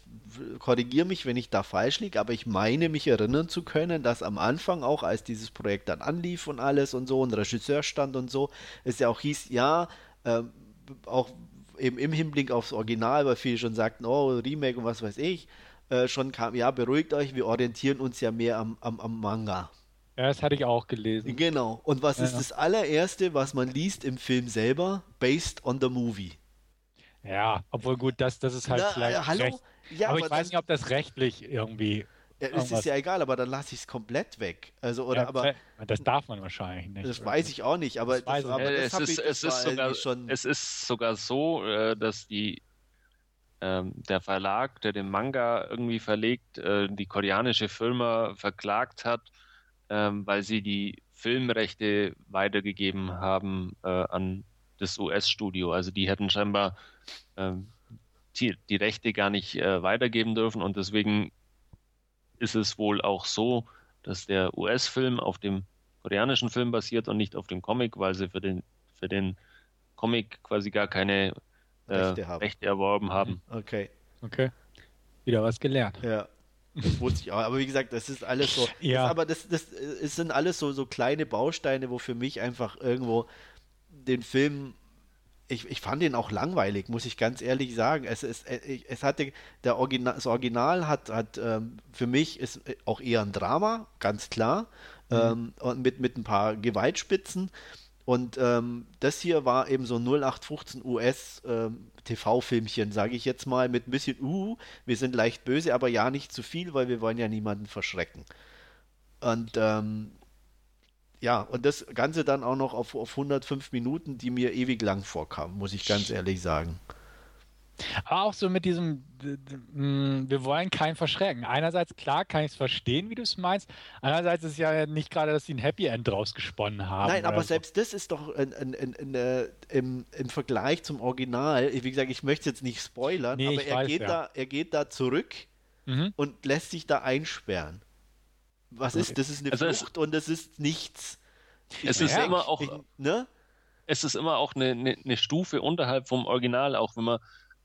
korrigiere mich, wenn ich da falsch liege, aber ich meine mich erinnern zu können, dass am Anfang auch, als dieses Projekt dann anlief und alles und so, ein Regisseur stand und so, es ja auch hieß, ja, ähm, auch eben im Hinblick aufs Original, weil viele schon sagten, oh, Remake und was weiß ich, äh, schon kam, ja, beruhigt euch, wir orientieren uns ja mehr am, am, am Manga. Ja, das hatte ich auch gelesen. Genau. Und was ja, ist das allererste, was man liest im Film selber? Based on the movie. Ja, obwohl gut, das, das ist halt Na, vielleicht. Äh, hallo? Recht, ja, aber, aber ich weiß nicht, ob das rechtlich irgendwie ja, es ist ja egal, aber dann lasse ich es komplett weg. Also, oder, ja, aber, das darf man wahrscheinlich nicht. Das weiß ich auch nicht, aber, das, das, aber das es, ist, es, ist sogar, schon es ist sogar so, äh, dass die, ähm, der Verlag, der den Manga irgendwie verlegt, äh, die koreanische Firma verklagt hat, ähm, weil sie die Filmrechte weitergegeben haben äh, an das US-Studio. Also die hätten scheinbar ähm, die, die Rechte gar nicht äh, weitergeben dürfen und deswegen ist es wohl auch so, dass der US-Film auf dem koreanischen Film basiert und nicht auf dem Comic, weil sie für den, für den Comic quasi gar keine äh, Rechte, Rechte, erworben haben. Mhm. Okay. Okay. Wieder was gelernt. Ja. Das wusste ich auch. Aber wie gesagt, das ist alles so. ja. Das, aber das, das, es sind alles so, so kleine Bausteine, wo für mich einfach irgendwo den Film ich, ich fand ihn auch langweilig, muss ich ganz ehrlich sagen. Es, es, äh, es hatte, der Original, das Original hat, hat ähm, für mich ist auch eher ein Drama, ganz klar, mhm. ähm, und mit, mit ein paar Gewaltspitzen. Und ähm, das hier war eben so 0815 US ähm, TV-Filmchen, sage ich jetzt mal, mit ein bisschen, uh, wir sind leicht böse, aber ja nicht zu viel, weil wir wollen ja niemanden verschrecken. Und ähm, ja, und das Ganze dann auch noch auf, auf 105 Minuten, die mir ewig lang vorkamen, muss ich ganz ehrlich sagen. Aber auch so mit diesem, wir wollen keinen verschrecken. Einerseits, klar, kann ich es verstehen, wie du es meinst. Andererseits ist es ja nicht gerade, dass sie ein Happy End draus gesponnen haben. Nein, aber so. selbst das ist doch in, in, in, äh, im, im, Vergleich zum Original, wie gesagt, ich möchte jetzt nicht spoilern, nee, aber er, weiß, geht ja. da, er geht da zurück mhm. und lässt sich da einsperren was ist, das ist eine also Flucht es, und das ist nichts. Ich es ist merke, immer auch, ich, ne? es ist immer auch eine, eine, eine, Stufe unterhalb vom Original, auch wenn man,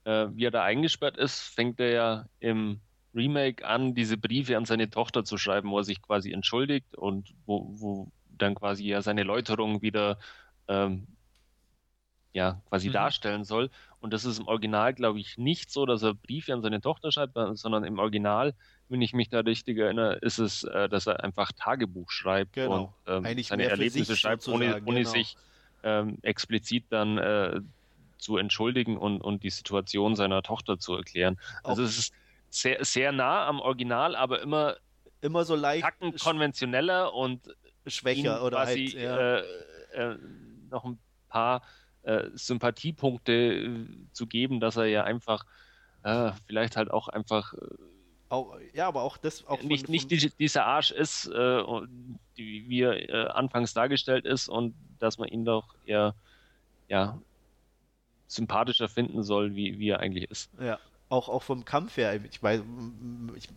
äh, wie er da eingesperrt ist, fängt er ja im Remake an, diese Briefe an seine Tochter zu schreiben, wo er sich quasi entschuldigt und wo, wo dann quasi ja seine Läuterung wieder ähm, ja, quasi mhm. darstellen soll. Und das ist im Original, glaube ich, nicht so, dass er Briefe an seine Tochter schreibt, sondern im Original, wenn ich mich da richtig erinnere, ist es, äh, dass er einfach Tagebuch schreibt genau. und ähm, seine Erlebnisse schreibt, ohne, ohne genau. sich ähm, explizit dann äh, zu entschuldigen und, und die Situation seiner Tochter zu erklären. Also es ist sehr, sehr nah am Original, aber immer, immer so leicht konventioneller und schwächer oder quasi halt, ja. äh, äh, noch ein paar äh, Sympathiepunkte äh, zu geben, dass er ja einfach äh, vielleicht halt auch einfach auch, ja, aber auch das auch nicht, von, nicht die, dieser Arsch ist, äh, die, wie er äh, anfangs dargestellt ist und dass man ihn doch eher ja, sympathischer finden soll, wie, wie er eigentlich ist. Ja, auch, auch vom Kampf her. Ich weiß, ich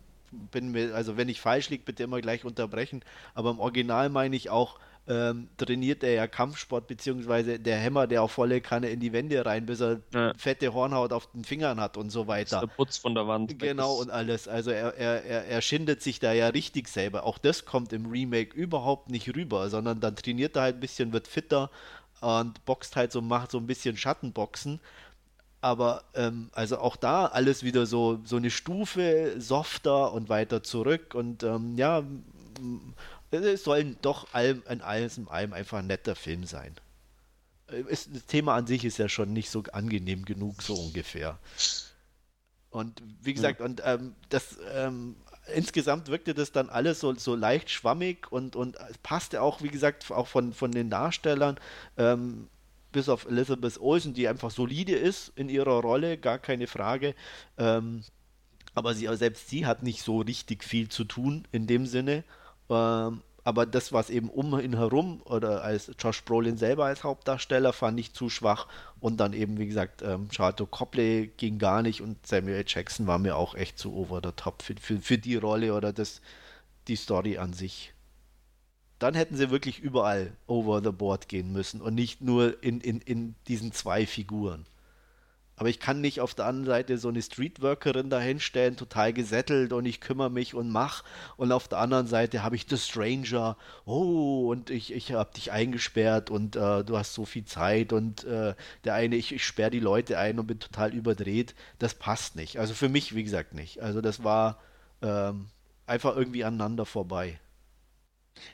bin mir, also wenn ich falsch liege, bitte immer gleich unterbrechen. Aber im Original meine ich auch, ähm, trainiert er ja Kampfsport, beziehungsweise der Hämmer, der auf volle Kanne in die Wände rein, bis er ja. fette Hornhaut auf den Fingern hat und so weiter. Der Putz von der Wand. Genau und alles. Also er, er, er, er schindet sich da ja richtig selber. Auch das kommt im Remake überhaupt nicht rüber, sondern dann trainiert er halt ein bisschen, wird fitter und boxt halt so, macht so ein bisschen Schattenboxen aber ähm, also auch da alles wieder so, so eine Stufe softer und weiter zurück und ähm, ja, es soll doch allem, in alles in allem einfach ein netter Film sein. Äh, ist, das Thema an sich ist ja schon nicht so angenehm genug, so ungefähr. Und wie gesagt, und ähm, das ähm, insgesamt wirkte das dann alles so, so leicht schwammig und, und passte auch, wie gesagt, auch von, von den Darstellern. Ähm, bis auf Elizabeth Olsen, die einfach solide ist in ihrer Rolle, gar keine Frage. Ähm, aber sie, selbst sie hat nicht so richtig viel zu tun in dem Sinne. Ähm, aber das, was eben um ihn herum oder als Josh Brolin selber als Hauptdarsteller, fand ich zu schwach. Und dann eben, wie gesagt, ähm, Charlotte Copley ging gar nicht und Samuel Jackson war mir auch echt zu over the top für, für, für die Rolle oder das, die Story an sich dann hätten sie wirklich überall over the board gehen müssen und nicht nur in, in, in diesen zwei Figuren. Aber ich kann nicht auf der anderen Seite so eine Streetworkerin dahinstellen, total gesättelt und ich kümmere mich und mach. Und auf der anderen Seite habe ich The Stranger, oh, und ich, ich habe dich eingesperrt und äh, du hast so viel Zeit und äh, der eine, ich, ich sperre die Leute ein und bin total überdreht. Das passt nicht. Also für mich, wie gesagt, nicht. Also das war ähm, einfach irgendwie aneinander vorbei.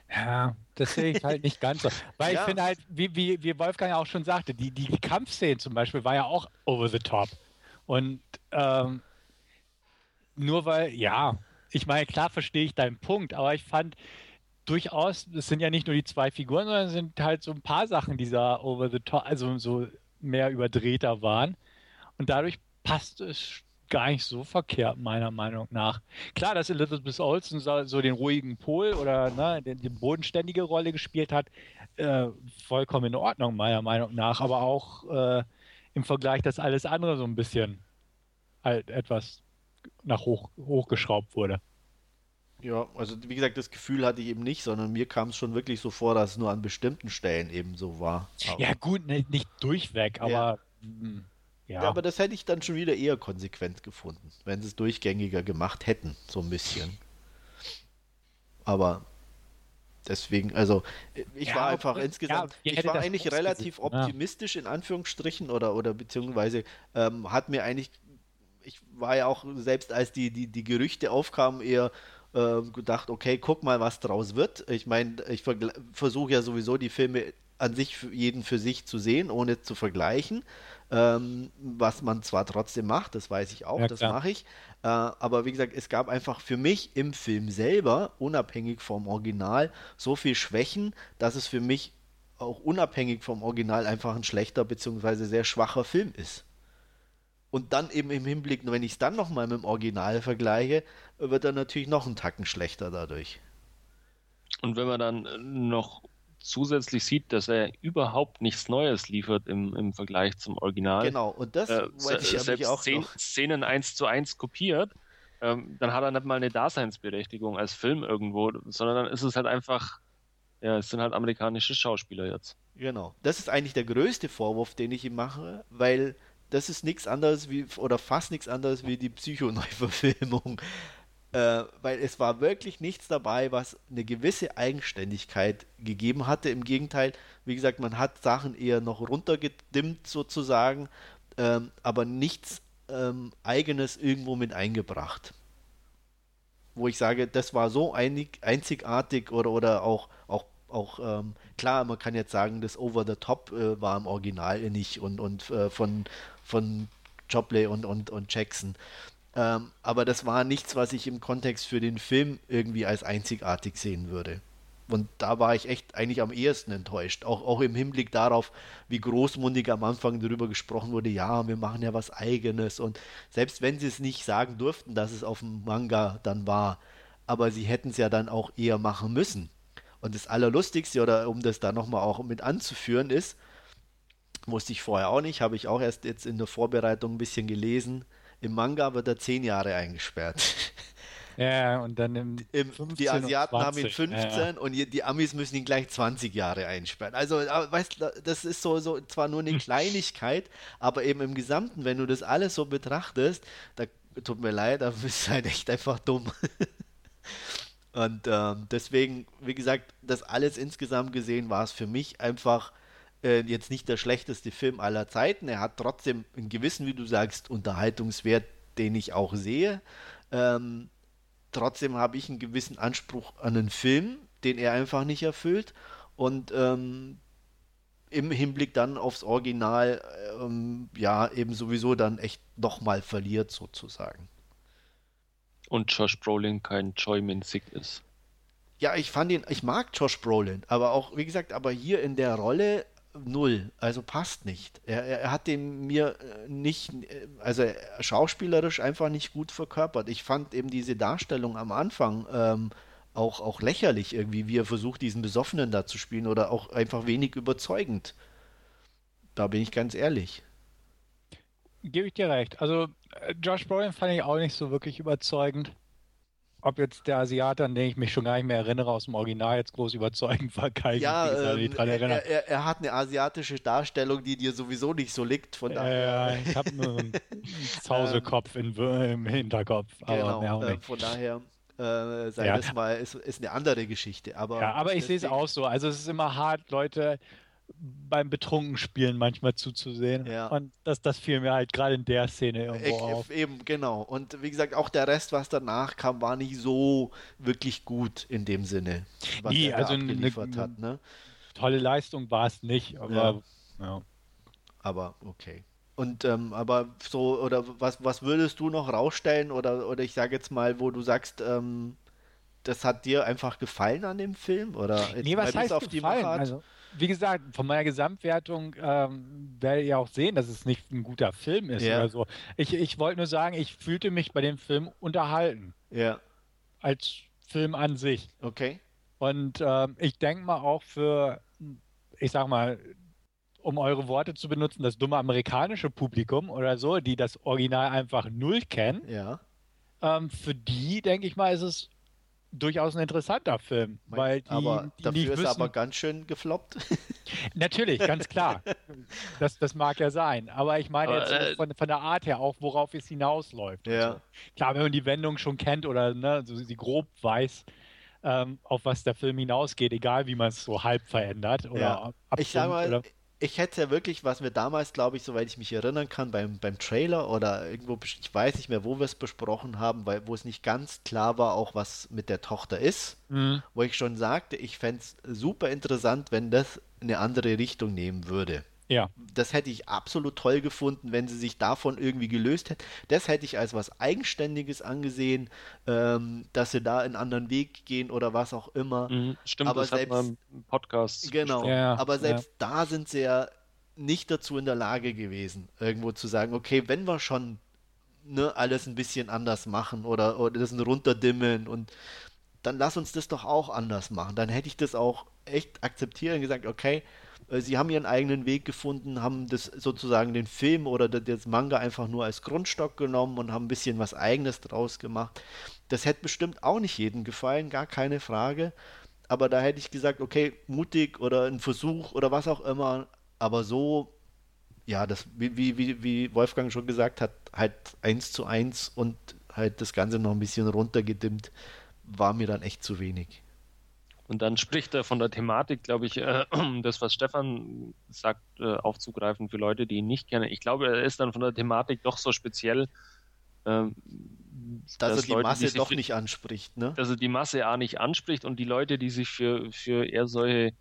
Ja, das sehe ich halt nicht ganz so. Weil ja. ich finde halt, wie, wie, wie Wolfgang ja auch schon sagte, die, die Kampfszene zum Beispiel war ja auch over the top. Und ähm, nur weil, ja, ich meine, klar verstehe ich deinen Punkt, aber ich fand durchaus, es sind ja nicht nur die zwei Figuren, sondern es sind halt so ein paar Sachen, die da over the top, also so mehr überdrehter waren. Und dadurch passt es gar nicht so verkehrt, meiner Meinung nach. Klar, dass Elizabeth Olsen so, den ruhigen Pol oder ne, die, bodenständige Rolle gespielt hat, äh, vollkommen in Ordnung, meiner Meinung nach. Aber auch äh, im Vergleich, dass alles andere so ein bisschen halt etwas nach hoch, hochgeschraubt wurde. Ja, also wie gesagt, das Gefühl hatte ich eben nicht, sondern mir kam es schon wirklich so vor, dass es nur an bestimmten Stellen eben so war. Aber ja, gut, ne, nicht durchweg, aber. Ja. Ja. ja. aber das hätte ich dann schon wieder eher konsequent gefunden, wenn sie es durchgängiger gemacht hätten, so ein bisschen. Aber deswegen, also ich ja, war einfach okay. insgesamt, ja, ich war eigentlich relativ gesehen. optimistisch in Anführungsstrichen oder, oder beziehungsweise ähm, hat mir eigentlich, ich war ja auch selbst als die, die, die Gerüchte aufkamen, eher äh, gedacht, okay, guck mal, was draus wird. Ich meine, ich versuche ja sowieso die Filme an sich für jeden für sich zu sehen, ohne zu vergleichen. Ähm, was man zwar trotzdem macht, das weiß ich auch, ja, das mache ich. Äh, aber wie gesagt, es gab einfach für mich im Film selber, unabhängig vom Original, so viel Schwächen, dass es für mich auch unabhängig vom Original einfach ein schlechter bzw. sehr schwacher Film ist. Und dann eben im Hinblick, wenn ich es dann nochmal mit dem Original vergleiche, wird er natürlich noch einen Tacken schlechter dadurch. Und wenn man dann noch zusätzlich sieht, dass er überhaupt nichts Neues liefert im, im Vergleich zum Original. Genau, und das äh, wollte ich selbst auch Szenen, noch. Szenen eins zu eins kopiert, ähm, dann hat er nicht mal eine Daseinsberechtigung als Film irgendwo, sondern dann ist es halt einfach, ja, es sind halt amerikanische Schauspieler jetzt. Genau, das ist eigentlich der größte Vorwurf, den ich ihm mache, weil das ist nichts anderes wie, oder fast nichts anderes wie die Psychoneuverfilmung äh, weil es war wirklich nichts dabei, was eine gewisse Eigenständigkeit gegeben hatte. Im Gegenteil, wie gesagt, man hat Sachen eher noch runtergedimmt sozusagen, ähm, aber nichts ähm, eigenes irgendwo mit eingebracht. Wo ich sage, das war so einig, einzigartig oder, oder auch, auch auch ähm, klar, man kann jetzt sagen, das Over the Top äh, war im Original nicht und, und äh, von, von Jopley und, und, und Jackson. Ähm, aber das war nichts, was ich im Kontext für den Film irgendwie als einzigartig sehen würde. Und da war ich echt eigentlich am ehesten enttäuscht. Auch, auch im Hinblick darauf, wie großmundig am Anfang darüber gesprochen wurde, ja, wir machen ja was eigenes. Und selbst wenn sie es nicht sagen durften, dass es auf dem Manga dann war, aber sie hätten es ja dann auch eher machen müssen. Und das Allerlustigste, oder um das da nochmal auch mit anzuführen, ist, wusste ich vorher auch nicht, habe ich auch erst jetzt in der Vorbereitung ein bisschen gelesen, im Manga wird er zehn Jahre eingesperrt. Ja, und dann im, Im, die Asiaten haben ihn 15 ja, ja. und die Amis müssen ihn gleich 20 Jahre einsperren. Also, weißt du, das ist so, so zwar nur eine Kleinigkeit, aber eben im Gesamten, wenn du das alles so betrachtest, da tut mir leid, da bist du halt echt einfach dumm. und ähm, deswegen, wie gesagt, das alles insgesamt gesehen war es für mich einfach äh, jetzt nicht der schlechteste Film aller Zeiten. Er hat trotzdem einen gewissen, wie du sagst, Unterhaltungswert, den ich auch sehe. Ähm, trotzdem habe ich einen gewissen Anspruch an einen Film, den er einfach nicht erfüllt. Und ähm, im Hinblick dann aufs Original, ähm, ja, eben sowieso dann echt nochmal verliert, sozusagen. Und Josh Brolin kein Joy Min Sick ist. Ja, ich fand ihn, ich mag Josh Brolin, aber auch, wie gesagt, aber hier in der Rolle null, also passt nicht. Er, er hat den mir äh, nicht, äh, also schauspielerisch einfach nicht gut verkörpert. Ich fand eben diese Darstellung am Anfang ähm, auch, auch lächerlich irgendwie, wie er versucht, diesen Besoffenen da zu spielen oder auch einfach wenig überzeugend. Da bin ich ganz ehrlich. Gebe ich dir recht. Also äh, Josh Brolin fand ich auch nicht so wirklich überzeugend ob jetzt der Asiate, an den ich mich schon gar nicht mehr erinnere, aus dem Original jetzt groß überzeugend war, kann ja, ich mich ähm, er, er, er, hat eine asiatische Darstellung, die dir sowieso nicht so liegt, von daher. Ja, ich habe einen Zauselkopf im, im Hinterkopf, aber genau, äh, von daher äh, sei ja. das mal, ist, ist eine andere Geschichte. Aber, ja, aber ich sehe es auch so. Also es ist immer hart, Leute beim Betrunkenspielen manchmal zuzusehen. Ja. Und das, das fiel mir halt gerade in der Szene irgendwo ich, auf. Eben, genau. Und wie gesagt, auch der Rest, was danach kam, war nicht so wirklich gut in dem Sinne, was nee, er also abgeliefert eine, hat. Ne? Tolle Leistung war es nicht, aber ja. ja. Aber okay. Und ähm, aber so, oder was, was würdest du noch rausstellen? Oder, oder ich sage jetzt mal, wo du sagst, ähm, das hat dir einfach gefallen an dem Film? Oder nee, was heißt auf gefallen? die Also, wie gesagt, von meiner Gesamtwertung ähm, werdet ihr auch sehen, dass es nicht ein guter Film ist ja. oder so. Ich, ich wollte nur sagen, ich fühlte mich bei dem Film unterhalten. Ja. Als Film an sich. Okay. Und ähm, ich denke mal auch für, ich sag mal, um eure Worte zu benutzen, das dumme amerikanische Publikum oder so, die das Original einfach null kennen. Ja. Ähm, für die, denke ich mal, ist es durchaus ein interessanter Film. Weil die, aber die dafür ist er aber ganz schön gefloppt. Natürlich, ganz klar. Das, das mag ja sein. Aber ich meine aber, jetzt äh, von, von, der Art her auch, worauf es hinausläuft. Ja. So. Klar, wenn man die Wendung schon kennt oder ne, so sie grob weiß, ähm, auf was der Film hinausgeht, egal wie man es so halb verändert oder ja. Ich sag mal, oder ich hätte ja wirklich, was wir damals, glaube ich, soweit ich mich erinnern kann, beim, beim Trailer oder irgendwo, ich weiß nicht mehr, wo wir es besprochen haben, weil wo es nicht ganz klar war, auch was mit der Tochter ist, mhm. wo ich schon sagte, ich fände es super interessant, wenn das eine andere Richtung nehmen würde. Ja. Das hätte ich absolut toll gefunden, wenn sie sich davon irgendwie gelöst hätte. Das hätte ich als was Eigenständiges angesehen, ähm, dass sie da einen anderen Weg gehen oder was auch immer. Mhm, stimmt, aber das selbst, hat im Podcast. Genau, ja, aber selbst ja. da sind sie ja nicht dazu in der Lage gewesen, irgendwo zu sagen, okay, wenn wir schon ne, alles ein bisschen anders machen oder, oder das runterdimmen und dann lass uns das doch auch anders machen. Dann hätte ich das auch echt akzeptiert und gesagt, okay, sie haben ihren eigenen Weg gefunden, haben das sozusagen den Film oder das Manga einfach nur als Grundstock genommen und haben ein bisschen was Eigenes draus gemacht. Das hätte bestimmt auch nicht jedem gefallen, gar keine Frage. Aber da hätte ich gesagt, okay, mutig oder ein Versuch oder was auch immer. Aber so, ja, das, wie, wie, wie Wolfgang schon gesagt hat, halt eins zu eins und halt das Ganze noch ein bisschen runtergedimmt, war mir dann echt zu wenig. Und dann spricht er von der Thematik, glaube ich, äh, das, was Stefan sagt, äh, aufzugreifen für Leute, die ihn nicht kennen. Ich glaube, er ist dann von der Thematik doch so speziell, äh, dass, dass er die Leute, Masse die doch für, nicht anspricht, ne? Dass er die Masse A nicht anspricht und die Leute, die sich für, für eher solche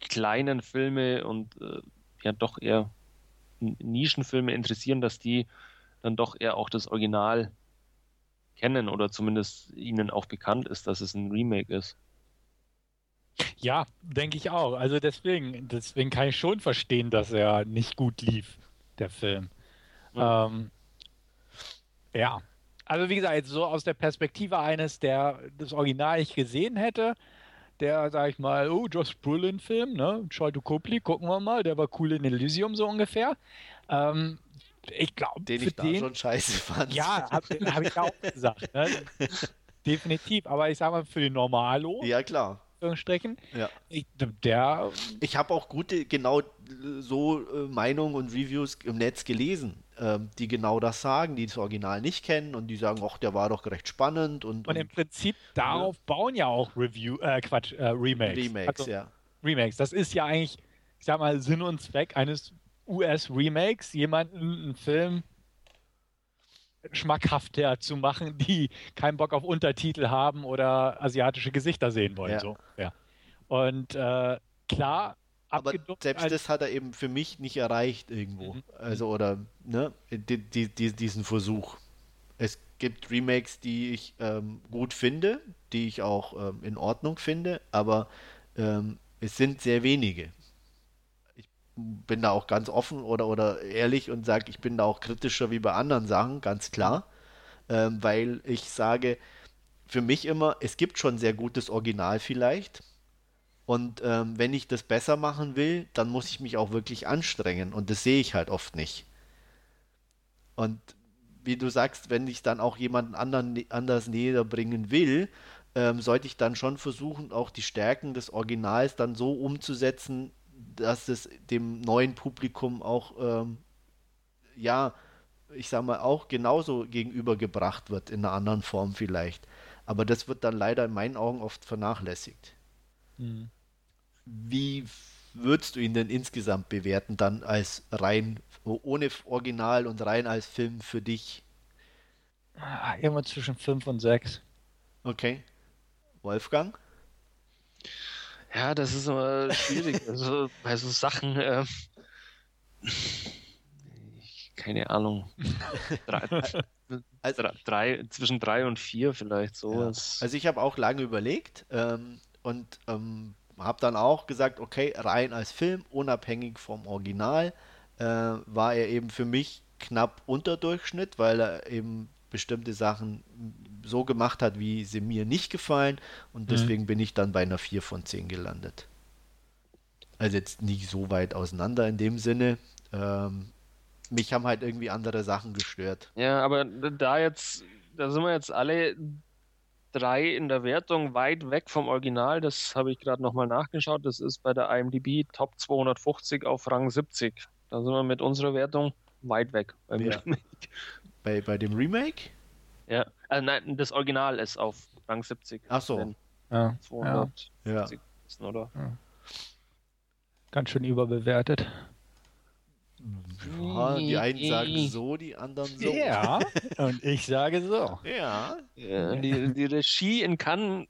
kleinen Filme und äh, ja doch eher Nischenfilme interessieren, dass die dann doch eher auch das Original kennen oder zumindest ihnen auch bekannt ist, dass es ein Remake ist. Ja, denke ich auch. Also deswegen, deswegen kann ich schon verstehen, dass er nicht gut lief, der Film. Ja. Ähm, ja. Also wie gesagt, so aus der Perspektive eines, der das Original nicht gesehen hätte, der, sag ich mal, oh, Josh Brolin-Film, ne? Charlotte Copley, gucken wir mal, der war cool in Elysium so ungefähr. Ähm, ich glaube, den ich den, da schon scheiße fand. Ja, habe hab ich auch gesagt. Ne? Definitiv, aber ich sag mal, für den Normalo. Ja, klar. Strecken. Ja. Ich, der. Ich habe auch gute, genau so äh, Meinungen und Reviews im Netz gelesen, äh, die genau das sagen, die das Original nicht kennen und die sagen, ach, der war doch recht spannend und. Und, im Prinzip darauf ja. bauen ja auch Review, äh, Quatsch, äh, Remakes. Remakes, also, ja. Remakes. Das ist ja eigentlich, ich sag mal, Sinn und Zweck eines US-Remakes, jemanden einen Film schmackhafter zu machen, die keinen Bock auf Untertitel haben oder asiatische Gesichter sehen wollen. Ja. So. Ja. Und äh, klar, aber selbst das hat er eben für mich nicht erreicht irgendwo. Mhm. Also oder ne, die, die, die, diesen Versuch. Es gibt Remakes, die ich ähm, gut finde, die ich auch ähm, in Ordnung finde, aber ähm, es sind sehr wenige. Bin da auch ganz offen oder, oder ehrlich und sage, ich bin da auch kritischer wie bei anderen Sachen, ganz klar, ähm, weil ich sage, für mich immer, es gibt schon sehr gutes Original vielleicht, und ähm, wenn ich das besser machen will, dann muss ich mich auch wirklich anstrengen. Und das sehe ich halt oft nicht. Und wie du sagst, wenn ich dann auch jemanden anderen, anders näher bringen will, ähm, sollte ich dann schon versuchen, auch die Stärken des Originals dann so umzusetzen, dass es dem neuen Publikum auch, ähm, ja, ich sag mal, auch genauso gegenübergebracht wird, in einer anderen Form vielleicht. Aber das wird dann leider in meinen Augen oft vernachlässigt. Mhm. Wie würdest du ihn denn insgesamt bewerten, dann als rein, ohne Original und rein als Film für dich? Ah, irgendwo zwischen 5 und 6. Okay. Wolfgang? Ja, das ist immer schwierig. also bei so Sachen, äh, keine Ahnung. drei, also, drei, zwischen drei und vier vielleicht so. Ja. Also ich habe auch lange überlegt ähm, und ähm, habe dann auch gesagt, okay, rein als Film, unabhängig vom Original, äh, war er eben für mich knapp unter Durchschnitt, weil er eben bestimmte Sachen so gemacht hat, wie sie mir nicht gefallen und mhm. deswegen mhm. bin ich dann bei einer 4 von 10 gelandet. Also jetzt nicht so weit auseinander in dem Sinne. Ähm, mich haben halt irgendwie andere Sachen gestört. Ja, aber da jetzt, da sind wir jetzt alle 3 in der Wertung weit weg vom Original. Das habe ich gerade nochmal nachgeschaut. Das ist bei der IMDb Top 250 auf Rang 70. Da sind wir mit unserer Wertung weit weg. Beim ja. bei, bei dem Remake? Ja, also nein, das Original ist auf Rang 70. Ach so. Ja. 250 ja. oder? Ja. Ganz schön überbewertet. Ja, die einen sagen so, die anderen so. Ja, und ich sage so. Ja. ja die, die Regie in Cannes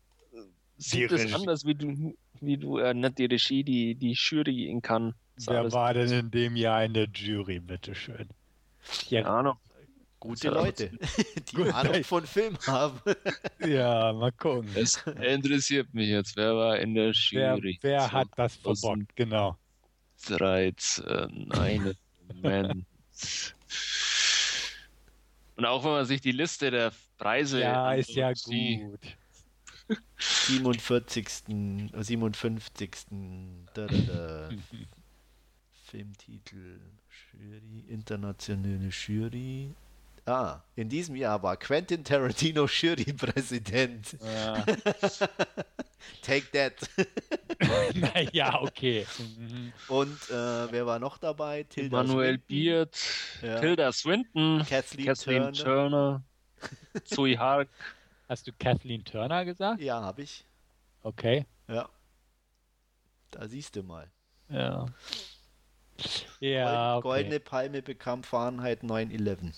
sieht es anders, wie du, wie du äh, nicht die Regie, die, die Jury in Cannes. Wer war denn in dem Jahr in der Jury, bitteschön? Ja, Ahnung. Gute Leute, die Gut. Ahnung von Film haben. ja, mal gucken. Es interessiert mich jetzt, wer war in der Jury? Wer, wer hat das verbockt, genau. 13, eine Moment. Und auch wenn man sich die Liste der Preise. Ja, ist ja gut. 47. 57. Da, da, da. Filmtitel, Jury, internationale Jury, Ah, in diesem Jahr war Quentin Tarantino Jurypräsident. Ja. Take that. naja, okay. Und äh, wer war noch dabei? Tilda Manuel Beard, ja. Tilda Swinton, Kathleen, Kathleen Turner, Turner Zoe Hark. Hast du Kathleen Turner gesagt? Ja, habe ich. Okay. Ja. Da siehst du mal. Ja. Ja. Okay. Goldene Palme bekam Fahrenheit 9-11.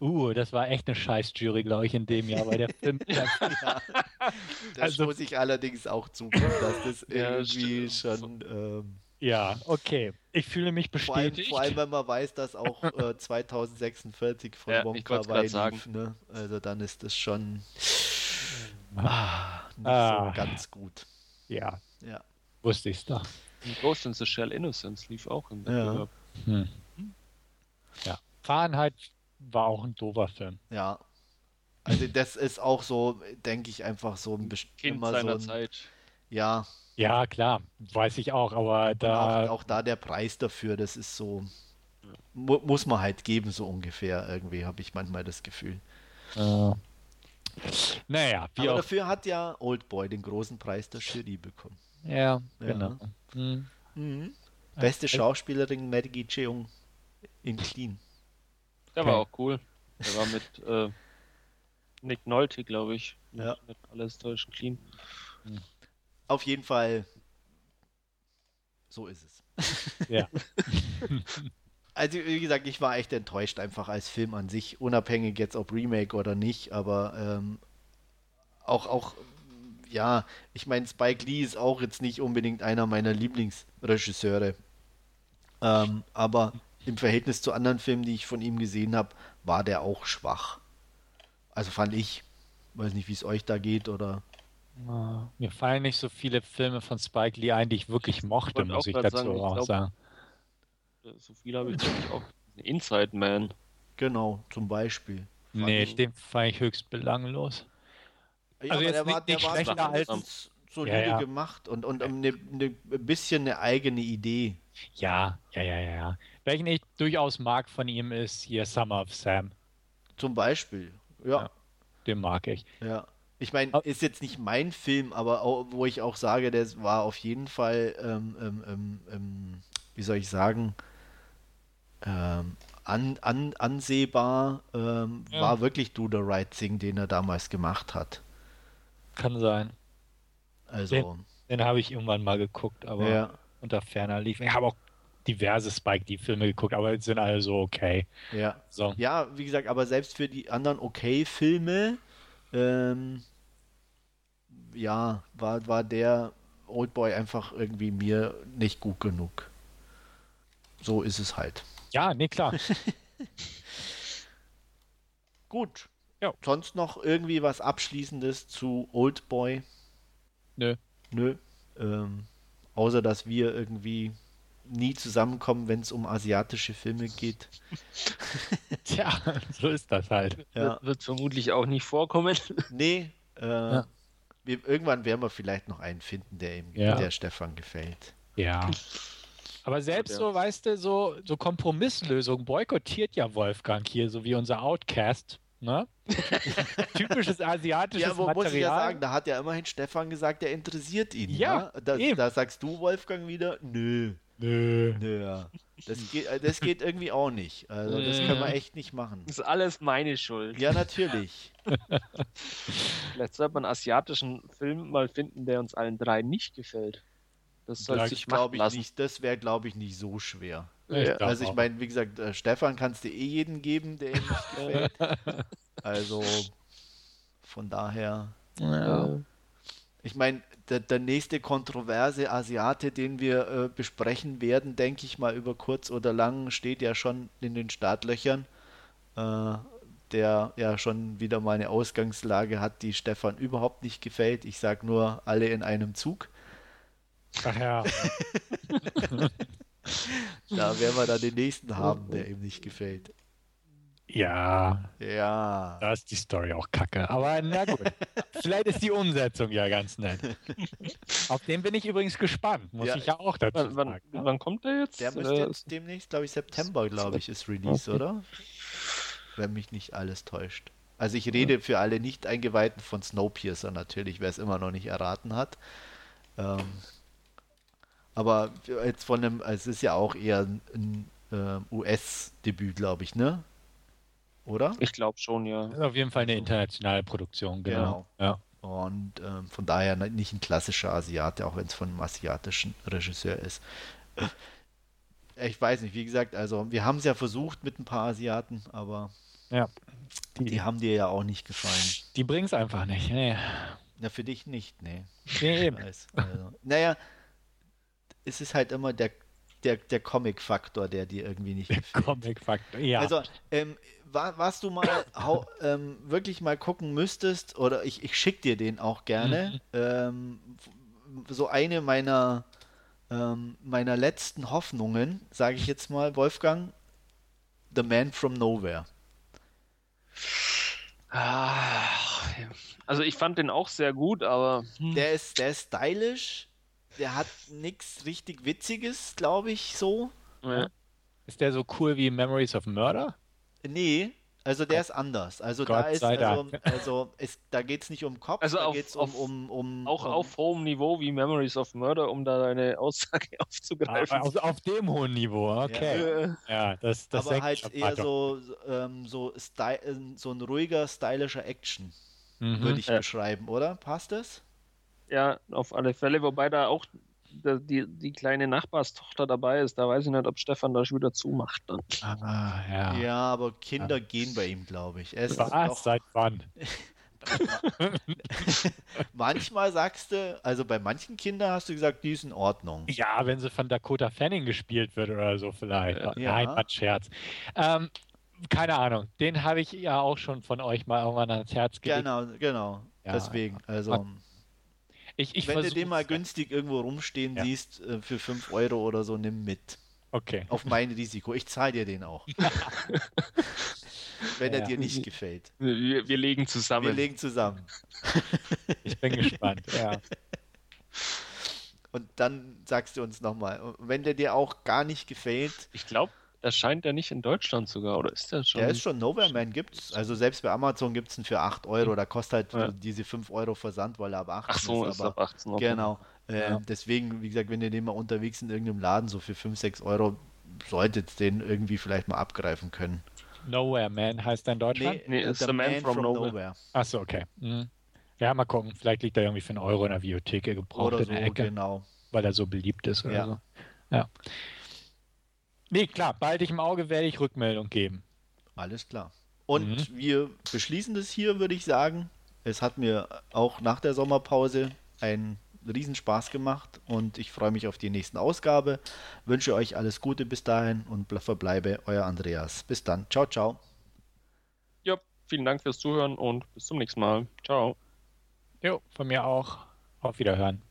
Uh, das war echt eine Scheiß-Jury, glaube ich, in dem Jahr, weil der Film. ja, das Also- muss ich allerdings auch zugeben, dass das Ja, irgendwie stimmt. schon. Ähm, ja, okay. Ich fühle mich vor, allem, bestätigt. vor allem, wenn man weiß, dass auch äh, 2046 von Ja, ich Wonka wollt's grad Wai sagen. lief. Ne? Also dann ist das schon ah, nicht Ah. so ganz gut. Ja, Ja. wusste ich's doch. Ghost in the Shell Innocence lief auch im Ja. Wettbewerb. Hm. Ja. Fahrenheit war auch ein doofer Film. Ja. Also das ist auch so, denke ich, einfach so ein Kind immer so seiner ein, Zeit. Ja, Ja, klar, weiß ich auch, aber auch, da. auch da der Preis dafür, das ist so, mu muss man halt geben, so ungefähr. Irgendwie habe ich manchmal das Gefühl. Äh, naja, wie Aber auch. dafür hat ja Oldboy den großen Preis der Jury bekommen. Ja, Ja. genau. Hm. Mhm. Beste Okay. Schauspielerin Maggie Cheung in Clean. Der war auch cool. Der war mit äh, Nick Nolte, glaube ich. Ja. Mit alles täuschen clean. Auf jeden Fall, so ist es. Ja. Also wie gesagt, ich war echt enttäuscht einfach als Film an sich, unabhängig jetzt ob Remake oder nicht, aber ähm, auch, auch, ja, ich meine, Spike Lee ist auch jetzt nicht unbedingt einer meiner Lieblingsregisseure. Ähm, aber im Verhältnis zu anderen Filmen, die ich von ihm gesehen habe, war der auch schwach. Also fand ich. Weiß nicht, wie es euch da geht oder. Mir fallen nicht so viele Filme von Spike Lee ein, die ich wirklich mochte, wollte muss ich dazu sagen, ich auch glaub- sagen. So viel habe ich ich auch. Inside Man. Genau, zum Beispiel. Fand Nee, ich- den fand ich höchst belanglos. Ja, Also aber jetzt der nicht- war, der nicht war schlechter als- solide Ja, ja. gemacht und, und eine, eine, ein bisschen eine eigene Idee. Ja, ja, ja, ja, ja. Welchen ich durchaus mag von ihm ist hier Summer of Sam. Zum Beispiel. Ja, Ja. Den mag ich. ja. Ich meine, ist jetzt nicht mein Film, aber auch, wo ich auch sage, der war auf jeden Fall, ähm, ähm, ähm, ähm, wie soll ich sagen, ähm, an, an, ansehbar, ähm, Ja. war wirklich Do the Right Thing, den er damals gemacht hat. Kann sein. Also, Den habe ich irgendwann mal geguckt, aber ja, unter ferner lief. Ich habe auch diverse Spike Lee Filme geguckt, aber sind alle so okay. ja. So. Ja, wie gesagt, aber selbst für die anderen okay-Filme, ähm, ja, war, war der Oldboy einfach irgendwie mir nicht gut genug. So ist es halt. Ja, nee, klar. Gut. Ja. Sonst noch irgendwie was Abschließendes zu Oldboy? Nö. Nö. Ähm, außer, dass wir irgendwie nie zusammenkommen, wenn es um asiatische Filme geht. Tja, so ist das halt. Ja. Wird, wird vermutlich auch nicht vorkommen. Nee, äh, wir, irgendwann werden wir vielleicht noch einen finden, der ihm, Ja. der Stefan gefällt. Ja. Aber selbst Ja. so, weißt du, so, so Kompromisslösungen boykottiert ja Wolfgang hier, so wie unser Outcast. Ne? Typisches asiatisches Ja, wo Material. muss ich ja sagen, da hat ja immerhin Stefan gesagt, der interessiert ihn. Ja, ne? da, eben. da sagst du, Wolfgang, wieder, nö, Nö. nö, ja. Das geht, äh, das geht irgendwie auch nicht. Also das können wir echt nicht machen. Das ist alles meine Schuld. Ja, natürlich. Vielleicht sollte man einen asiatischen Film mal finden, der uns allen drei nicht gefällt. Das soll Ja, sich machen ich lassen. nicht. Das wäre, glaube ich, nicht so schwer. Ich Ja. Also ich meine, wie gesagt, äh, Stefan kannst du eh jeden geben, der ihm nicht gefällt. Also von daher. Ja. Ich meine, der, der nächste kontroverse Asiate, den wir äh, besprechen werden, denke ich mal über kurz oder lang, steht ja schon in den Startlöchern. Äh, der ja schon wieder mal eine Ausgangslage hat, die Stefan überhaupt nicht gefällt. Ich sage nur alle in einem Zug. Ach ja. Da werden wir dann den nächsten haben, der ihm nicht gefällt. Ja, Ja. da ist die Story auch kacke. Aber na gut. Vielleicht ist die Umsetzung ja ganz nett. Auf den bin ich übrigens gespannt, muss Ja, ich ja auch dazu Wann, sagen. ne? wann kommt der jetzt? Der müsste Äh, jetzt demnächst, glaube ich, September, glaube ich, ist Release, oder? Wenn mich nicht alles täuscht. Also ich rede für alle Nicht-Eingeweihten von Snowpiercer natürlich, wer es immer noch nicht erraten hat. Ähm, aber jetzt von einem, es ist ja auch eher ein, ein ähm, US-Debüt, glaube ich, ne? Oder? ich glaube schon, ja. Das ist auf jeden Fall eine internationale Produktion, genau. Ja. Und ähm, von daher nicht ein klassischer Asiate, auch wenn es von einem asiatischen Regisseur ist. Ich weiß nicht, wie gesagt, also wir haben es ja versucht mit ein paar Asiaten, aber Ja. Die, die haben dir ja auch nicht gefallen. Die bringen es einfach nicht. Nee. Na, für dich nicht, nee. Nee, Ich weiß. Also, naja, es ist halt immer der, der, der Comic-Faktor, der dir irgendwie nicht gefällt. Comic-Faktor. Ja. Also, ähm, wa- was du mal hau, ähm, wirklich mal gucken müsstest, oder ich, ich schick dir den auch gerne, ähm, f- so eine meiner, ähm, meiner letzten Hoffnungen, sage ich jetzt mal, Wolfgang, The Man from Nowhere. Ah. Also ich fand den auch sehr gut, aber hm, Der ist, der ist stylisch, der hat nichts richtig Witziges, glaube ich, so. ja. ist der so cool wie Memories of Murder? Nee, also der ist anders. Also da Gott ist, sei also, also es, da geht es nicht um Kopf, Also da geht es um, um, um auch um, auf hohem Niveau wie Memories of Murder, um da deine Aussage Ah, aufzugreifen. auf, auf dem hohen Niveau, okay. Äh, Ja, das, das aber halt eher so, ähm, so, sty äh, so ein ruhiger, stylischer Action, Mhm. würde ich Ja. beschreiben, oder? Passt das? ja, auf alle Fälle, wobei da auch die, die kleine Nachbarstochter dabei ist. Da weiß ich nicht, ob Stefan da schon wieder zumacht dann. Ah, ja. Ja, aber Kinder gehen bei ihm, glaube ich. Ist Was? doch, Seit wann? manchmal sagst du, also bei manchen Kindern hast du gesagt, die ist in Ordnung. Ja, wenn sie von Dakota Fanning gespielt wird oder so vielleicht. Ja. Nein, was Scherz. Ähm, keine Ahnung. Den habe ich ja auch schon von euch mal irgendwann ans Herz gelegt. Genau, genau. Ja, Deswegen, also Ich, ich wenn du den mal günstig irgendwo rumstehen Ja. siehst äh, für 5 Euro oder so, nimm mit. Okay. Auf mein Risiko. Ich zahle dir den auch. wenn er Ja. dir nicht gefällt. Wir, wir legen zusammen. Wir legen zusammen. Ich bin gespannt. Ja. Und dann sagst du uns nochmal, wenn der dir auch gar nicht gefällt, ich glaube, erscheint der nicht in Deutschland sogar, oder ist der schon? der ist schon Nowhere Man gibt's. Also selbst bei Amazon gibt es ihn für 8 Euro. Da kostet halt Ja. diese 5 Euro Versand, weil er ab 18 Ach so, ist. ist Aber ab 18 okay. Genau. Ähm, Ja. Deswegen, wie gesagt, wenn ihr den mal unterwegs in irgendeinem Laden so für 5, 6 Euro solltet den irgendwie vielleicht mal abgreifen können. Nowhere Man heißt er in Deutschland? Nee, äh, it's the man from nowhere. Achso, okay. Mhm. Ja, mal gucken. Vielleicht liegt er irgendwie für einen Euro in der Videothek gebraucht Oder in so, der Ecke, genau. weil er so beliebt ist oder Ja. so. Ja. Nee, klar, bald ich im Auge werde ich Rückmeldung geben. Alles klar. Und Mhm. wir beschließen das hier, würde ich sagen. Es hat mir auch nach der Sommerpause einen Riesenspaß gemacht und ich freue mich auf die nächste Ausgabe. Wünsche euch alles Gute bis dahin und ble- verbleibe euer Andreas. Bis dann. Ciao, ciao. Ja, vielen Dank fürs Zuhören und bis zum nächsten Mal. Ciao. Jo, von mir auch. Auf Wiederhören.